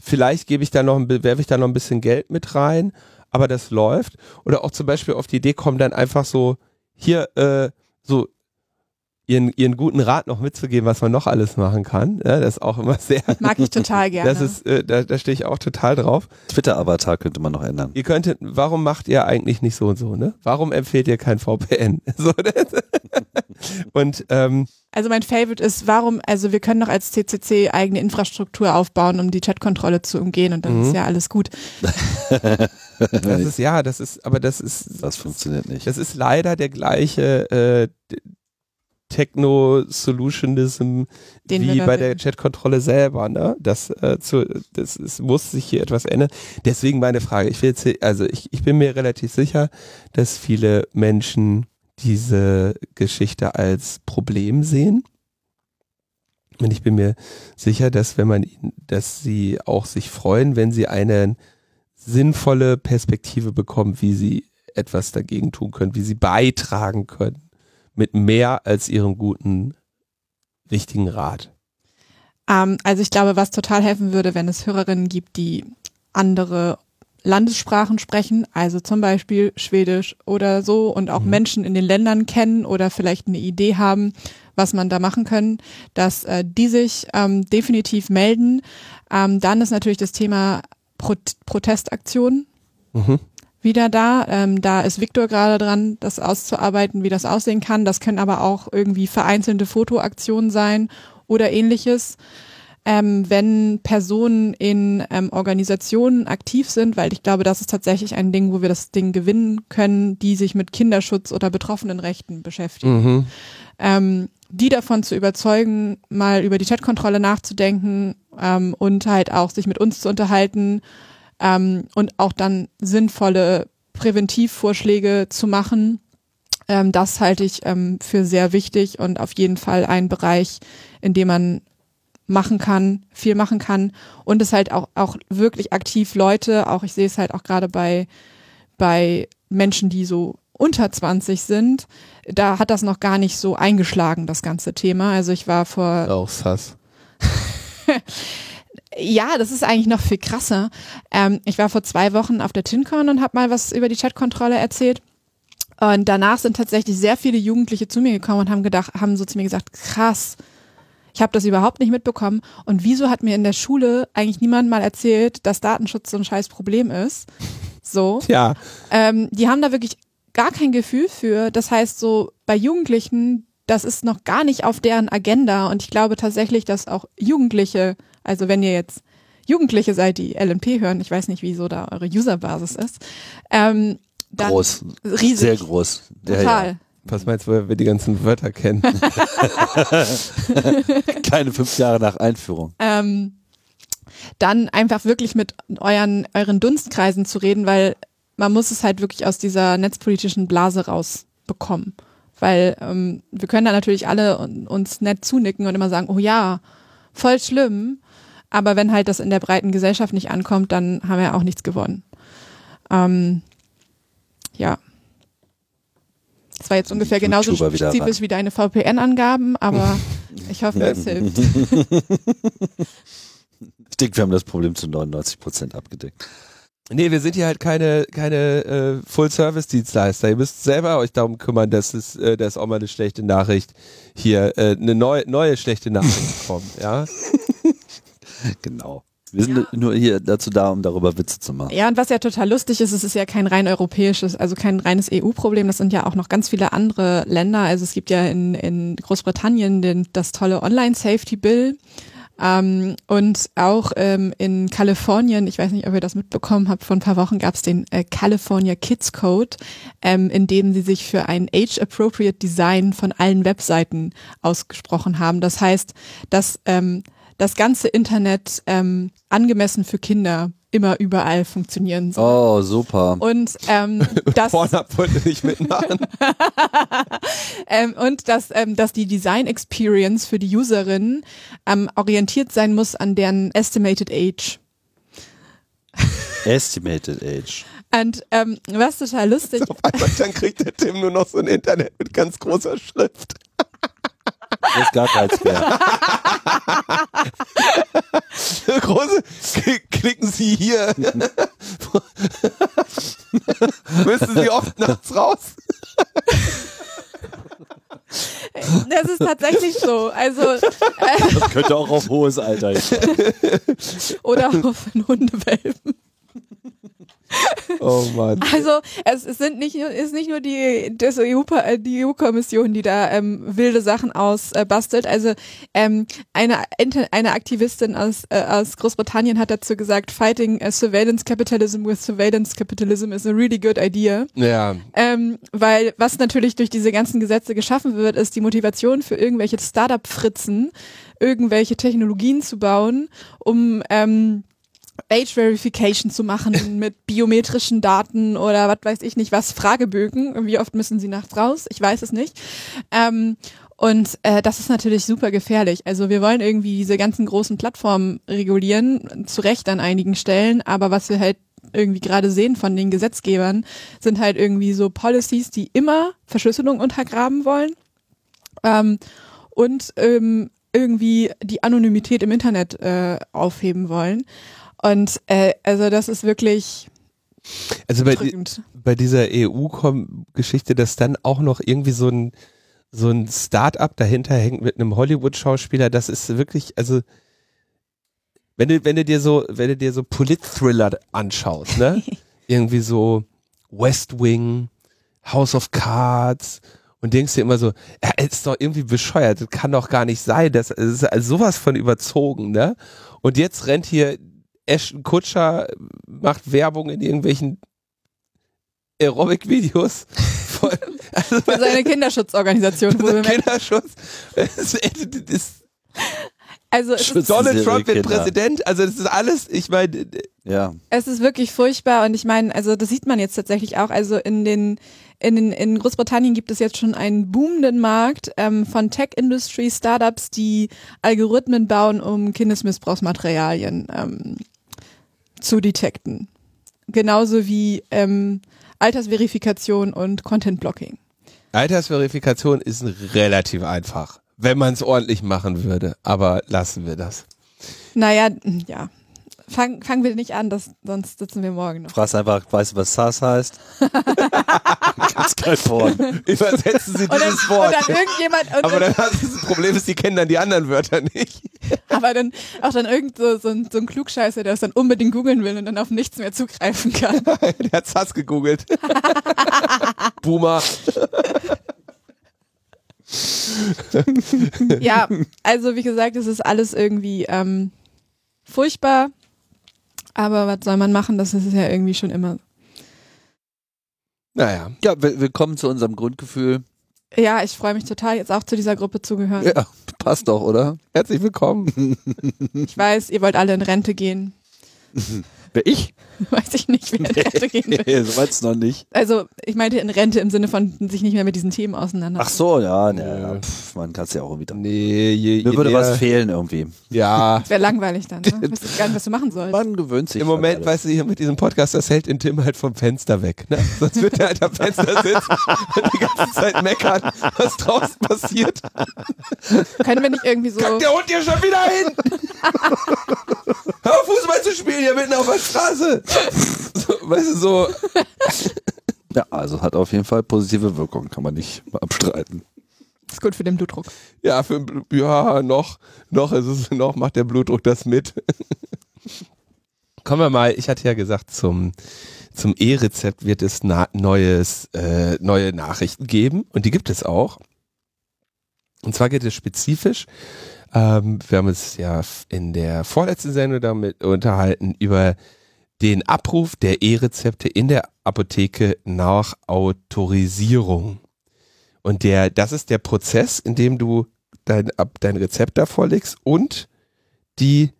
S2: vielleicht gebe ich da noch, werfe ich da noch ein bisschen Geld mit rein, aber das läuft. Oder auch zum Beispiel auf die Idee kommen, dann einfach so, hier, äh, so ihren, ihren guten Rat noch mitzugeben, was man noch alles machen kann. Ja, das ist auch immer sehr,
S3: Mag ich total gerne.
S2: das ist, äh, da, da stehe ich auch total drauf.
S1: Twitter-Avatar könnte man noch ändern.
S2: Ihr könntet, warum macht ihr eigentlich nicht so und so, ne? Warum empfehlt ihr kein VPN? So, und ähm,
S3: also mein Favorite ist, warum, also wir können doch als CCC eigene Infrastruktur aufbauen, um die Chatkontrolle zu umgehen und dann
S2: Mhm.
S3: ist ja alles gut.
S2: das ist ja, das ist, aber das ist,
S1: Das funktioniert nicht.
S2: das ist leider der gleiche äh, Techno-Solutionism wie bei der. Chatkontrolle selber, ne? Das, äh, zu, das ist, muss sich hier etwas ändern. Deswegen meine Frage. Ich will jetzt, also ich, ich bin mir relativ sicher, dass viele Menschen diese Geschichte als Problem sehen. Und ich bin mir sicher, dass wenn man dass sie auch sich freuen, wenn sie eine sinnvolle Perspektive bekommen, wie sie etwas dagegen tun können, wie sie beitragen können mit mehr als ihrem guten, wichtigen Rat.
S3: Ähm, also ich glaube, was total helfen würde, wenn es Hörerinnen gibt, die andere Landessprachen sprechen, also zum Beispiel Schwedisch oder so und auch
S2: Mhm.
S3: Menschen in den Ländern kennen oder vielleicht eine Idee haben, was man da machen können, dass äh, die sich ähm, definitiv melden. Ähm, dann ist natürlich das Thema Pro Protestaktionen
S2: Mhm.
S3: wieder da. Ähm, da ist Viktor gerade dran, das auszuarbeiten, wie das aussehen kann. Das können aber auch irgendwie vereinzelte Fotoaktionen sein oder ähnliches. Ähm, wenn Personen in ähm, Organisationen aktiv sind, weil ich glaube, das ist tatsächlich ein Ding, wo wir das Ding gewinnen können, die sich mit Kinderschutz oder Betroffenenrechten beschäftigen
S2: Mhm.
S3: ähm, die davon zu überzeugen, mal über die Chatkontrolle nachzudenken ähm, und halt auch sich mit uns zu unterhalten ähm, und auch dann sinnvolle Präventivvorschläge zu machen. Ähm, das halte ich ähm, für sehr wichtig und auf jeden Fall ein Bereich, in dem man machen kann, viel machen kann und es halt auch, auch wirklich aktiv Leute, auch ich sehe es halt auch gerade bei, bei Menschen, die so unter 20 sind, da hat das noch gar nicht so eingeschlagen, das ganze Thema. Also ich war vor,
S2: Auch Sass.
S3: ja, das ist eigentlich noch viel krasser. Ähm, ich war vor zwei Wochen auf der TinCon und habe mal was über die Chatkontrolle erzählt. Und danach sind tatsächlich sehr viele Jugendliche zu mir gekommen und haben gedacht, haben so zu mir gesagt, krass, ich habe das überhaupt nicht mitbekommen. Und wieso hat mir in der Schule eigentlich niemand mal erzählt, dass Datenschutz so ein scheiß Problem ist? So.
S2: Ja,
S3: Ähm, die haben da wirklich gar kein Gefühl für. Das heißt, so bei Jugendlichen, das ist noch gar nicht auf deren Agenda. Und ich glaube tatsächlich, dass auch Jugendliche, also wenn ihr jetzt Jugendliche seid, die LNP hören, ich weiß nicht, wieso da eure Userbasis ist, ähm,
S1: Groß.
S3: riesig.
S1: Sehr groß. Ja,
S3: Total.
S1: Ja.
S2: Was meinst du, woher wir die ganzen Wörter kennen?
S1: Keine fünf Jahre nach Einführung.
S3: ähm, dann einfach wirklich mit euren, euren Dunstkreisen zu reden, weil man muss es halt wirklich aus dieser netzpolitischen Blase rausbekommen. Weil ähm, wir können da natürlich alle un- uns nett zunicken und immer sagen, oh ja, voll schlimm. Aber wenn halt das in der breiten Gesellschaft nicht ankommt, dann haben wir auch nichts gewonnen. Ähm, ja. Das war jetzt
S1: Die
S3: ungefähr genauso
S1: YouTuber wieder
S3: spezifisch wie deine VPN-Angaben, aber ich hoffe, es hilft.
S1: Ich denke, wir haben das Problem zu 99 Prozent abgedeckt.
S2: Nee, wir sind hier halt keine, keine äh, Full-Service-Dienstleister. Ihr müsst selber euch darum kümmern, dass es, äh, dass auch mal eine schlechte Nachricht hier, äh, eine neue, neue schlechte Nachricht kommt, ja.
S1: Genau. Wir sind nur hier dazu da, um darüber Witze zu machen.
S3: Ja, und was ja total lustig ist, es ist ja kein rein europäisches, also kein reines EU-Problem, das sind ja auch noch ganz viele andere Länder. Also es gibt ja in, in Großbritannien den, das tolle Online-Safety-Bill. Ähm, und auch ähm, in Kalifornien, ich weiß nicht, ob ihr das mitbekommen habt, vor ein paar Wochen gab es den äh, California Kids Code, ähm, in dem sie sich für ein Age-Appropriate Design von allen Webseiten ausgesprochen haben. Das heißt, dass ähm, das ganze Internet ähm, angemessen für Kinder immer überall funktionieren soll.
S1: Oh, super.
S3: Und ähm, das
S2: Pornhub wollte nicht mitmachen.
S3: ähm, und dass, ähm, dass die Design Experience für die Userin ähm, orientiert sein muss an deren Estimated Age.
S1: Estimated Age.
S3: Und ähm, was total lustig,
S2: Auf einmal dann kriegt der Tim nur noch so ein Internet mit ganz großer Schrift.
S1: Das ist gar keins mehr.
S2: Große, klicken Sie hier. Müssen Sie oft nachts raus?
S3: das ist tatsächlich so. Also äh,
S1: Das könnte auch auf hohes Alter hin.
S3: oder auf einen Hundewelpen.
S2: Oh Mann.
S3: Also es, es sind nicht ist nicht nur die das EU, äh, die EU-Kommission, die da ähm, wilde Sachen ausbastelt. Also ähm, eine eine Aktivistin aus äh, aus Großbritannien hat dazu gesagt, fighting uh, surveillance capitalism with surveillance capitalism is a really good idea.
S2: Ja,
S3: Ähm, weil was natürlich durch diese ganzen Gesetze geschaffen wird, ist die Motivation für irgendwelche Startup-Fritzen, irgendwelche Technologien zu bauen, um ähm, Age Verification zu machen mit biometrischen Daten oder was weiß ich nicht was, Fragebögen. Wie oft müssen sie nachts raus? Ich weiß es nicht. Ähm, und äh, das ist natürlich super gefährlich. Also wir wollen irgendwie diese ganzen großen Plattformen regulieren, zu Recht an einigen Stellen, aber was wir halt irgendwie gerade sehen von den Gesetzgebern, sind halt irgendwie so Policies, die immer Verschlüsselung untergraben wollen ähm, und ähm, irgendwie die Anonymität im Internet äh, aufheben wollen. Und äh, also das ist wirklich
S2: also bei, di- bei dieser EU-Geschichte, dass dann auch noch irgendwie so ein so ein Start-up dahinter hängt mit einem Hollywood-Schauspieler, das ist wirklich, also wenn du, wenn du dir so, wenn du dir so Polit-Thriller anschaust, ne? irgendwie so West Wing, House of Cards und denkst dir immer so, ja, ist doch irgendwie bescheuert, das kann doch gar nicht sein, das, das ist also sowas von überzogen, ne? Und jetzt rennt hier Ashton Kutscher, macht Werbung in irgendwelchen Aerobic-Videos also
S3: Für seine Kinderschutzorganisation, wir
S2: Kinderschutz. Es ist,
S3: Also es ist,
S1: Schützen
S2: Donald Trump wird
S1: Kinder.
S2: Präsident, also das ist alles, ich meine,
S1: Ja.
S3: es ist wirklich furchtbar und ich meine, also das sieht man jetzt tatsächlich auch. Also in den in, den, in Großbritannien gibt es jetzt schon einen boomenden Markt ähm, von Tech-Industry-Startups, die Algorithmen bauen, um Kindesmissbrauchsmaterialien ähm, zu detekten. Genauso wie ähm, Altersverifikation und Content-Blocking.
S2: Altersverifikation ist relativ einfach, wenn man es ordentlich machen würde, aber lassen wir das.
S3: Naja, ja. Fangen fangen wir nicht an, das, sonst sitzen wir morgen noch.
S1: Fragst einfach, weißt du, was SARS heißt? Gibt's kein Porn.
S2: Übersetzen Sie
S3: dann,
S2: dieses
S3: und
S2: Wort.
S3: dann irgendjemand,
S2: Aber
S3: dann,
S2: dann das Problem, ist, die kennen dann die anderen Wörter nicht.
S3: aber dann auch dann irgend so, so, ein, so ein Klugscheißer, der es dann unbedingt googeln will und dann auf nichts mehr zugreifen kann.
S2: Der hat Sass gegoogelt. Boomer.
S3: Ja, also wie gesagt, es ist alles irgendwie ähm, furchtbar. Aber was soll man machen? Das ist ja irgendwie schon immer.
S2: Naja.
S1: Ja, will- willkommen zu unserem Grundgefühl.
S3: Ja, ich freue mich total, jetzt auch zu dieser Gruppe zu gehören.
S1: Ja, passt doch, oder?
S2: Herzlich willkommen.
S3: Ich weiß, ihr wollt alle in Rente gehen.
S1: Wer ich?
S3: Weiß ich nicht, wer in Rente gehen will.
S1: Nee, so weit's noch nicht.
S3: Also, ich meinte in Rente im Sinne von sich nicht mehr mit diesen Themen
S1: Ach
S3: auseinandersetzen.
S1: so, ja, ne, ja, pff, man kann's ja auch wieder.
S2: Nee, je,
S1: Mir
S2: je
S1: würde
S2: näher-
S1: was fehlen irgendwie.
S2: Ja.
S3: Das wäre langweilig dann. Ne? Wüsste ich gar nicht, was du machen sollst.
S1: Man gewöhnt sich.
S2: Im
S1: an
S2: Moment,
S1: alles.
S2: weißt du, hier mit diesem Podcast, das hält den Tim halt vom Fenster weg. Ne? Sonst wird er halt am Fenster sitzen und die ganze Zeit meckern, was draußen passiert.
S3: Können wir nicht irgendwie so.
S2: Kackt der Hund hier schon wieder hin? Hör auf, Fußball zu spielen hier mitten auf der Straße. So, weißt du, so.
S1: Ja, also hat auf jeden Fall positive Wirkung, kann man nicht abstreiten.
S3: Ist gut für den Blutdruck.
S2: Ja, für, ja, noch, noch ist es, noch macht der Blutdruck das mit. Kommen wir mal, ich hatte ja gesagt, zum, zum E-Rezept wird es na, neues, äh, neue Nachrichten geben und die gibt es auch. Und zwar geht es spezifisch, ähm, wir haben uns ja in der vorletzten Sendung damit unterhalten über den Abruf der E-Rezepte in der Apotheke nach Autorisierung. Und der, das ist der Prozess, in dem du dein, dein Rezept da vorlegst und die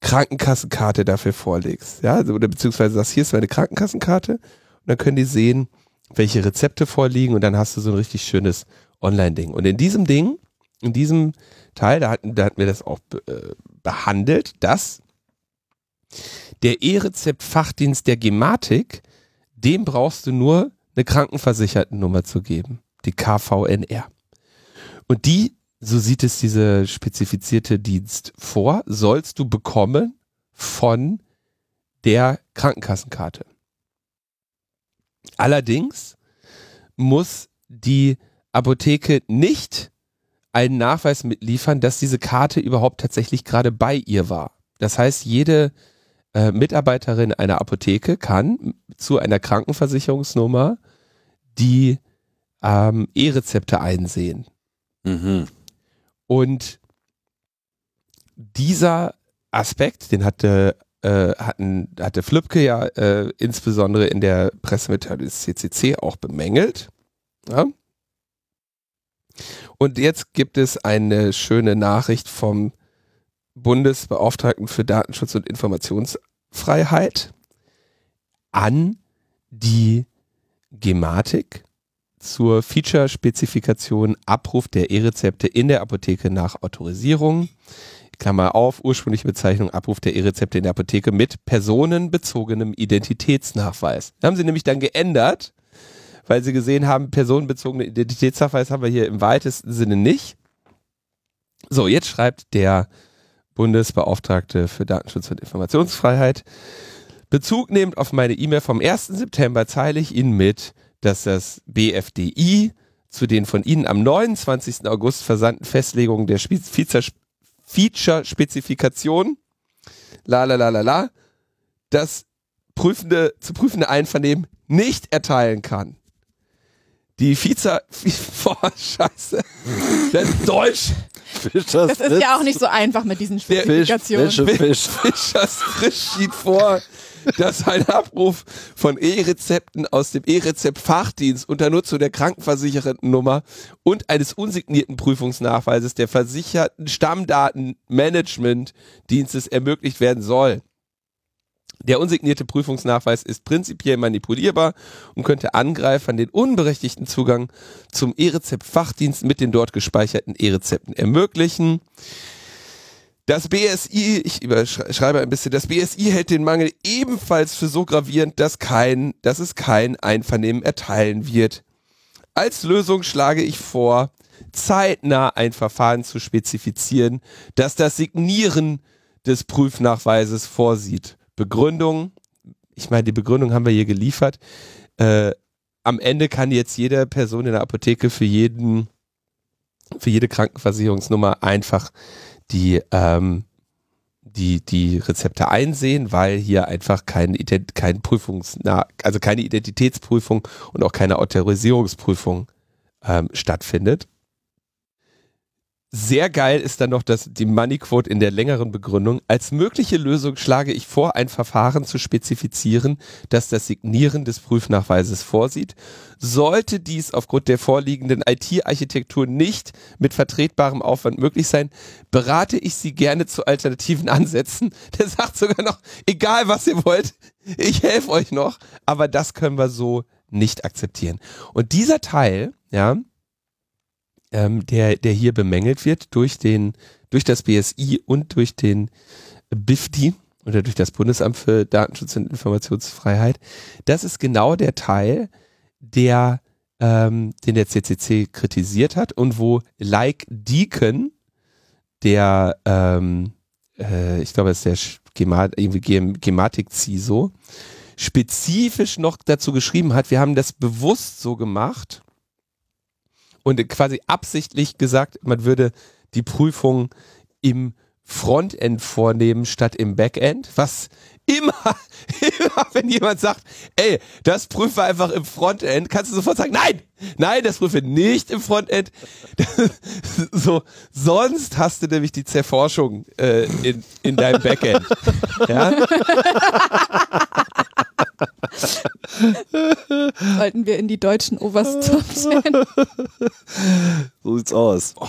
S2: Krankenkassenkarte dafür vorlegst. Ja, also, oder beziehungsweise sagst, hier ist meine Krankenkassenkarte und dann können die sehen, welche Rezepte vorliegen und dann hast du so ein richtig schönes Online-Ding. Und in diesem Ding, in diesem Teil, da hatten, da hatten wir das auch äh, behandelt, dass der E-Rezept-Fachdienst der Gematik, dem brauchst du nur eine Krankenversichertennummer zu geben, die KVNR. Und die, so sieht es diese spezifizierte Dienst vor, sollst du bekommen von der Krankenkassenkarte. Allerdings muss die Apotheke nicht einen Nachweis mitliefern, dass diese Karte überhaupt tatsächlich gerade bei ihr war. Das heißt, jede äh, Mitarbeiterin einer Apotheke kann zu einer Krankenversicherungsnummer die ähm, E-Rezepte einsehen.
S1: Mhm.
S2: Und dieser Aspekt, den hatte, äh, hatten, hatte Flipke ja äh, insbesondere in der Pressemitteilung des CCC auch bemängelt. Ja? Und jetzt gibt es eine schöne Nachricht vom Bundesbeauftragten für Datenschutz und Informationsfreiheit an die Gematik zur Feature-Spezifikation Abruf der E-Rezepte in der Apotheke nach Autorisierung. Klammer auf, ursprüngliche Bezeichnung Abruf der E-Rezepte in der Apotheke mit personenbezogenem Identitätsnachweis. Da haben sie nämlich dann geändert, weil sie gesehen haben, personenbezogene Identitätsnachweis haben wir hier im weitesten Sinne nicht. So, jetzt schreibt der Bundesbeauftragte für Datenschutz und Informationsfreiheit, Bezug nehmend auf meine E-Mail vom 1. September teile ich Ihnen mit, dass das BFDI zu den von Ihnen am 29. August versandten Festlegungen der Spe- Feature- Feature-Spezifikation, la la la la la, das prüfende, zu prüfende Einvernehmen nicht erteilen kann. Die Vize, boah, scheiße, das ist Deutsch.
S1: Fischers
S3: Das ist ja auch nicht so einfach mit diesen
S1: Fisch,
S3: Spezifikationen.
S1: Fische, Fisch.
S2: Fischers Frisch sieht vor, dass ein Abruf von E-Rezepten aus dem E-Rezept-Fachdienst unter Nutzung der Krankenversichertennummer und eines unsignierten Prüfungsnachweises der versicherten Stammdatenmanagement-Dienstes ermöglicht werden soll. Der unsignierte Prüfungsnachweis ist prinzipiell manipulierbar und könnte Angreifern den unberechtigten Zugang zum E-Rezept-Fachdienst mit den dort gespeicherten E-Rezepten ermöglichen. Das BSI, ich überschreibe ein bisschen, das BSI hält den Mangel ebenfalls für so gravierend, dass kein, dass es kein Einvernehmen erteilen wird. Als Lösung schlage ich vor, zeitnah ein Verfahren zu spezifizieren, das das Signieren des Prüfnachweises vorsieht. Begründung, ich meine, die Begründung haben wir hier geliefert. Äh, am Ende kann jetzt jede Person in der Apotheke für jeden, für jede Krankenversicherungsnummer einfach die, ähm, die, die Rezepte einsehen, weil hier einfach kein, Ident kein Prüfungs, also keine Identitätsprüfung und auch keine Autorisierungsprüfung ähm, stattfindet. Sehr geil ist dann noch das, die Money Quote in der längeren Begründung. Als mögliche Lösung schlage ich vor, ein Verfahren zu spezifizieren, das das Signieren des Prüfnachweises vorsieht. Sollte dies aufgrund der vorliegenden IT-Architektur nicht mit vertretbarem Aufwand möglich sein, berate ich Sie gerne zu alternativen Ansätzen. Der sagt sogar noch, egal was ihr wollt, ich helfe euch noch, aber das können wir so nicht akzeptieren. Und dieser Teil, ja, ähm, der, der hier bemängelt wird durch den, durch das BSI und durch den BIFDI oder durch das Bundesamt für Datenschutz und Informationsfreiheit. Das ist genau der Teil, der, ähm, den der CCC kritisiert hat und wo Like Deacon, der, ähm, äh, ich glaube, es ist der Gemat, irgendwie Gematik-CISO, spezifisch noch dazu geschrieben hat, wir haben das bewusst so gemacht, und quasi absichtlich gesagt, man würde die Prüfung im Frontend vornehmen statt im Backend, was immer, immer, wenn jemand sagt, ey, das prüfe einfach im Frontend, kannst du sofort sagen, nein, nein, das prüfe nicht im Frontend. so, sonst hast du nämlich die Zerforschung äh, in, in deinem Backend. ja?
S3: Sollten wir in die deutschen Obersttops
S1: So sieht's aus.
S2: Oh.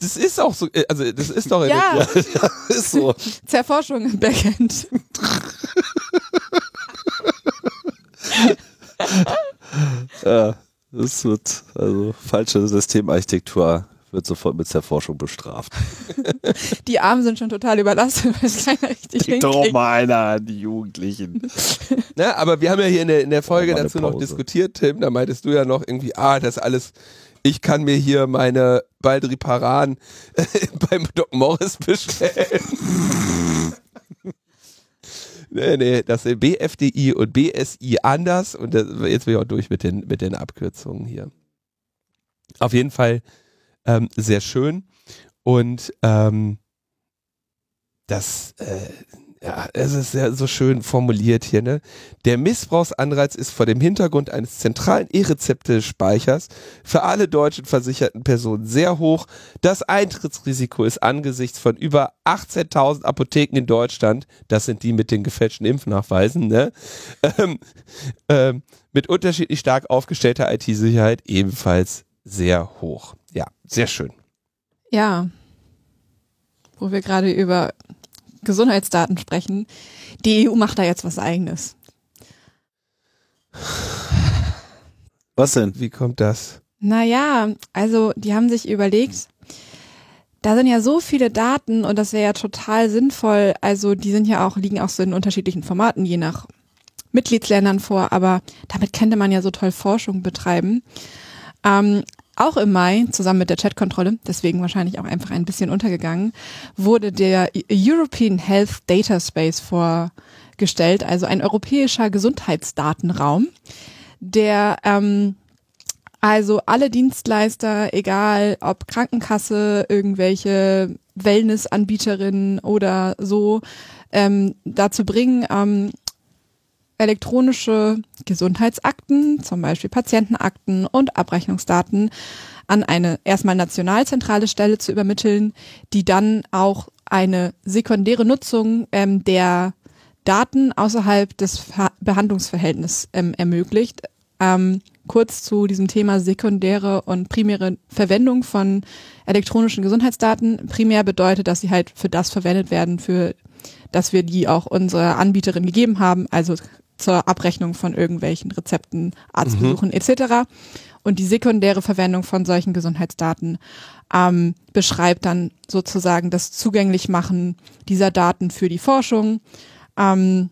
S2: Das ist auch so, äh, also das ist doch
S3: ja.
S1: Ja, ist so.
S3: Zerforschung im Backend.
S1: Ja, das wird, also falsche Systemarchitektur wird sofort mit Zerforschung bestraft.
S3: Die Armen sind schon total überlastet, weil es keiner richtig
S1: Denk doch
S3: hinkriegt.
S1: mal einer an die Jugendlichen.
S2: Na, aber wir haben ja hier in der, in der Folge dazu noch
S1: Pause.
S2: diskutiert, Tim. Da meintest du ja noch irgendwie, ah, das alles, ich kann mir hier meine Baldriparan beim Doc Morris bestellen. nee, nee, das sind BFDI und BSI anders und das, jetzt bin ich auch durch mit den, mit den Abkürzungen hier. Auf jeden Fall ähm, sehr schön und ähm, das, äh, ja, es ist sehr so schön formuliert hier, ne? Der Missbrauchsanreiz ist vor dem Hintergrund eines zentralen E-Rezepte-Speichers für alle deutschen versicherten Personen sehr hoch. Das Eintrittsrisiko ist angesichts von über 18.000 Apotheken in Deutschland, das sind die mit den gefälschten Impfnachweisen, ne? Ähm, ähm, mit unterschiedlich stark aufgestellter IT-Sicherheit ebenfalls sehr hoch. Ja, sehr schön.
S3: Ja. Wo wir gerade über Gesundheitsdaten sprechen. Die EU macht da jetzt was eigenes.
S1: Was denn?
S2: Wie kommt das?
S3: Naja, also die haben sich überlegt, da sind ja so viele Daten und das wäre ja total sinnvoll. Also die sind ja auch, liegen auch so in unterschiedlichen Formaten, je nach Mitgliedsländern vor, aber damit könnte man ja so toll Forschung betreiben. Ähm, auch im Mai, zusammen mit der Chatkontrolle, deswegen wahrscheinlich auch einfach ein bisschen untergegangen, wurde der European Health Data Space vorgestellt, also ein europäischer Gesundheitsdatenraum, der ähm, also alle Dienstleister, egal ob Krankenkasse, irgendwelche Wellnessanbieterinnen oder so, ähm, dazu bringen, ähm, elektronische Gesundheitsakten, zum Beispiel Patientenakten und Abrechnungsdaten an eine erstmal nationalzentrale Stelle zu übermitteln, die dann auch eine sekundäre Nutzung ähm, der Daten außerhalb des Ver Behandlungsverhältnisses ähm, ermöglicht. Ähm, kurz zu diesem Thema sekundäre und primäre Verwendung von elektronischen Gesundheitsdaten. Primär bedeutet, dass sie halt für das verwendet werden, für dass wir die auch unserer Anbieterin gegeben haben, also zur Abrechnung von irgendwelchen Rezepten, Arztbesuchen etc. Und die sekundäre Verwendung von solchen Gesundheitsdaten ähm, beschreibt dann sozusagen das Zugänglichmachen dieser Daten für die Forschung. Ähm,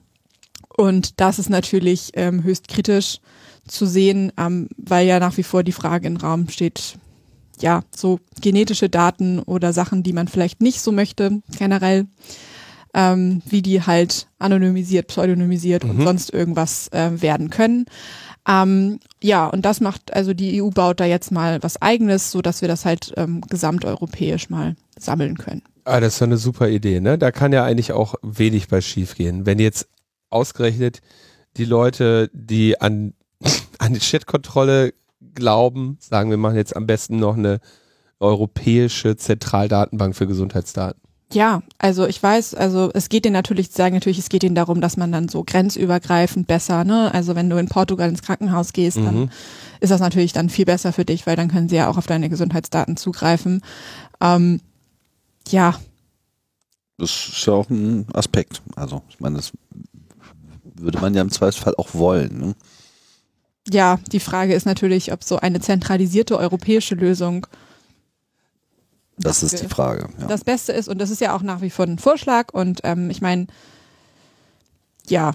S3: und das ist natürlich ähm, höchst kritisch zu sehen, ähm, weil ja nach wie vor die Frage im Raum steht, ja, so genetische Daten oder Sachen, die man vielleicht nicht so möchte, generell, ähm, wie die halt anonymisiert, pseudonymisiert und sonst irgendwas äh, werden können. Ähm, ja, und das macht, also die EU baut da jetzt mal was eigenes, so dass wir das halt ähm, gesamteuropäisch mal sammeln können.
S2: Ah, das ist ja eine super Idee, ne? Da kann ja eigentlich auch wenig bei schief gehen. Wenn jetzt ausgerechnet die Leute, die an, an die Chatkontrolle glauben, sagen wir machen jetzt am besten noch eine europäische Zentraldatenbank für Gesundheitsdaten.
S3: Ja, also ich weiß, also es geht ihnen natürlich, sagen natürlich, es geht ihnen darum, dass man dann so grenzübergreifend besser, ne, also wenn du in Portugal ins Krankenhaus gehst, dann
S2: Mhm.
S3: ist das natürlich dann viel besser für dich, weil dann können sie ja auch auf deine Gesundheitsdaten zugreifen. Ähm, ja,
S1: Das ist ja auch ein Aspekt. Also, ich meine, das würde man ja im Zweifelsfall auch wollen. Ne?
S3: ja, die Frage ist natürlich, ob so eine zentralisierte europäische Lösung
S1: Das ist die Frage. Ja.
S3: das Beste ist und das ist ja auch nach wie vor ein Vorschlag und ähm, ich meine, ja,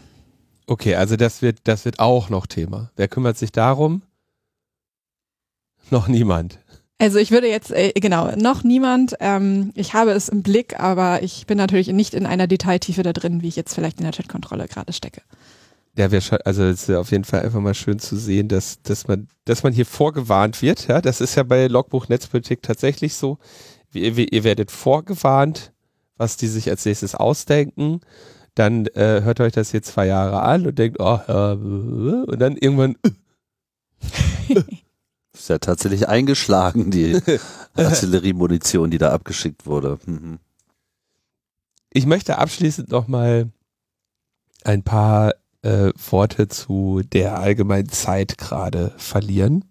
S2: Okay, also das wird, das wird auch noch Thema. Wer kümmert sich darum? Noch niemand.
S3: Also ich würde jetzt, äh, genau, noch niemand, ähm, ich habe es im Blick, aber ich bin natürlich nicht in einer Detailtiefe da drin, wie ich jetzt vielleicht in der Chatkontrolle gerade stecke.
S2: Ja, wir also es ist ja auf jeden Fall einfach mal schön zu sehen, dass, dass man, dass man hier vorgewarnt wird. Ja, das ist ja bei Logbuch Netzpolitik tatsächlich so. Ihr, ihr werdet vorgewarnt, was die sich als nächstes ausdenken. Dann äh, hört euch das hier zwei Jahre an und denkt, oh, äh, und dann irgendwann,
S1: Ist ja tatsächlich eingeschlagen, die Artilleriemunition, die da abgeschickt wurde. Mhm.
S2: Ich möchte abschließend nochmal ein paar äh, Worte zu der allgemeinen Zeit gerade verlieren.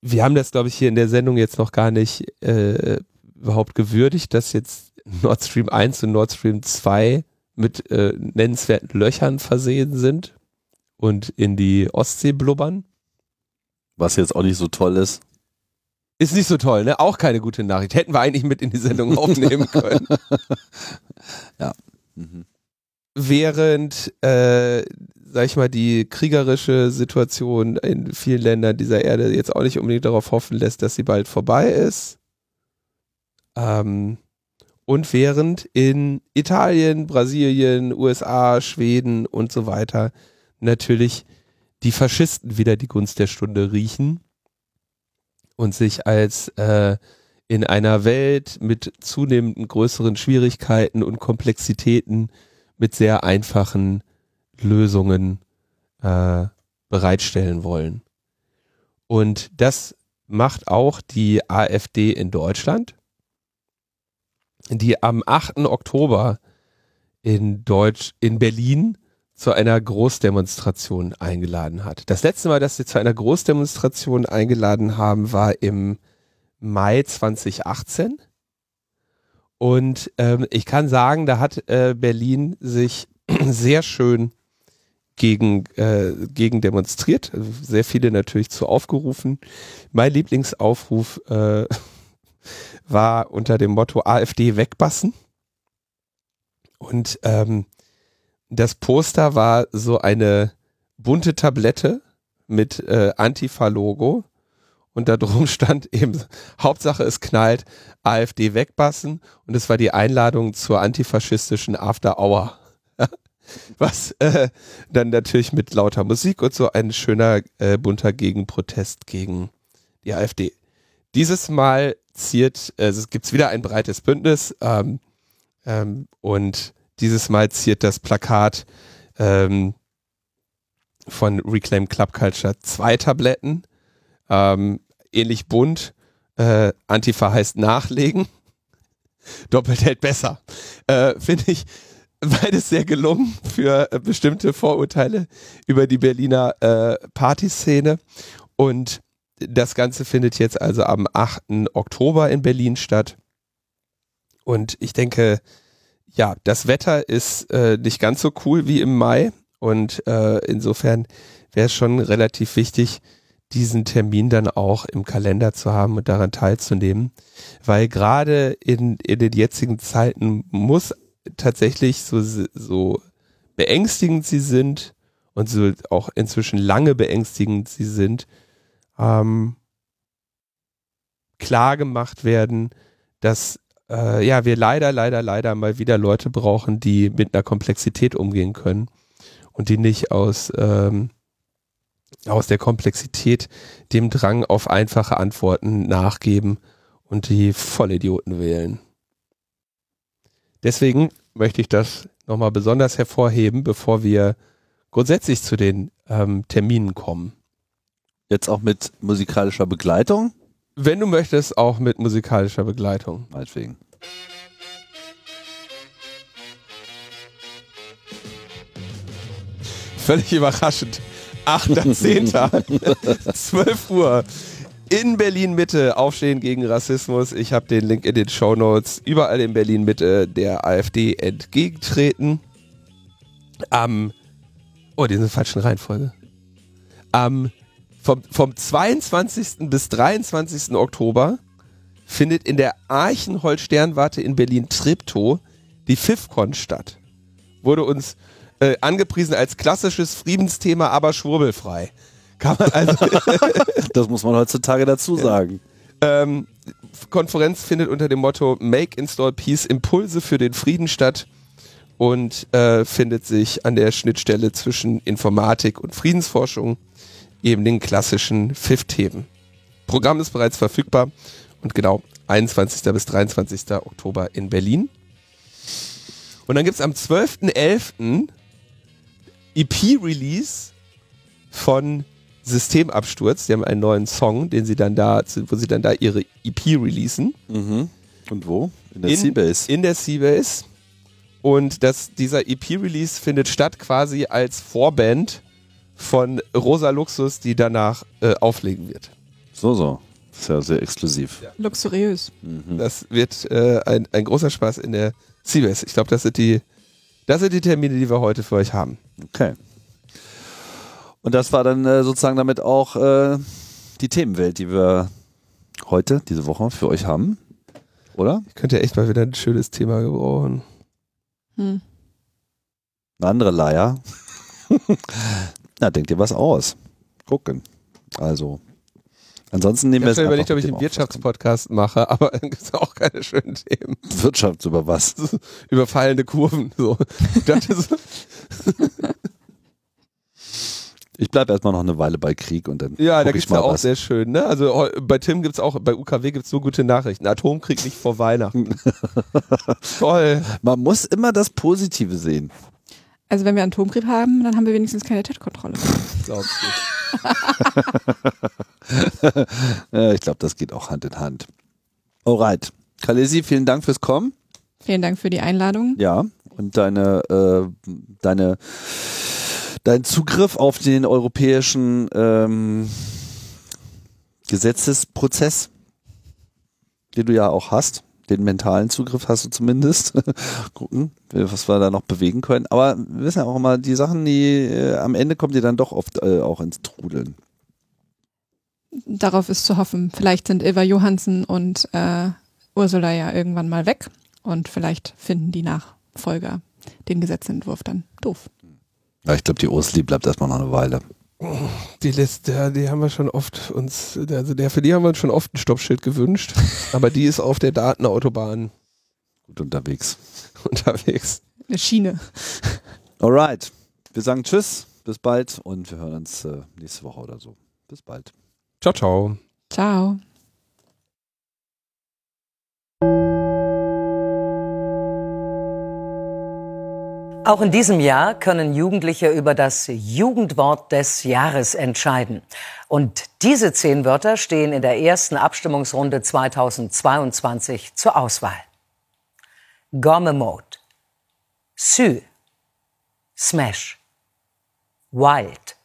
S2: Wir haben das, glaube ich, hier in der Sendung jetzt noch gar nicht äh, überhaupt gewürdigt, dass jetzt Nord Stream 1 und Nord Stream 2 mit äh, nennenswerten Löchern versehen sind und in die Ostsee blubbern.
S1: Was jetzt auch nicht so toll ist.
S2: Ist nicht so toll, ne? Auch keine gute Nachricht. Hätten wir eigentlich mit in die Sendung aufnehmen können.
S1: Mhm.
S2: Während, äh, sag ich mal, die kriegerische Situation in vielen Ländern dieser Erde jetzt auch nicht unbedingt darauf hoffen lässt, dass sie bald vorbei ist. Ähm, und während in Italien, Brasilien, USA, Schweden und so weiter natürlich die Faschisten wieder die Gunst der Stunde riechen und sich als äh, in einer Welt mit zunehmenden größeren Schwierigkeiten und Komplexitäten mit sehr einfachen Lösungen äh, bereitstellen wollen. Und das macht auch die AfD in Deutschland, die am 8. Oktober in Deutsch, in Berlin zu einer Großdemonstration eingeladen hat. Das letzte Mal, dass sie zu einer Großdemonstration eingeladen haben, war im Mai 2018. Und ähm, ich kann sagen, da hat äh, Berlin sich sehr schön gegen, äh, gegen demonstriert. Sehr viele natürlich zu aufgerufen. Mein Lieblingsaufruf äh, war unter dem Motto AfD wegbassen. Und ähm, das Poster war so eine bunte Tablette mit äh, Antifa-Logo und da drum stand eben Hauptsache es knallt, AfD wegbassen und es war die Einladung zur antifaschistischen After Hour. Was äh, dann natürlich mit lauter Musik und so ein schöner äh, bunter Gegenprotest gegen die AfD. Dieses Mal ziert, äh, es gibt wieder ein breites Bündnis ähm, ähm, und dieses Mal ziert das Plakat ähm, von Reclaim Club Culture zwei Tabletten, ähm, ähnlich bunt. Äh, Antifa heißt nachlegen. Doppelt hält besser. Äh, Finde ich beides sehr gelungen für äh, bestimmte Vorurteile über die Berliner äh, Partyszene. Und das Ganze findet jetzt also am 8. Oktober in Berlin statt. Und ich denke, ja, das Wetter ist äh, nicht ganz so cool wie im Mai. Und äh, insofern wäre es schon relativ wichtig, diesen Termin dann auch im Kalender zu haben und daran teilzunehmen. Weil gerade in, in den jetzigen Zeiten muss tatsächlich so, so beängstigend sie sind und so auch inzwischen lange beängstigend sie sind, ähm, klar gemacht werden, dass äh, ja wir leider, leider, leider mal wieder Leute brauchen, die mit einer Komplexität umgehen können und die nicht aus ähm, aus der Komplexität dem Drang auf einfache Antworten nachgeben und die Vollidioten wählen. Deswegen möchte ich das nochmal besonders hervorheben, bevor wir grundsätzlich zu den ähm, Terminen kommen.
S1: Jetzt auch mit musikalischer Begleitung.
S2: Wenn du möchtest, auch mit musikalischer Begleitung.
S1: Meinetwegen.
S2: Völlig überraschend. 8.10. 12 Uhr. In Berlin Mitte aufstehen gegen Rassismus. Ich habe den Link in den Show Notes. Überall in Berlin Mitte der AfD entgegentreten. Am, oh, die der falschen Reihenfolge. Am, vom, vom 22. bis 23. Oktober findet in der Archenhold-Sternwarte in Berlin Treptow die FIFCON statt. Wurde uns äh, angepriesen als klassisches Friedensthema, aber schwurbelfrei. Kann man also
S1: Das muss man heutzutage dazu sagen.
S2: ähm, Konferenz findet unter dem Motto Make Install Peace Impulse für den Frieden statt und äh, findet sich an der Schnittstelle zwischen Informatik und Friedensforschung, eben den klassischen FIF-Themen. Programm ist bereits verfügbar und genau 21. bis 23. Oktober in Berlin. Und dann gibt's am 12.11. EP-Release von Systemabsturz. Die haben einen neuen Song, den sie dann da, wo sie dann da ihre EP releasen.
S1: Mhm. Und wo? In der
S2: In-
S1: Seabase.
S2: In der Seabase. Und das, dieser EP-Release findet statt quasi als Vorband von Rosa Luxus, die danach äh, auflegen wird.
S1: So, so. Das ist ja sehr exklusiv.
S3: Luxuriös.
S1: Mhm.
S2: Das wird äh, ein, ein großer Spaß in der Seabase. Ich glaube, das sind die, das sind die Termine, die wir heute für euch haben.
S1: Okay. Und das war dann äh, sozusagen damit auch äh, die Themenwelt, die wir heute, diese Woche für euch haben. Oder?
S2: Ich könnte echt mal wieder ein schönes Thema gebrauchen.
S3: Hm.
S1: Eine andere Leier. Na, denkt ihr was aus. Gucken. Also. Ansonsten nehmen
S2: Ich
S1: wir es
S2: schon überlegt, ob ich einen Wirtschaftspodcast mache, aber dann gibt es auch keine schönen Themen.
S1: Wirtschaft über was?
S2: Über fallende Kurven. So. Ich
S1: Ich bleibe erstmal noch eine Weile bei Krieg und dann.
S2: Ja, da
S1: ich
S2: gibt's ja auch
S1: was.
S2: sehr schön, ne? Also bei Tim gibt's auch, bei UKW gibt's so gute Nachrichten. Atomkrieg nicht vor Weihnachten. Toll.
S1: Man muss immer das Positive sehen.
S3: Also wenn wir Atomkrieg haben, dann haben wir wenigstens keine TED-Kontrolle.
S1: Äh, ich glaube, das geht auch Hand in Hand. Alright. Kalesi, vielen Dank fürs Kommen.
S3: Vielen Dank für die Einladung.
S1: Ja. Und deine, äh, deine, dein Zugriff auf den europäischen ähm, Gesetzesprozess, den du ja auch hast. Den mentalen Zugriff hast du zumindest. Gucken, was wir da noch bewegen können. Aber wir wissen ja auch immer, die Sachen, die äh, am Ende kommen die dann doch oft äh, auch ins Trudeln.
S3: Darauf ist zu hoffen. Vielleicht sind Ilva Johansen und äh, Ursula ja irgendwann mal weg und vielleicht finden die Nachfolger den Gesetzentwurf dann doof.
S1: Ja, ich glaube, die Ursli bleibt erstmal noch eine Weile.
S2: Die Liste, die haben wir schon oft uns, also der, für die haben wir uns schon oft ein Stoppschild gewünscht. Aber die ist auf der Datenautobahn
S1: Gut unterwegs.
S2: unterwegs.
S3: Eine Schiene.
S1: Alright. Wir sagen Tschüss, bis bald und wir hören uns äh, nächste Woche oder so. Bis bald.
S2: Ciao, ciao.
S3: Ciao.
S4: Auch in diesem Jahr können Jugendliche über das Jugendwort des Jahres entscheiden. Und diese zehn Wörter stehen in der ersten Abstimmungsrunde 2022 zur Auswahl. Gomme Mode, Sü, Smash, Wild,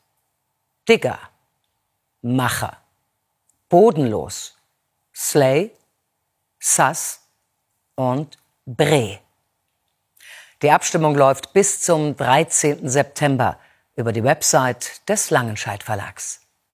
S4: Digger, Macher, Bodenlos, Slay, Sass und Bre. Die Abstimmung läuft bis zum 13. September über die Website des Langenscheidt Verlags.